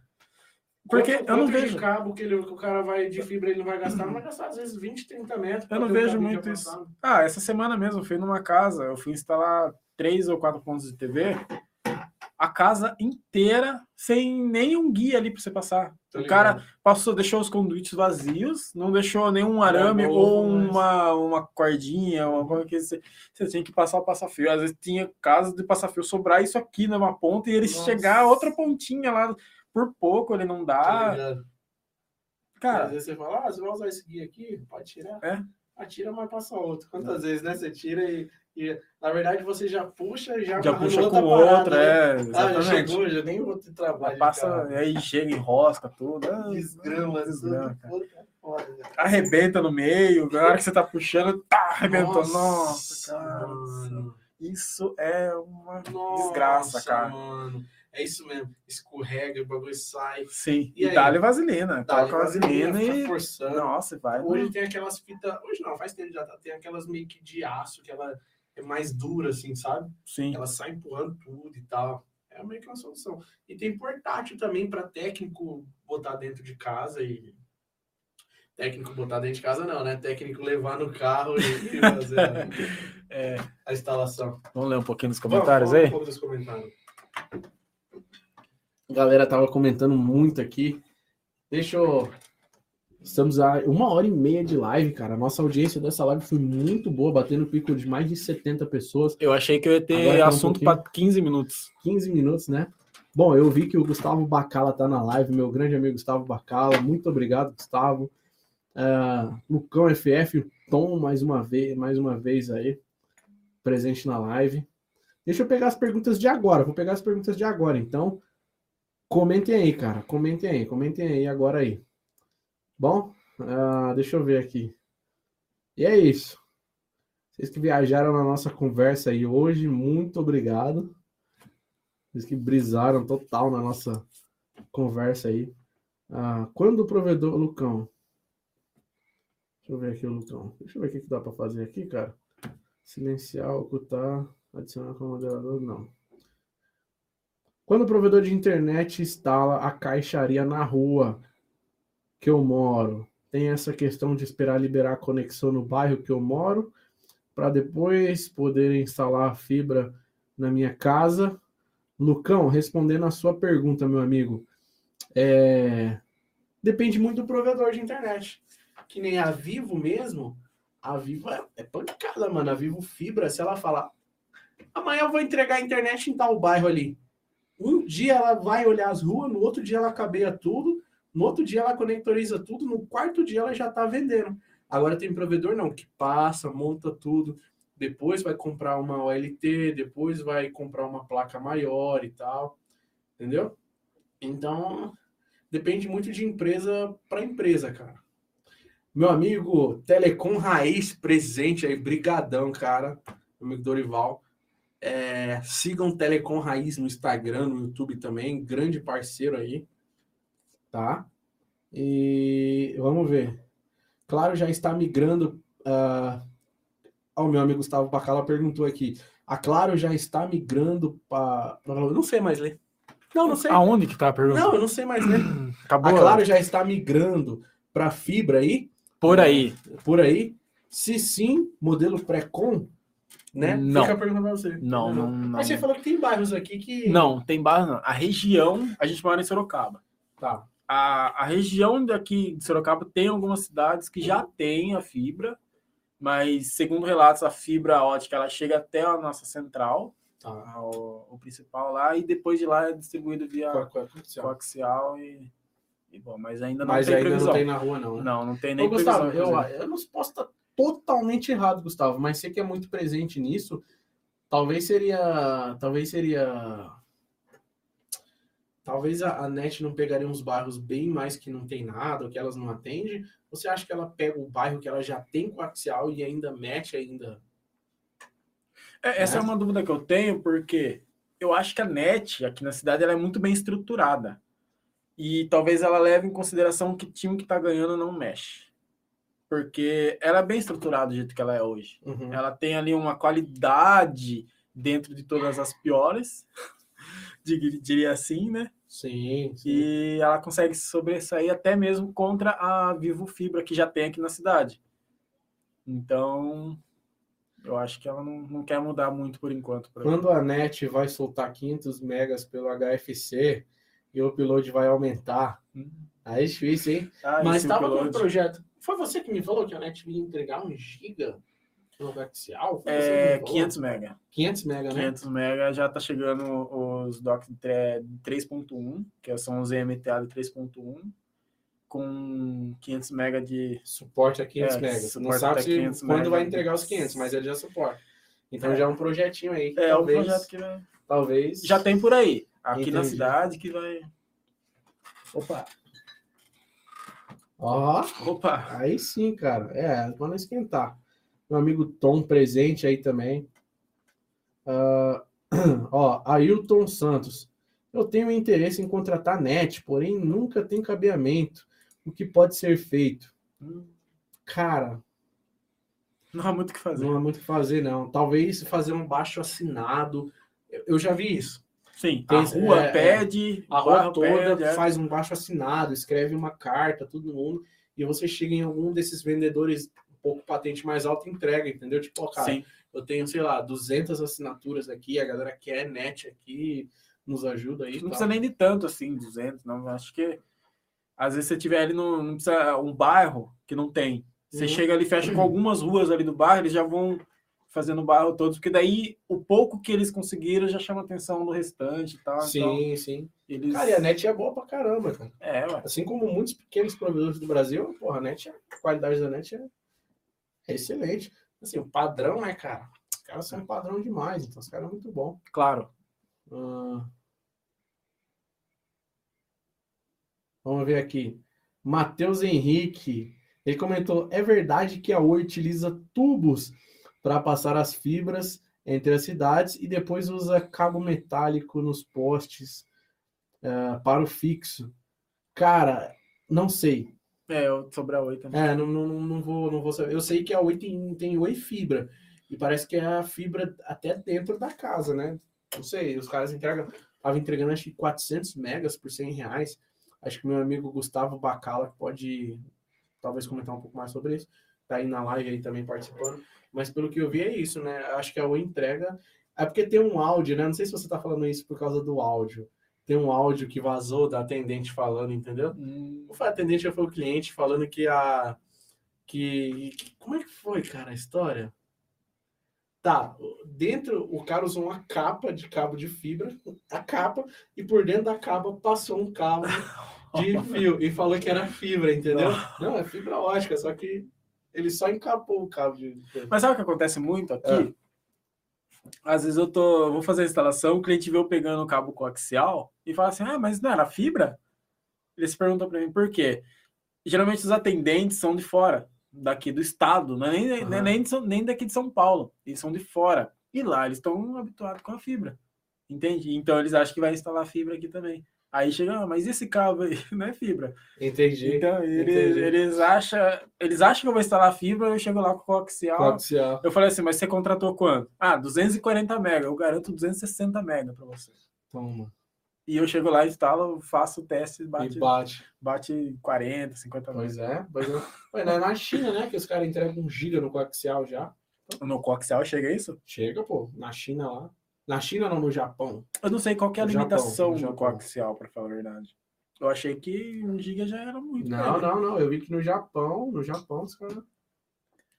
Porque Quanto- eu não vejo. cabo que, ele, que o cara vai de fibra ele não vai gastar, não vai gastar às vezes 20, 30 metros. Eu não vejo muito isso. passado. Ah, essa semana mesmo eu fui numa casa, eu fui instalar três ou quatro pontos de TV, a casa inteira sem nenhum guia ali para você passar. O cara ligado. passou, deixou os conduítes vazios, não deixou nenhum arame novo, ou mas- uma, uma cordinha, uma coisa que você, você tinha que passar o passa-fio. Às vezes tinha casos de passa-fio sobrar isso aqui numa ponta e ele Nossa. chegar a outra pontinha lá por pouco, ele não dá. ligado. Às Cara, vezes você fala, ah, você vai usar esse guia aqui? Pode tirar. É. Ah, tira, mas passa outro. Quantas vezes, né? Você tira e, e, na verdade, você já puxa e já, já puxa outra com parada, outra, né? é, Ah, já exatamente. chegou, já nem vou ter trabalho. Passa, carro. aí chega, enrosca tudo. ah, Desgrama, desgrama, cara. É foda, né? Arrebenta no meio, na hora que você tá puxando, tá, arrebentou. Nossa, Nossa, cara. mano. Isso é uma Nossa, desgraça, cara. mano. É isso mesmo. Escorrega, o bagulho sai. Sim, E e, dá-lhe vaselina. Coloca vaselina fica e. forçando. Nossa, vai. Hoje tem aquelas fitas. Hoje não, faz tempo já tá. Tem aquelas meio que de aço, que ela é mais dura, assim, sabe? Sim. Ela sai empurrando tudo e tal. É meio que uma solução. E tem portátil também para técnico botar dentro de casa e. Técnico botar dentro de casa não, né? Técnico levar no carro e e fazer (laughs) a, É, a instalação. vamos ler um pouquinho nos Vamos, comentários vamos aí? Um pouco dos comentários. A galera tava comentando muito aqui. Deixa eu. Estamos a uma hora e meia de live, cara. Nossa audiência dessa live foi muito boa, batendo pico de mais de 70 pessoas. Eu achei que eu ia Agora ter tá um assunto pouquinho. para 15 minutos. 15 minutos, né? Bom, eu vi que o Gustavo Bacala tá na live, meu grande amigo Gustavo Bacala. Muito obrigado, Gustavo. Ah, Lucão FF, o Tom, mais uma vez, mais uma vez aí, presente na live. Deixa eu pegar as perguntas de agora. Vou pegar as perguntas de agora, então. Comentem aí, cara. Comentem aí, comentem aí agora aí. Bom, ah, deixa eu ver aqui. E é isso. Vocês que viajaram na nossa conversa aí hoje, muito obrigado. Vocês que brisaram total na nossa conversa aí. Ah, quando o provedor, Lucão. Deixa eu ver aqui o Lucão. Deixa eu ver o que dá para fazer aqui, cara. Silenciar, ocultar, adicionar como moderador, não. Quando o provedor de internet instala a caixaria na rua que eu moro, tem essa questão de esperar liberar a conexão no bairro que eu moro, para depois poder instalar a fibra na minha casa. Lucão, respondendo a sua pergunta, meu amigo, é, depende muito do provedor de internet. Que nem a Vivo mesmo, a Vivo é, é pancada, mano. A Vivo Fibra, se ela falar Amanhã eu vou entregar a internet em tal bairro ali. Um dia ela vai olhar as ruas, no outro dia ela cabeia tudo, no outro dia ela conectoriza tudo, no quarto dia ela já tá vendendo. Agora tem provedor não, que passa, monta tudo, depois vai comprar uma OLT, depois vai comprar uma placa maior e tal. Entendeu? Então, depende muito de empresa para empresa, cara. Meu amigo Telecom Raiz presente aí, brigadão, cara. Meu amigo Dorival. É, sigam Telecom Raiz no Instagram, no YouTube também, grande parceiro aí, tá? E vamos ver. Claro, já está migrando. Uh... o meu amigo Gustavo Bacala perguntou aqui. A Claro já está migrando para. Não sei mais ler. Não, não sei. Aonde que tá a pergunta? Não, eu não sei mais ler. (clears throat) Acabou. A Claro já está migrando para fibra aí? Por aí. Por aí. Se sim, modelo pré-com, né? Não. Fica a pergunta pra você. Não, não, não. Mas você falou que tem bairros aqui que. Não, tem bairros não. A região, a gente mora em Sorocaba. Tá. A, a região daqui de Sorocaba tem algumas cidades que já têm a fibra, mas segundo relatos, a fibra ótica ela chega até a nossa central, tá. o, o, principal lá, e depois de lá é distribuído via coaxial, coaxial e, e, bom, mas ainda não mas tem ainda previsão. não tem na rua não. Né? Não, não tem nem Ô, Gustavo, eu, eu não posso estar totalmente errado, Gustavo, mas você que é muito presente nisso, talvez seria, talvez seria talvez a, a, NET não pegaria uns bairros bem mais que não tem nada, ou que elas não atendem? Você acha que ela pega o bairro que ela já tem coaxial e ainda mete ainda? É, essa é uma dúvida que eu tenho, porque eu acho que a NET aqui na cidade ela é muito bem estruturada. E talvez ela leve em consideração que time que está ganhando não mexe. Porque ela é bem estruturada do jeito que ela é hoje. Uhum. Ela tem ali uma qualidade dentro de todas as piores, (laughs) diria assim, né? Sim, sim. E ela consegue se sobressair até mesmo contra a Vivo Fibra que já tem aqui na cidade. Então, eu acho que ela não, não quer mudar muito por enquanto. Quando a NET vai soltar 500 megas pelo HFC e o upload vai aumentar, hum. aí é difícil, hein? Ah, Mas estava com um projeto. Foi você que me falou que a NET ia entregar um giga no coaxial? É, 500 mega. 500 mega, né? 500 mega já tá chegando os docks 3.1, que são os EMTA de 3.1, com 500 mega de... Suporte a 500 é, mega. Não sabe se quando vai entregar os 500, mas ele já suporta. Então é. já é um projetinho aí. É, talvez, um projeto que vai... Talvez... Já tem por aí. Aqui Entendi. na cidade que vai... Opa! Ó, Opa! Aí sim, cara. É, quando esquentar. Meu amigo Tom presente aí também. Uh, (clears throat) ó, Ailton Santos. Eu tenho interesse em contratar net, porém nunca tem cabeamento. O que pode ser feito? Cara. Não há muito o que fazer. Não há muito o que fazer, não. Talvez fazer um baixo assinado. Eu já vi isso. Sim, tem, a rua é, pede. A rua toda pede, é. faz um baixo assinado, escreve uma carta, todo mundo, e você chega em algum desses vendedores um pouco patente mais alto e entrega, entendeu? Tipo, ó, cara, Sim eu tenho, sei lá, 200 assinaturas aqui, a galera quer net aqui, nos ajuda aí. Não precisa nem de tanto assim, 200, não. Acho que às vezes você tiver ali no, não precisa, um bairro que não tem. Você uhum. chega ali, fecha com algumas ruas ali do bairro, eles já vão fazendo o bairro todos, porque daí o pouco que eles conseguiram já chama a atenção do restante e tal. Sim, então, sim. Eles... Cara, e a net é boa pra caramba, cara. É, ué. Assim como muitos pequenos provedores do Brasil, porra, a net, a qualidade da net é, é excelente assim, o padrão, né, cara? Os caras são um padrão demais, então os caras é muito bom. Claro. Uh... Vamos ver aqui. Matheus Henrique. Ele comentou: é verdade que a Oi utiliza tubos para passar as fibras entre as cidades e depois usa cabo metálico nos postes uh, para o fixo. Cara, não sei. É, sobre a Oi também. É, não, não, não, vou, não vou saber. Eu sei que a Oi tem, tem Oi Fibra. E parece que é a fibra até dentro da casa, né? Não sei, os caras entregam. Tava entregando acho que 400 megas por 100 reais. Acho que meu amigo Gustavo Bacala pode talvez comentar um pouco mais sobre isso. Tá aí na live aí também participando. Mas pelo que eu vi é isso, né? Acho que a Oi entrega. É porque tem um áudio, né? Não sei se você tá falando isso por causa do áudio tem um áudio que vazou da atendente falando, entendeu? Hum. Não foi a atendente, foi o cliente falando que a. Que, como é que foi, cara, a história? Tá, dentro o cara usou uma capa de cabo de fibra, a capa, e por dentro da capa passou um cabo de (laughs) fio e falou que era fibra, entendeu? (laughs) Não, é fibra ótica, só que ele só encapou o cabo de. Mas sabe o que acontece muito aqui? Às vezes eu tô, vou fazer a instalação, o cliente vê eu pegando o cabo coaxial e fala assim: ah, mas não era fibra? Eles perguntam para mim por quê. Geralmente os atendentes são de fora, daqui do estado, não é nem, Aham. nem, nem daqui de São Paulo, eles são de fora. E lá eles estão habituados com a fibra, entende? Então eles acham que vai instalar fibra aqui também. Aí chega, ah, mas esse cabo aí (laughs) não é fibra. Entendi. Então, eles, entendi. eles, acham, eles acham que eu vou instalar fibra, eu chego lá com o coaxial. Coaxial. Eu falei assim, mas você contratou quanto? Ah, 240 mega. Eu garanto 260 mega para você. Toma. E eu chego lá, instalo, faço o teste, bate, E bate. bate 40, 50 Pois mega. é. Pois é. É na China, né? Que os caras entregam um giga no coaxial já. No coaxial chega isso? Chega, pô. Na China lá. Na China não, no Japão. Eu não sei qual que é a No Japão, limitação no do Japão. coaxial, para falar a verdade. Eu achei que 1 giga já era muito. Não, não, não. Eu vi que no Japão, no Japão, os caras.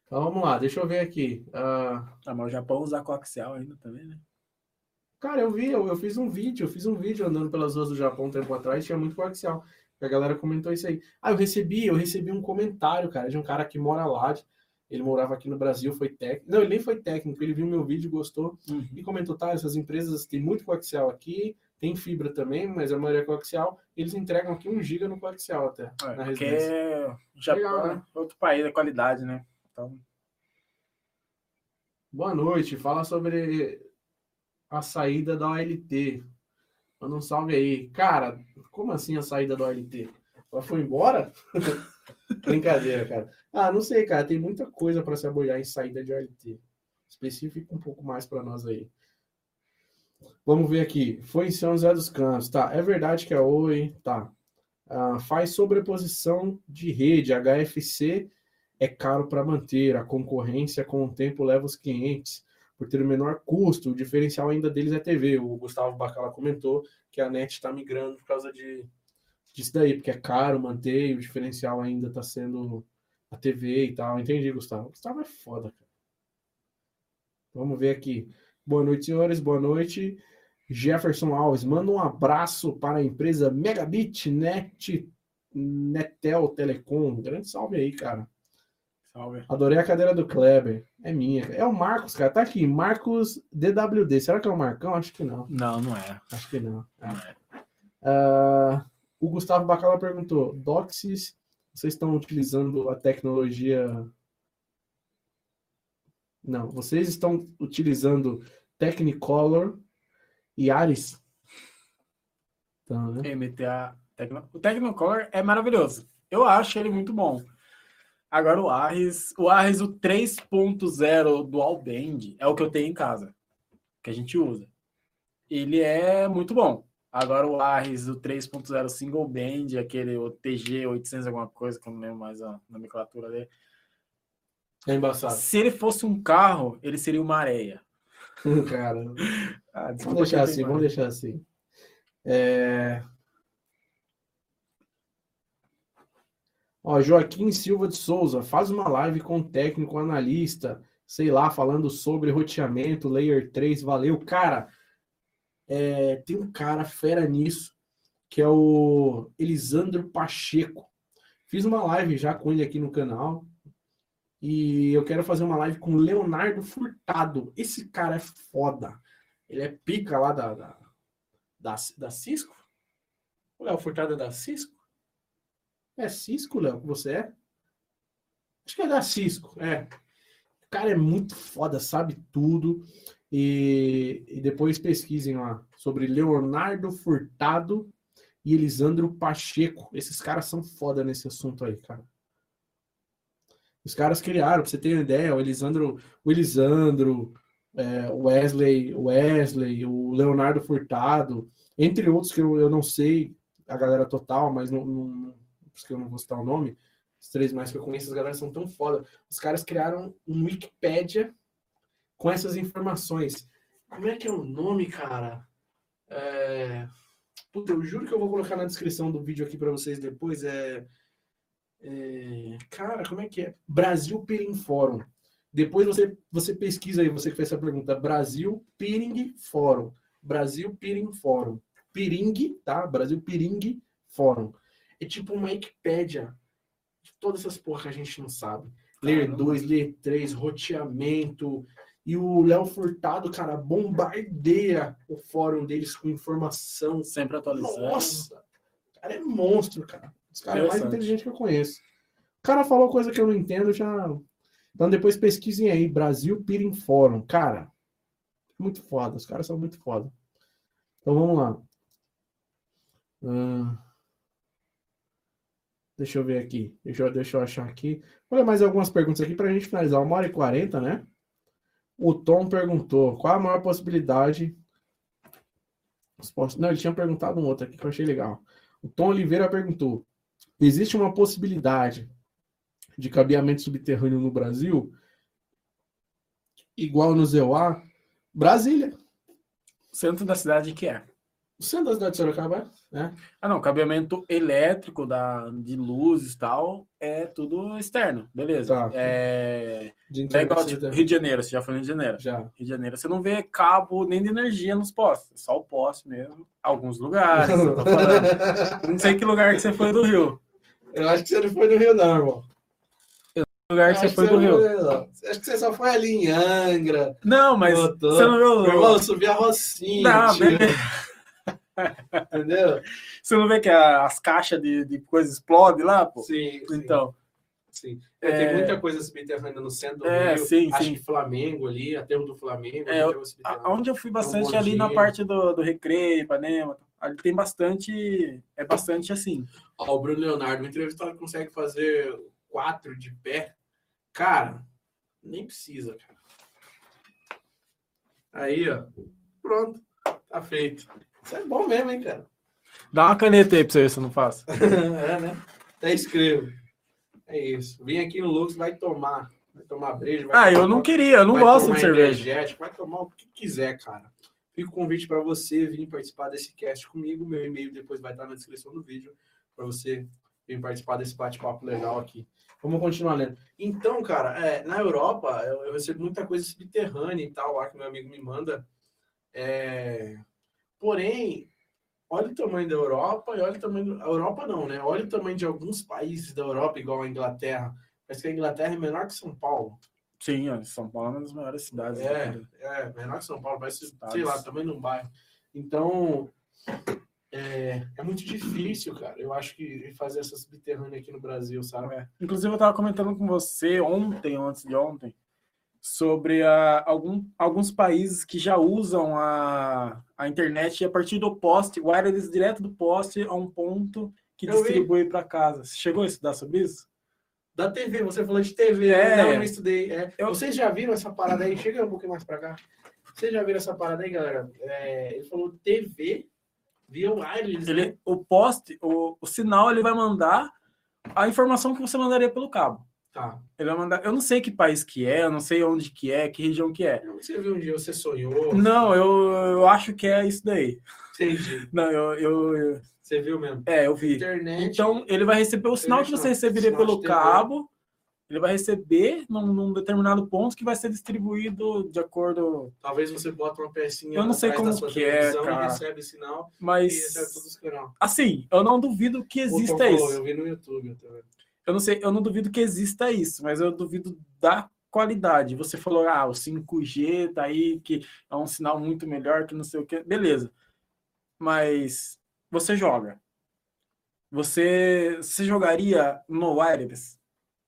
Então vamos lá, deixa eu ver aqui. Ah, Ah, mas o Japão usa coaxial ainda também, né? cara, eu vi, eu, eu fiz um vídeo, eu fiz um vídeo andando pelas ruas do Japão um tempo atrás, tinha muito coaxial. A galera comentou isso aí. Ah, eu recebi, eu recebi um comentário, cara, de um cara que mora lá. de- Ele morava aqui no Brasil, foi técnico. Não, ele nem foi técnico, ele viu meu vídeo, gostou e comentou, tá, essas empresas têm muito coaxial aqui, tem fibra também, mas a maioria é coaxial. Eles entregam aqui um giga no coaxial até, É, na residência. o Japão Legal, é né? outro país da qualidade, né? Então, Boa noite, fala sobre a saída da OLT. Manda um salve aí. Cara, como assim a saída da OLT? Ela foi embora? (laughs) Brincadeira, cara. Ah, não sei, cara. Tem muita coisa para se aboiar em saída de OLT. Especifica um pouco mais para nós aí. Vamos ver aqui. Foi em São José dos Campos. Tá, é verdade que é Oi. Tá. Ah, faz sobreposição de rede. HFC é caro para manter. A concorrência com o tempo leva os clientes por ter o menor custo. O diferencial ainda deles é TV. O Gustavo Bacala comentou que a net está migrando por causa de, disso daí, porque é caro manter e o diferencial ainda está sendo a TV e tal. Entendi, Gustavo. Gustavo é foda, cara. Vamos ver aqui. Boa noite, senhores. Boa noite. Jefferson Alves, manda um abraço para a empresa Megabit Net Netel Telecom. Grande salve aí, cara. salve. Adorei a cadeira do Kleber. É minha. É o Marcos, cara. Tá aqui. Marcos DWD. Será que é o Marcão? Acho que não. Não, não é. Acho que não. É. Não é. Ah, o Gustavo Bacala perguntou: Doxys, vocês estão utilizando a tecnologia. Não, vocês estão utilizando Technicolor e Ares? Então, né? MTA. O Technicolor é maravilhoso. Eu acho ele muito bom. Agora o Ares, o Ares, o 3.0 Dual Band é o que eu tenho em casa, que a gente usa. Ele é muito bom. Agora o Ares, o 3.0 Single Band, aquele o TG 800 alguma coisa, que eu não lembro mais a nomenclatura dele. É embaçado. Se ele fosse um carro, ele seria uma areia. (laughs) Cara, (laughs) Ah, vamos deixar assim, teimado. vamos deixar assim. É... Ó, Joaquim Silva de Souza, faz uma live com um técnico analista, sei lá, falando sobre roteamento, layer 3, valeu. Cara, é, tem um cara fera nisso, que é o Elisandro Pacheco. Fiz uma live já com ele aqui no canal. E eu quero fazer uma live com Leonardo Furtado. Esse cara é foda. Ele é pica lá da, da, da, da Cisco. O Léo Furtado é da Cisco? É Cisco, Léo, que você é? Acho que é da Cisco, é. O cara é muito foda, sabe tudo. E, e depois pesquisem lá sobre Leonardo Furtado e Elisandro Pacheco. Esses caras são foda nesse assunto aí, cara. Os caras criaram, pra você ter uma ideia, o Elisandro, o Elisandro, é, Wesley, Wesley, o Leonardo Furtado, entre outros que eu, eu não sei a galera total, mas não, não, por isso que eu não vou citar o nome, os três mais que eu conheço, as galera são tão foda. Os caras criaram um Wikipédia com essas informações. Como é que é o nome, cara? É... Puta, eu juro que eu vou colocar na descrição do vídeo aqui para vocês depois. É... é, Cara, como é que é? Brasil Perim Fórum. Depois você, você pesquisa aí, você que fez essa pergunta, Brasil Piring Fórum. Brasil Piring Fórum. Piring, tá? Brasil Piring Fórum. É tipo uma Wikipédia de todas essas porra que a gente não sabe. Ler Caramba. 2, ler 3, roteamento. E o Léo Furtado, cara, bombardeia o fórum deles com informação. Sempre atualizando. Nossa! O cara é monstro, cara. Os caras mais Interessante. inteligentes que eu conheço. O cara falou coisa que eu não entendo, já. Então depois pesquisem aí, Brasil Piring Fórum. Cara, muito foda. Os caras são muito foda. Então vamos lá. Hum. Deixa eu ver aqui. Deixa eu, deixa eu achar aqui. Olha mais algumas perguntas aqui pra gente finalizar. Uma hora e quarenta, né? O Tom perguntou: qual a maior possibilidade Não, ele tinha perguntado um outro aqui que eu achei legal. O Tom Oliveira perguntou: existe uma possibilidade de cabeamento subterrâneo no Brasil? Igual no ZEUA? Brasília. Centro da cidade que é. O centro da cidade de Sorocaba, né? Ah, não, cabeamento elétrico da, de luzes e tal é tudo externo, beleza. Tá. É, De é igual tipo, Rio de Janeiro, você já foi no Rio de Janeiro. Já. Rio de Janeiro, você não vê cabo nem de energia nos postes, é só o poste mesmo. Alguns lugares, eu. (laughs) Não sei que lugar que você foi do Rio. Eu acho que você não foi no Rio, não, irmão. Que lugar que você foi que do Rio. não. Acho que você só foi ali em Angra. Não, mas Voltou. você não Meu irmão, viu. eu subi a Rocinha. Não, beleza. (laughs) entendeu? Você não vê que a- as caixas de, de coisa explodem lá, pô? Sim. Então, Sim. É, É. Tem muita coisa subterrânea no centro do É, Rio. sim, Acho sim. que Flamengo ali, aterro do Flamengo. É. A- Onde eu fui bastante um ali na parte do, do Recreio, Ipanema, ali tem bastante, é bastante assim. Ó, o Bruno Leonardo, o entrevistado consegue fazer quatro de pé. Cara, nem precisa, cara. Aí, ó. Pronto. Tá feito. Isso é bom mesmo, hein, cara? Dá uma caneta aí pra você ver se eu não faço. (laughs) é, né? Até escrevo. É isso. Vem aqui no Lux, vai tomar. Vai tomar breja. vai Ah, eu tomar- não queria, eu não gosto de cerveja. Vai tomar o que quiser, cara. Fica o convite para você vir participar desse cast comigo. Meu e-mail depois vai estar na descrição do vídeo para você vir participar desse bate-papo legal aqui. Vamos continuar lendo. Então, cara, é, na Europa eu, eu recebo muita coisa subterrânea e tal, lá que meu amigo me manda. É, Porém, olha o tamanho da Europa e olha o tamanho. A Europa não, né? Olha o tamanho de alguns países da Europa, igual a Inglaterra. Parece que a Inglaterra é menor que São Paulo. Sim, São Paulo é uma das maiores cidades. É, né? é, menor que São Paulo, parece, Estados. sei lá, também num bairro. Então, é, é muito difícil, cara. Eu acho que fazer essa subterrânea aqui no Brasil, sabe? É. Inclusive, eu estava comentando com você ontem, ou antes de ontem, sobre a, algum, alguns países que já usam a, a internet a partir do poste, wireless direto do poste a um ponto que Eu distribui para casa. Você chegou a estudar sobre isso? Da TV, você falou de TV, É. né? Não, eu não estudei. é. Eu- Vocês já viram essa parada aí? Chega um pouquinho mais pra cá. Vocês já viram essa parada aí, galera? É, ele falou TV via wireless. né? Ele, o poste, o, o sinal, ele vai mandar a informação que você mandaria pelo cabo. Tá. Ele vai mandar. Eu não sei que país que é, eu não sei onde que é, que região que é. Você viu um dia, você sonhou? Não, eu, eu acho que é isso daí. Entendi. (laughs) Não, eu, eu, eu- Você viu mesmo? é, eu vi. Internet. Então, ele vai receber o sinal que você não, receberia pelo cabo, ele vai receber num, num determinado ponto que vai ser distribuído de acordo. Talvez você bota uma pecinha Eu não sei como que é, cara. recebe sinal Mas, recebe assim, eu não duvido que exista isso. Eu vi no YouTube também. Eu não sei, eu não duvido que exista isso, mas eu duvido da qualidade. Você falou, ah, o 5G tá aí, que é um sinal muito melhor que não sei o que. Beleza. Mas você joga. Você, você jogaria no wireless?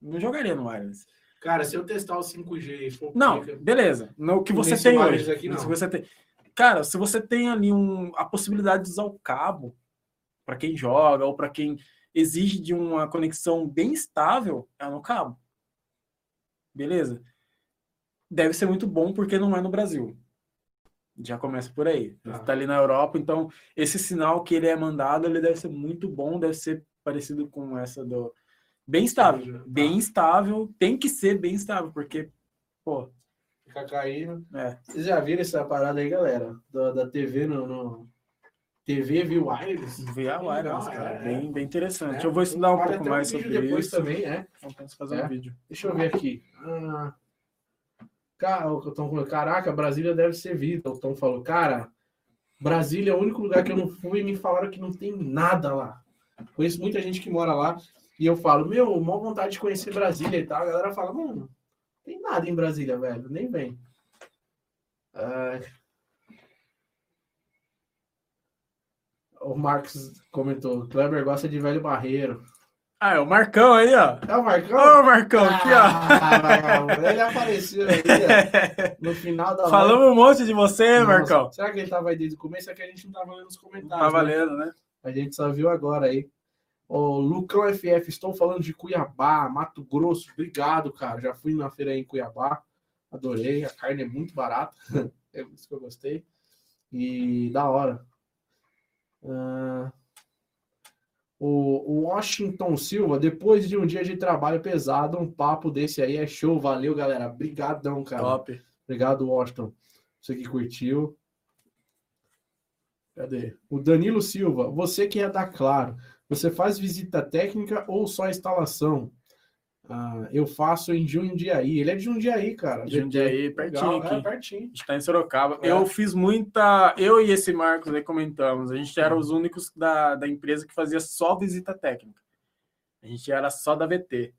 Não jogaria no wireless. Cara, se eu testar o 5G e for Não, beleza. No que você tem hoje. aqui, não. se você tem... Cara, se você tem ali um, a possibilidade de usar o cabo para quem joga ou para quem exige de uma conexão bem estável, é no cabo. Beleza? Deve ser muito bom porque não é no Brasil. Já começa por aí. Tá. Está ali na Europa, então esse sinal que ele é mandado, ele deve ser muito bom, deve ser parecido com essa do bem estável, Tá. bem estável, tem que ser bem estável, porque pô, fica caindo. é, Vocês já viram essa parada aí, galera? Da, da TV no, no- TV via wireless? via wireless, cara, é. bem, bem interessante. É, Eu vou estudar um pouco mais vídeo sobre depois isso. também, é. Eu penso fazer É. um vídeo. Deixa eu ver aqui. Ah, Cara, o Tom falou, caraca, Brasília deve ser vida. O Tom falou, cara, Brasília é o único lugar que eu não fui e me falaram que não tem nada lá. Conheço muita gente que mora lá e eu falo, meu, maior vontade de conhecer Brasília e tal. A galera fala, mano, tem nada em Brasília, velho, nem vem. Ah, o Marcos comentou, Kleber gosta de velho barreiro. Ah, é o Marcão aí, ó. É o Marcão? Ô, Marcão, aqui, ó. Ele apareceu aí, ó, (laughs) no final da live. Falamos um monte de você, Nossa, Marcão. Será que ele tava aí desde o começo? É que a gente não tava lendo os comentários. Tá né? valendo, né? A gente só viu agora aí. Ô, Lucão FF, estou falando de Cuiabá, Mato Grosso. Obrigado, cara. Já fui na feira aí em Cuiabá. Adorei. A carne é muito barata. (laughs) É isso que eu gostei. E da hora. O, o Washington Silva, depois de um dia de trabalho pesado, um papo desse aí é show. Valeu, galera. Obrigadão, cara. Top. Obrigado, Washington. Você que curtiu. Cadê? O Danilo Silva, você que é da Claro, você faz visita técnica ou só instalação? Ah, eu faço em Jundiaí. Ele é de Jundiaí, cara. Jundiaí, pertinho Legal, aqui. É, pertinho. A gente tá em Sorocaba. É. Eu fiz muita. Eu e esse Marcos aí comentamos. A gente era os únicos da, da empresa que fazia só visita técnica. A gente era só da VT.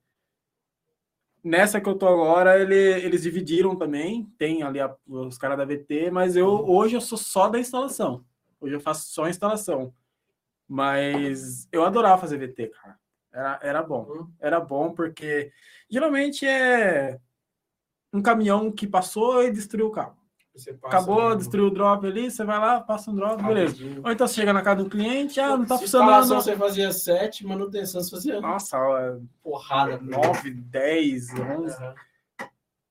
Nessa que eu tô agora, ele, eles dividiram também. Tem ali a- os caras da VT, mas eu hoje eu sou só da instalação. Hoje eu faço só instalação. Mas eu adorava fazer VT, cara. Era, era bom. Hum. Era bom porque geralmente é um caminhão que passou e destruiu o carro. Acabou, destruiu o drop ali, você vai lá, passa um drop, beleza. Ou então você chega na casa do cliente, ah, não tá instalação funcionando. você fazia 7, manutenção você fazia Nossa, ó, porrada. 9, 10, 11. Aham.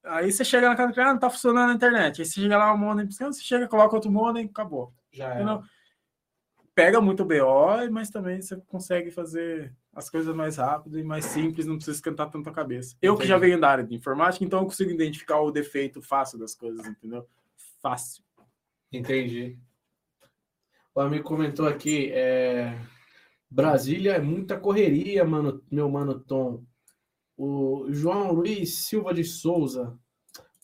Aí você chega na casa do cliente, ah, não tá funcionando a internet. Aí você chega lá, o modem, você chega, coloca outro modem, acabou. Já Entendeu? é. Pega muito BO, mas também você consegue fazer as coisas mais rápido e mais simples, não precisa esquentar tanto a cabeça. Eu que já venho da área de informática, então eu consigo identificar o defeito fácil das coisas, entendeu? Fácil. Entendi. O amigo comentou aqui, é... Brasília é muita correria, mano, meu mano Tom. O João Luiz Silva de Souza.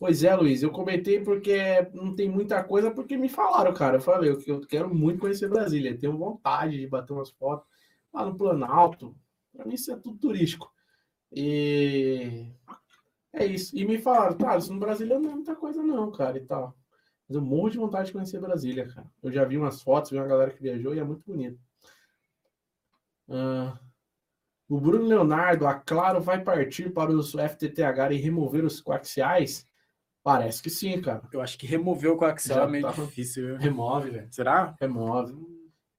Pois é, Luiz, eu comentei porque não tem muita coisa, porque me falaram, cara. Eu falei, eu, eu quero muito conhecer Brasília, tenho vontade de bater umas fotos lá no Planalto. Para mim isso é tudo turístico. E é isso. E me falaram, cara, isso no Brasília não é muita coisa não, cara, e tal. Mas eu morro de vontade de conhecer Brasília, cara. Eu já vi umas fotos, vi uma galera que viajou e é muito bonito. Ah, o Bruno Leonardo, a Claro vai partir para os FTTH e remover os coaxiais? Parece que sim, cara. Eu acho que remover o coaxial Já é meio tá. difícil, viu? Remove, velho. Será? Remove.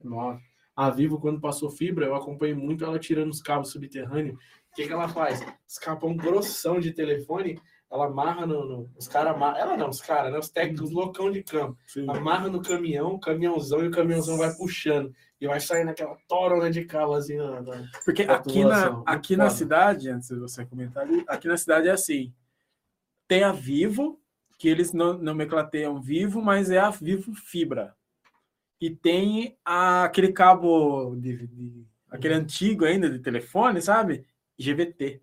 Remove. A Vivo, quando passou fibra, eu acompanhei muito ela tirando os cabos subterrâneos. O que, que ela faz? Os cabão grossão de telefone, ela amarra no. no- os caras amarram. Ela não, os caras, né? Os técnicos loucão de campo. Sim. amarra no caminhão, caminhãozão, e o caminhãozão vai puxando. E vai saindo aquela torona de cabo assim. Na, na- Porque aqui na, aqui na cidade, antes de você comentar ali, aqui na cidade é assim. Tem a Vivo, que eles não nomenclateiam Vivo, mas é a Vivo Fibra. E tem a- aquele cabo, de, de- aquele antigo ainda de telefone, sabe? GVT.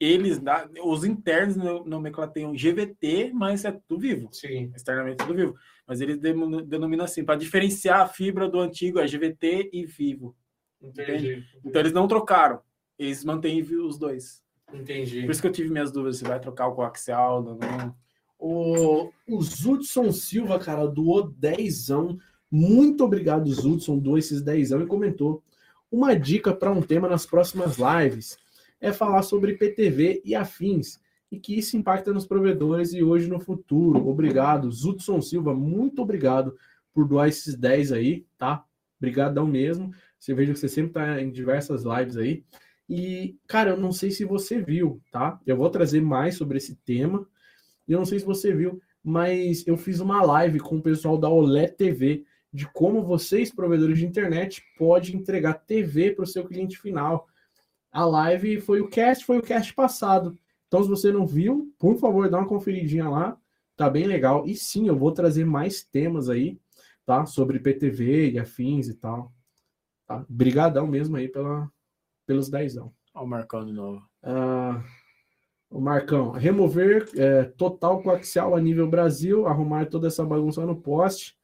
Eles, os internos no- nomenclateiam GVT, mas é tudo Vivo Sim. externamente tudo vivo. Mas eles denominam assim, para diferenciar a fibra do antigo, é GVT e vivo. Entendi. Então eles não trocaram, eles mantêm os dois. Entendi. Por isso que eu tive minhas dúvidas se vai trocar o coaxial, não, não. O, o Zudson Silva, cara, doou dezão. Muito obrigado, Zudson, doou esses dezão e comentou. Uma dica para um tema nas próximas lives é falar sobre PTV e afins e que isso impacta nos provedores e hoje no futuro. Obrigado, Zudson Silva, muito obrigado por doar esses 10 aí, tá? Obrigadão mesmo. Você veja que você sempre tá em diversas lives aí. E, cara, eu não sei se você viu, tá? Eu vou trazer mais sobre esse tema. Eu não sei se você viu, mas eu fiz uma live com o pessoal da OLED TV de como vocês, provedores de internet, pode entregar TV para o seu cliente final. A live foi o cast, foi o cast passado. Então, se você não viu, por favor, dá uma conferidinha lá. Tá bem legal. E sim, eu vou trazer mais temas aí, tá? Sobre PTV e afins e tal. Tá? Brigadão mesmo aí pela, pelos dezão. Olha o Marcão de novo. Ah, O Marcão, remover é, total coaxial a nível Brasil, arrumar toda essa bagunça no poste.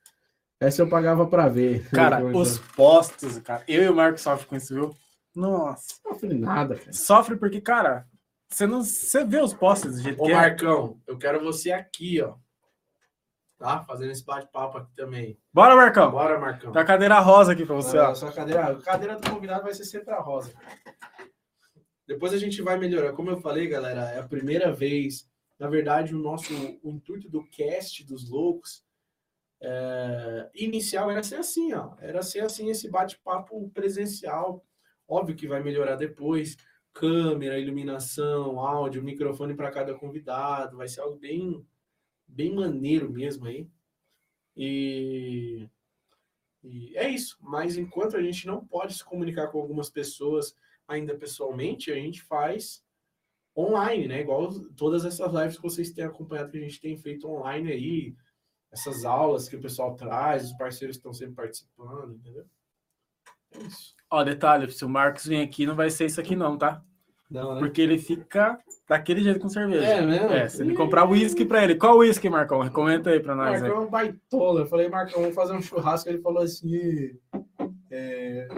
Essa eu pagava pra ver. Cara, (laughs) os postes, cara. Eu e o Marcos sofrem com isso, viu? Nossa. Não falei nada, cara. Sofre porque, cara, você não. Você vê os postes do jeito Ô, que é. Marcão, eu quero você aqui, ó. Tá? Fazendo esse bate-papo aqui também. Bora, Marcão. Bora, Marcão. Tá a cadeira rosa aqui pra você, Ah, ó. sua cadeira, a cadeira do convidado vai ser sempre a rosa. Depois a gente vai melhorar. Como eu falei, galera, é a primeira vez. Na verdade, o nosso o intuito do cast dos loucos é, inicial era ser assim, ó. Era ser assim esse bate-papo presencial. Óbvio que vai melhorar depois. Câmera, iluminação, áudio, microfone para cada convidado. Vai ser algo bem, bem maneiro mesmo aí. E e é isso. Mas enquanto a gente não pode se comunicar com algumas pessoas ainda pessoalmente, a gente faz online, né? Igual todas essas lives que vocês têm acompanhado que a gente tem feito online aí, essas aulas que o pessoal traz, os parceiros estão sempre participando, entendeu? É isso. Ó, detalhe, se o Marcos vir aqui, não vai ser isso aqui, não, tá? Não, né? Porque ele fica daquele jeito com cerveja. É mesmo? É, se ele comprar uísque pra ele. Qual uísque, Marcão? Comenta aí pra nós. Marcão é um baitola. Eu falei, Marcão, vamos fazer um churrasco. Ele falou assim: é,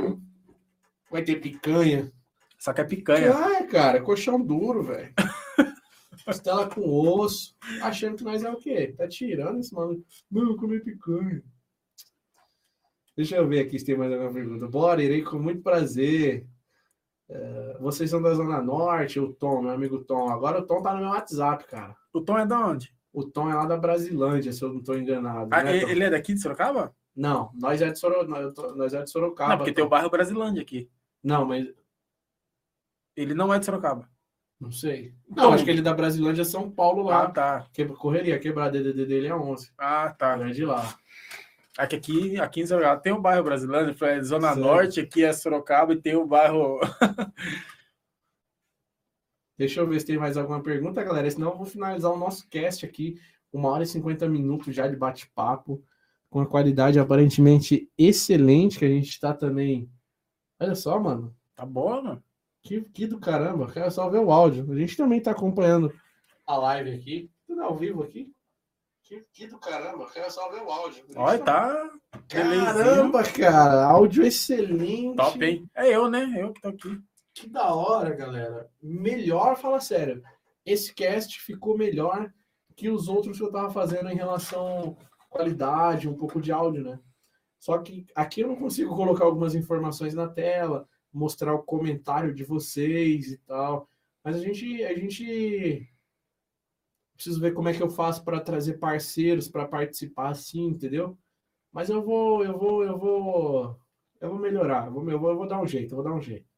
vai ter picanha. Só que é picanha. Ah, cara, colchão duro, velho. (laughs) Costela com osso. Achando que nós é o quê? Tá tirando esse maluco. Não, eu comi picanha. Deixa eu ver aqui se tem mais alguma pergunta. Bora, irei com muito prazer. É, vocês são da Zona Norte, o Tom, meu amigo Tom. Agora o Tom tá no meu WhatsApp, cara. O Tom é da onde? O Tom é lá da Brasilândia, se eu não tô enganado. Ah, né, ele Tom? ele é daqui de Sorocaba? Não, nós é de, Soro... nós- é de Sorocaba. não, porque tem o Tom. bairro Brasilândia aqui. Não, mas Ele não é de Sorocaba. não sei. Não, acho que ele é da Brasilândia, São Paulo lá. Ah, tá. Que, correria, quebrada DDD dele é 11. Ah, tá. É de lá. Aqui, aqui, aqui em Sorocaba tem o bairro Brasilândia, foi Zona Certo. Norte, aqui é Sorocaba e tem o bairro. (laughs) Deixa eu ver se tem mais alguma pergunta, galera. Senão eu vou finalizar o nosso cast aqui. Uma hora e 50 minutos já de bate-papo. Com a qualidade aparentemente excelente, que a gente tá também. Olha só, mano. Tá bom, mano? Que, que do caramba. Quero só ver o áudio. A gente também tá acompanhando a live aqui. Tudo ao vivo aqui. Que, que do caramba. Quero só ver o áudio. Olha, tá. belezinha. Caramba, cara. Áudio excelente. Top, hein? É eu, né? Eu que tô aqui. Que da hora, galera. Melhor, fala sério. Esse cast ficou melhor que os outros que eu tava fazendo em relação à qualidade, um pouco de áudio, né? Só que aqui eu não consigo colocar algumas informações na tela, mostrar o comentário de vocês e tal. Mas a gente, a gente preciso ver como é que eu faço para trazer parceiros para participar assim, entendeu? Mas eu vou, eu vou, eu vou, eu vou melhorar. Eu vou, eu vou, eu vou dar um jeito, eu vou dar um jeito.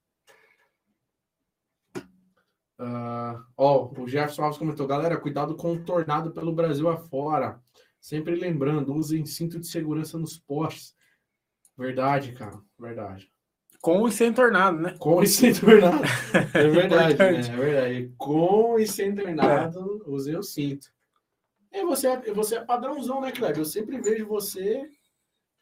Ah, ó, o Jefferson Alves comentou, galera, cuidado com o tornado pelo Brasil afora. Sempre lembrando, usem cinto de segurança nos postes. Verdade, cara, verdade. Com e sem tornado, né? Com e sem tornado. (laughs) É verdade, né? É verdade. Com e sem tornado, usei o cinto. E você, é- você é padrãozão, né, Kleber? Eu sempre vejo você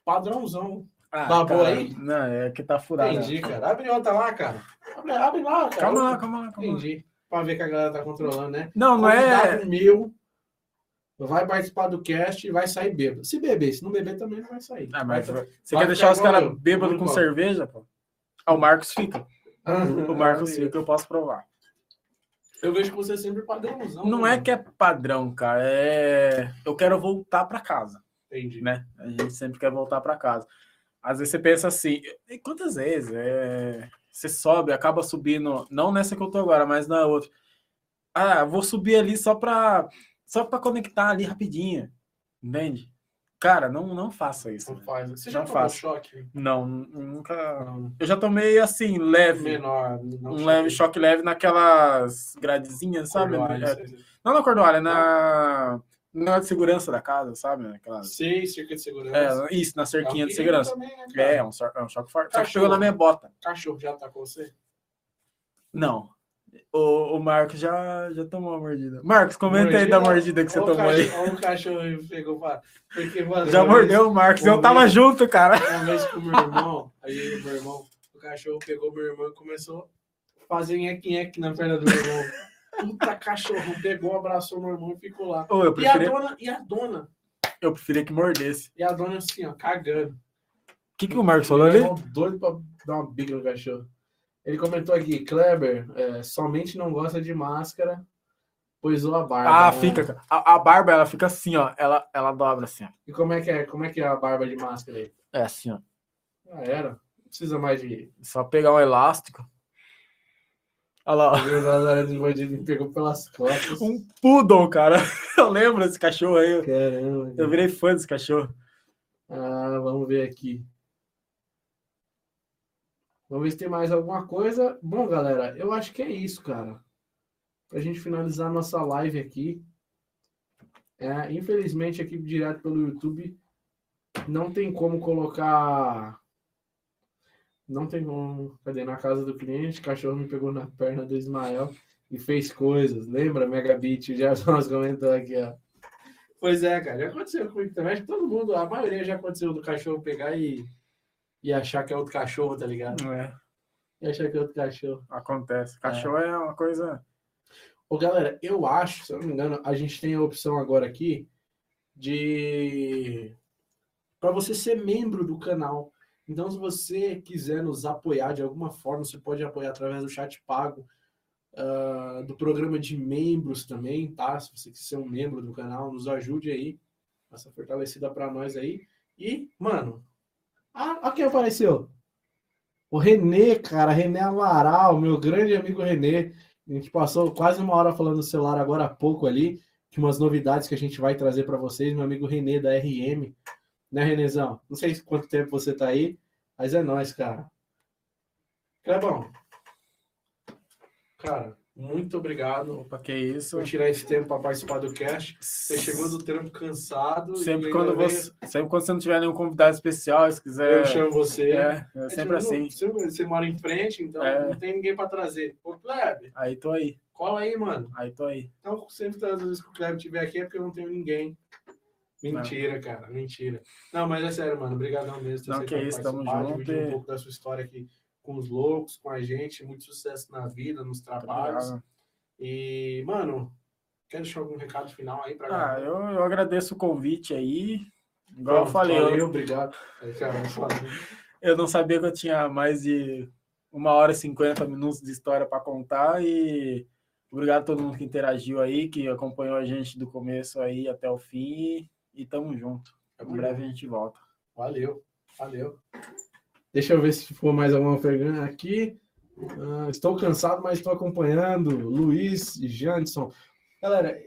padrãozão. Ah, Tá boa cara, aí? Não, é que tá furado. Entendi, cara. Abre outra lá, cara. Abre, abre lá, cara. Calma lá, calma lá, calma lá. Entendi. Pra ver que a galera tá controlando, né? Não, não é. Meu vai participar do cast e vai sair bêbado. Se beber, se não beber também não vai sair. Ah, mas Vai- você vai quer deixar os caras bêbados com cerveja, pô? Ah, o Marcos fica. O Marcos fica, eu posso provar. Eu vejo que você é sempre padrãozão. Não né? é que é padrão, cara. É. Eu quero voltar pra casa, Entendi. né? A gente sempre quer voltar pra casa. Às vezes você pensa assim, e quantas vezes? É... Você sobe, acaba subindo, não nessa que eu tô agora, mas na outra. Ah, vou subir ali só pra, só pra conectar ali rapidinho. Entende? Cara, não, não faça isso. Não né? faz. Você já Não tomou choque? Não, nunca. Não. Eu já tomei assim, leve. Menor. um leve choque leve naquelas gradezinhas, sabe? Cordoalho, É, sei. não na cordoalha, na. Na de segurança da casa, sabe? Aquelas... Sei, cerca de segurança. É, isso, na É cerquinha de perigo segurança. também, né? É, é um, é um choque forte. Só que Cachorro. pegou na minha bota. Cachorro já tá com você? Não. O, o Marcos já, já tomou a mordida. Marcos, comenta aí da Mordida? mordida que você tomou aí. cachorro- ó o cachorro pegou pra... Porque, mano, Já mordeu o Marcos. Eu tava vez- junto, cara. Uma vez com o meu irmão, aí o meu irmão, o cachorro pegou meu irmão e começou a fazer nheque-nheque na perna do meu irmão. Puta cachorro, pegou, abraçou meu irmão e ficou lá. Ô, eu E a preferia, dona, e a dona, eu preferia que mordesse. e a dona assim, ó, cagando. O que, que o Marcos falou ali? Doido pra dar uma bica no cachorro. Ele comentou aqui, Kleber, é, somente não gosta de máscara, pois ou a barba. Ah, né? fica. A, a barba, ela fica assim, ó. Ela, ela dobra assim, ó. E como é que é? Como é que é a barba de máscara aí? É assim, ó. Ah, era. Não precisa mais de. Só pegar um elástico. Olha lá, pegou pelas costas. Um poodle, cara. (laughs) Eu lembro desse cachorro aí. Caramba. Eu virei fã desse cachorro. Ah, vamos ver aqui. Vamos ver se tem mais alguma coisa. Bom, galera, eu acho que é isso, cara. Pra gente finalizar nossa live aqui. É, infelizmente, aqui direto pelo YouTube, não tem como colocar. Não tem como. Cadê? Na casa do cliente, o cachorro me pegou na perna do Ismael e fez coisas. Lembra, Megabit? Já nós (laughs) comentou aqui, ó. Pois é, cara. Já aconteceu comigo também. Acho que todo mundo, a maioria já aconteceu do cachorro pegar e, e achar que é outro cachorro, tá ligado? É, E achar que é outro cachorro. acontece. Cachorro é. uma coisa. Ô, galera, eu acho, se eu não me engano, a gente tem a opção agora aqui de para você ser membro do canal. Então, se você quiser nos apoiar de alguma forma, você pode apoiar através do chat pago, ah, do programa de membros também, tá? Se você quiser ser um membro do canal, nos ajude aí, essa fortalecida para nós aí. E, mano, ah, olha quem apareceu. O Renê, cara, Renê Amaral, meu grande amigo Renê. A gente passou quase uma hora falando do celular agora há pouco ali, que umas novidades que a gente vai trazer para vocês, meu amigo Renê da RM. Né, Renezão? Não sei quanto tempo você tá aí, mas é nóis, cara. Clebão. Cara, muito obrigado Opa, que isso. por tirar esse tempo para participar do cast. Você chegou do trampo cansado. Sempre quando, você, sempre quando você não tiver nenhum convidado especial, se quiser. Eu chamo você. É, é sempre É, assim. Você, você mora em frente, então É. não tem ninguém para trazer. Ô, Kleber, Aí tô aí, cola aí, mano. aí tô aí. Então, sempre todas as vezes que o Kleber estiver aqui é porque eu não tenho ninguém. Mentira, cara, mentira. Não, mas é sério, mano. Obrigadão mesmo. Não, que isso, tamo junto um pouco da sua história aqui com os loucos, com a gente. Muito sucesso na vida, nos trabalhos. Obrigado. E, mano, quer deixar algum recado final aí pra Ah, eu, eu agradeço o convite aí. Igual eu falei, eu, Valeu, obrigado. Vamos falar. eu não sabia que eu tinha mais de uma hora e cinquenta minutos de história para contar e obrigado a todo mundo que interagiu aí, que acompanhou a gente do começo aí até o fim e tamo junto. Em breve a gente volta. Valeu, valeu. Deixa eu ver se for mais alguma pergunta aqui. Ah, estou cansado, mas estou acompanhando. Luiz e Janderson. Galera,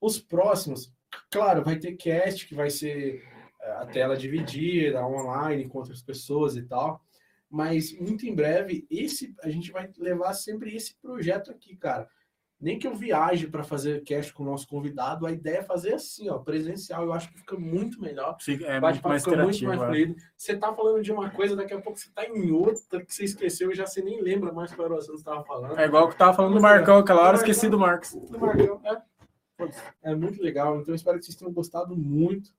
os próximos, claro, vai ter cast que vai ser eh, a tela dividida, online com outras pessoas e tal. Mas muito em breve, esse a gente vai levar sempre esse projeto aqui, cara. Nem que eu viaje para fazer cast com o nosso convidado, a ideia é fazer assim, ó, presencial. Eu acho que fica muito melhor. Fica- É muito mais fica muito mais é. fluido. Você tá falando de uma coisa, daqui a pouco você tá em outra que você esqueceu e já você nem lembra mais qual era o assunto que você tava falando. É igual que tava falando do Marcão aquela hora, esqueci do Marcos. Do Marcão, é. É muito legal. Então, espero que vocês tenham gostado muito.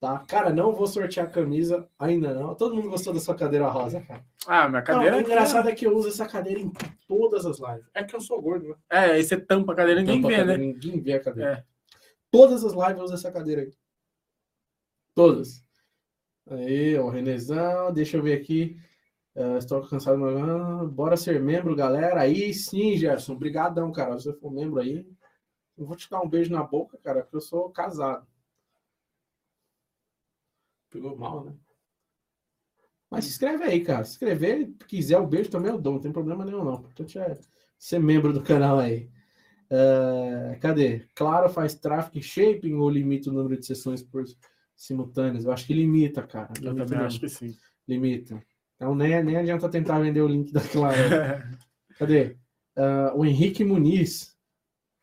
Tá? Cara, não vou sortear a camisa ainda não. Todo mundo gostou da sua cadeira rosa, cara. Ah, minha Não, cadeira o aqui, engraçado é que eu uso essa cadeira em todas as lives. É que eu sou gordo, né? É, aí você tampa a cadeira e ninguém Tampa vê, né? Ninguém vê a cadeira. É. Todas as lives eu uso essa cadeira aí. Todas. Aí, ó, Renezão, deixa eu ver aqui. Ah, estou cansado, mas ah, bora ser membro, galera. Aí sim, Gerson. Obrigadão, cara. Se você for membro aí, eu vou te dar um beijo na boca, cara, porque eu sou casado. Pegou mal, né? Mas se inscreve aí, cara. Se inscrever, quiser o beijo também eu dou, não tem problema nenhum, não. O importante é ser membro do canal aí. Ah, cadê? Claro, faz traffic shaping ou limita o número de sessões por simultâneas? Eu acho que limita, cara. Eu Limita também mesmo. acho que sim. Limita. Então nem, nem adianta tentar vender o link (laughs) da Claro. (laughs) Cadê? Ah, o Henrique Muniz.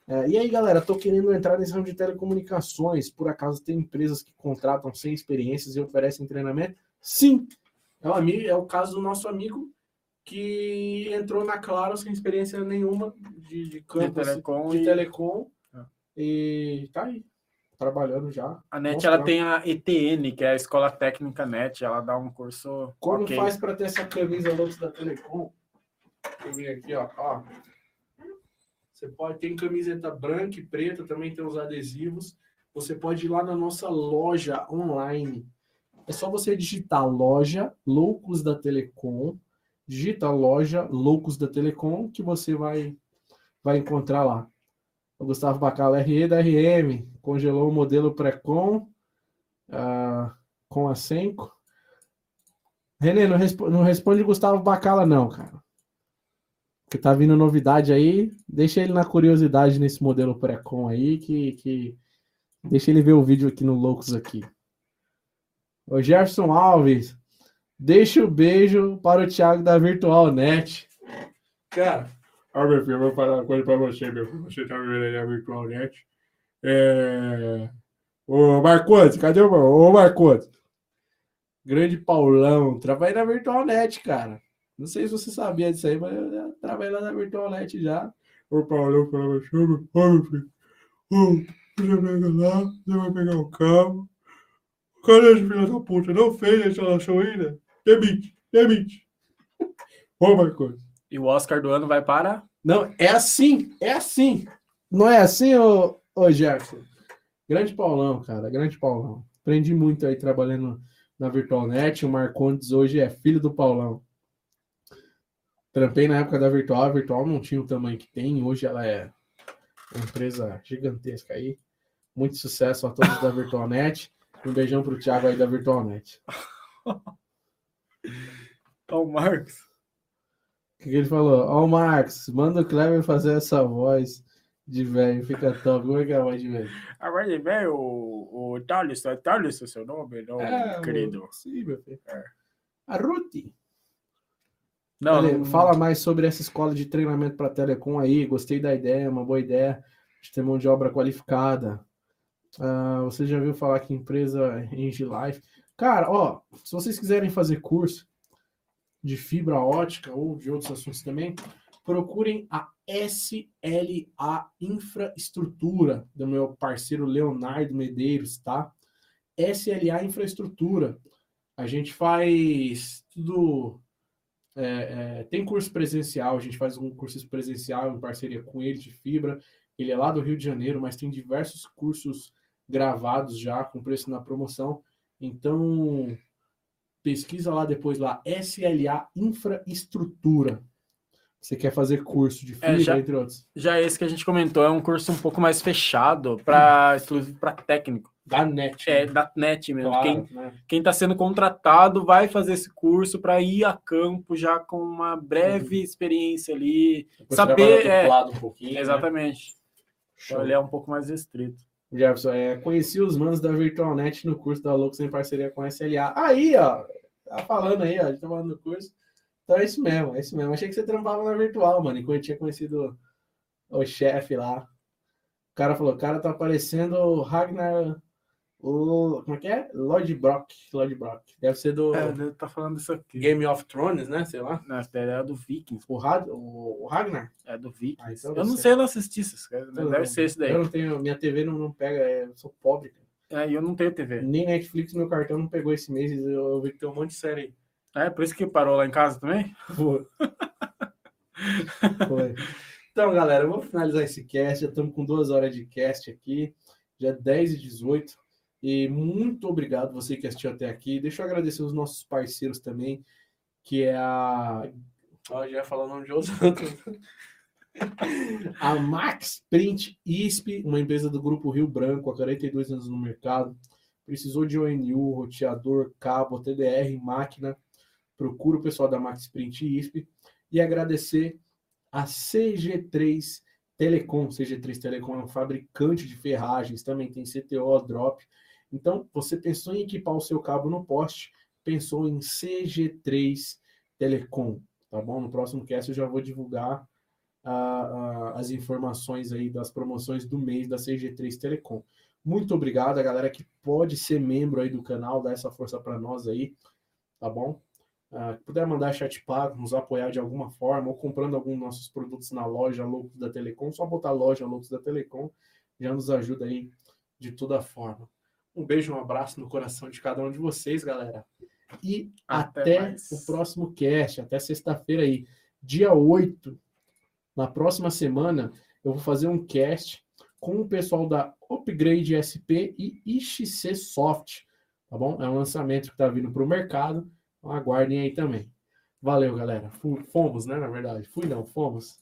Ah, e aí, galera, tô querendo entrar nesse ramo de telecomunicações. Por acaso tem empresas que contratam sem experiências e oferecem treinamento? Sim! É o, amigo, é o caso do nosso amigo que entrou na Claro sem experiência nenhuma de, de De campo assim, telecom de e telecom Ah. e tá aí, trabalhando já. a NET ela tem a ETN, que é a Escola Técnica NET, ela dá um curso Como ok. faz para ter essa camisa Lux da Telecom? Deixa eu ver aqui, ó. ó. Você pode ter camiseta branca e preta, também tem os adesivos. Você pode ir lá na nossa loja online. É só você digitar loja Loucos da Telecom. Digita loja Loucos da Telecom que você vai, vai encontrar lá. O Gustavo Bacala RE da RM congelou o modelo pré-com ah, com a Senco. Renê, não, respo- não responde Gustavo Bacala, não, cara. Porque tá vindo novidade aí. Deixa ele na curiosidade nesse modelo pré-com aí, que, que. Deixa ele ver o vídeo aqui no Loucos aqui. O Jefferson Alves. Deixa o beijo para o Thiago da Virtual Net. Cara, ó, meu filho, eu vou falar uma coisa para você, meu filho. Você tá vivendo aí na Virtual Net. É... Ô, cadê o. Ô? Grande Paulão. Trabalhei na Virtual Net, cara. Não sei se você sabia disso aí, mas eu já trabalhei lá na Virtual Net já. O Paulão falava ô, meu filho. Você pega lá, você vai pegar o cabo. Cadê esse filho da puta? Não fez a instalação ainda? Demite, demite. Ô, Marcote. E o Oscar do ano vai para. Não, é assim, é assim. Não é assim, ô, ô Jefferson? Grande Paulão, cara, grande Paulão. Aprendi muito aí trabalhando na VirtualNet. O Marcondes hoje é filho do Paulão. Trampei na época da Virtual. A Virtual não tinha o tamanho que tem. Hoje ela é uma empresa gigantesca aí. Muito sucesso a todos da VirtualNet. Um beijão pro Thiago aí da VirtualNet. Ó, (laughs) o Marcos. O que, que ele falou? Ó, o Marcos, manda o Cleber fazer essa voz de velho. Fica top. Como é que é a voz de velho? Agora ele veio o, o Thales, é Thales o seu nome, não, É, querido? o- Sim, meu filho. É. A Ruth. Não, não- Fala mais sobre essa escola de treinamento para telecom aí. Gostei da ideia, uma boa ideia. De ter mão de obra qualificada. Ah, você já viu falar que empresa Engie Life? Cara, ó, se vocês quiserem fazer curso de fibra ótica ou de outros assuntos também, procurem a SLA Infraestrutura, do meu parceiro Leonardo Medeiros, tá? SLA Infraestrutura. A gente faz tudo. É, é, tem curso presencial, a gente faz um curso presencial em parceria com ele de fibra. Ele é lá do Rio de Janeiro, mas tem diversos cursos gravados já com preço na promoção. Então, pesquisa lá depois lá, SLA Infraestrutura. Você quer fazer curso de fibra, É, já- entre outros. Já esse que a gente comentou é um curso um pouco mais fechado para exclusivo para técnico. Da NET. É da net mesmo. claro, Quem né? está sendo contratado vai fazer esse curso para ir a campo já com uma breve experiência ali. Depois Saber, é, um pouquinho. né? Exatamente. Ele é um pouco mais restrito. Jefferson, é, conheci os manos da VirtualNet no curso da Loucos em parceria com a SLA. Aí, ó, tá falando aí, ó, a gente tá falando do curso. Então é isso mesmo, é isso mesmo. Achei que você trampava na virtual, mano, enquanto eu tinha conhecido o chefe lá. O cara falou, o cara tá parecendo o Ragnar. O, como é que é? Lord Brock. Lord Brock. Deve ser do É, ele tá falando isso aqui. Game of Thrones, né? Sei lá. Não, é do Vikings. O, Rag, o, o Ragnar. É do Vikings. Ah, então eu deve não ser. sei, eu não assisti essas coisas, mas Eu deve ser esse daí. Eu não tenho, minha TV não, não pega, é, eu sou pobre. cara. É, e eu não tenho TV. Nem Netflix, meu cartão não pegou esse mês. Eu vi que tem um monte de série aí. É, por isso que parou lá em casa também? Foi. Foi. Então, galera, vou finalizar esse cast. Já estamos com duas horas de cast aqui. Já é 10 e 18. E muito obrigado você que assistiu até aqui. Deixa eu agradecer os nossos parceiros também, que é a. Ó, já ia falar o nome de outro. (laughs) a Max Print ISP, uma empresa do Grupo Rio Branco, há 42 anos no mercado. Precisou de ONU, roteador, cabo, TDR, máquina. Procura o pessoal da Max Print ISP. E agradecer a CG3 Telecom. CG3 Telecom é um fabricante de ferragens, também tem CTO, Drop. Então, você pensou em equipar o seu cabo no poste, pensou em CG3 Telecom, tá bom? No próximo cast eu já vou divulgar as informações aí das promoções do mês da CG3 Telecom. Muito obrigado a galera que pode ser membro aí do canal, dar essa força para nós aí, tá bom? uh, puder mandar chat pago, nos apoiar de alguma forma, ou comprando algum dos nossos produtos na loja Loucos da Telecom, só botar loja Loucos da Telecom, já nos ajuda aí de toda forma. Um beijo, um abraço no coração de cada um de vocês, galera. E até, até o próximo cast, até sexta-feira aí, dia 8. Na próxima semana, eu vou fazer um cast com o pessoal da Upgrade SP e IXC Soft, tá bom? É um lançamento que está vindo para o mercado então, aguardem aí também. Valeu, galera. Fomos, né? Na verdade. Fui não, fomos.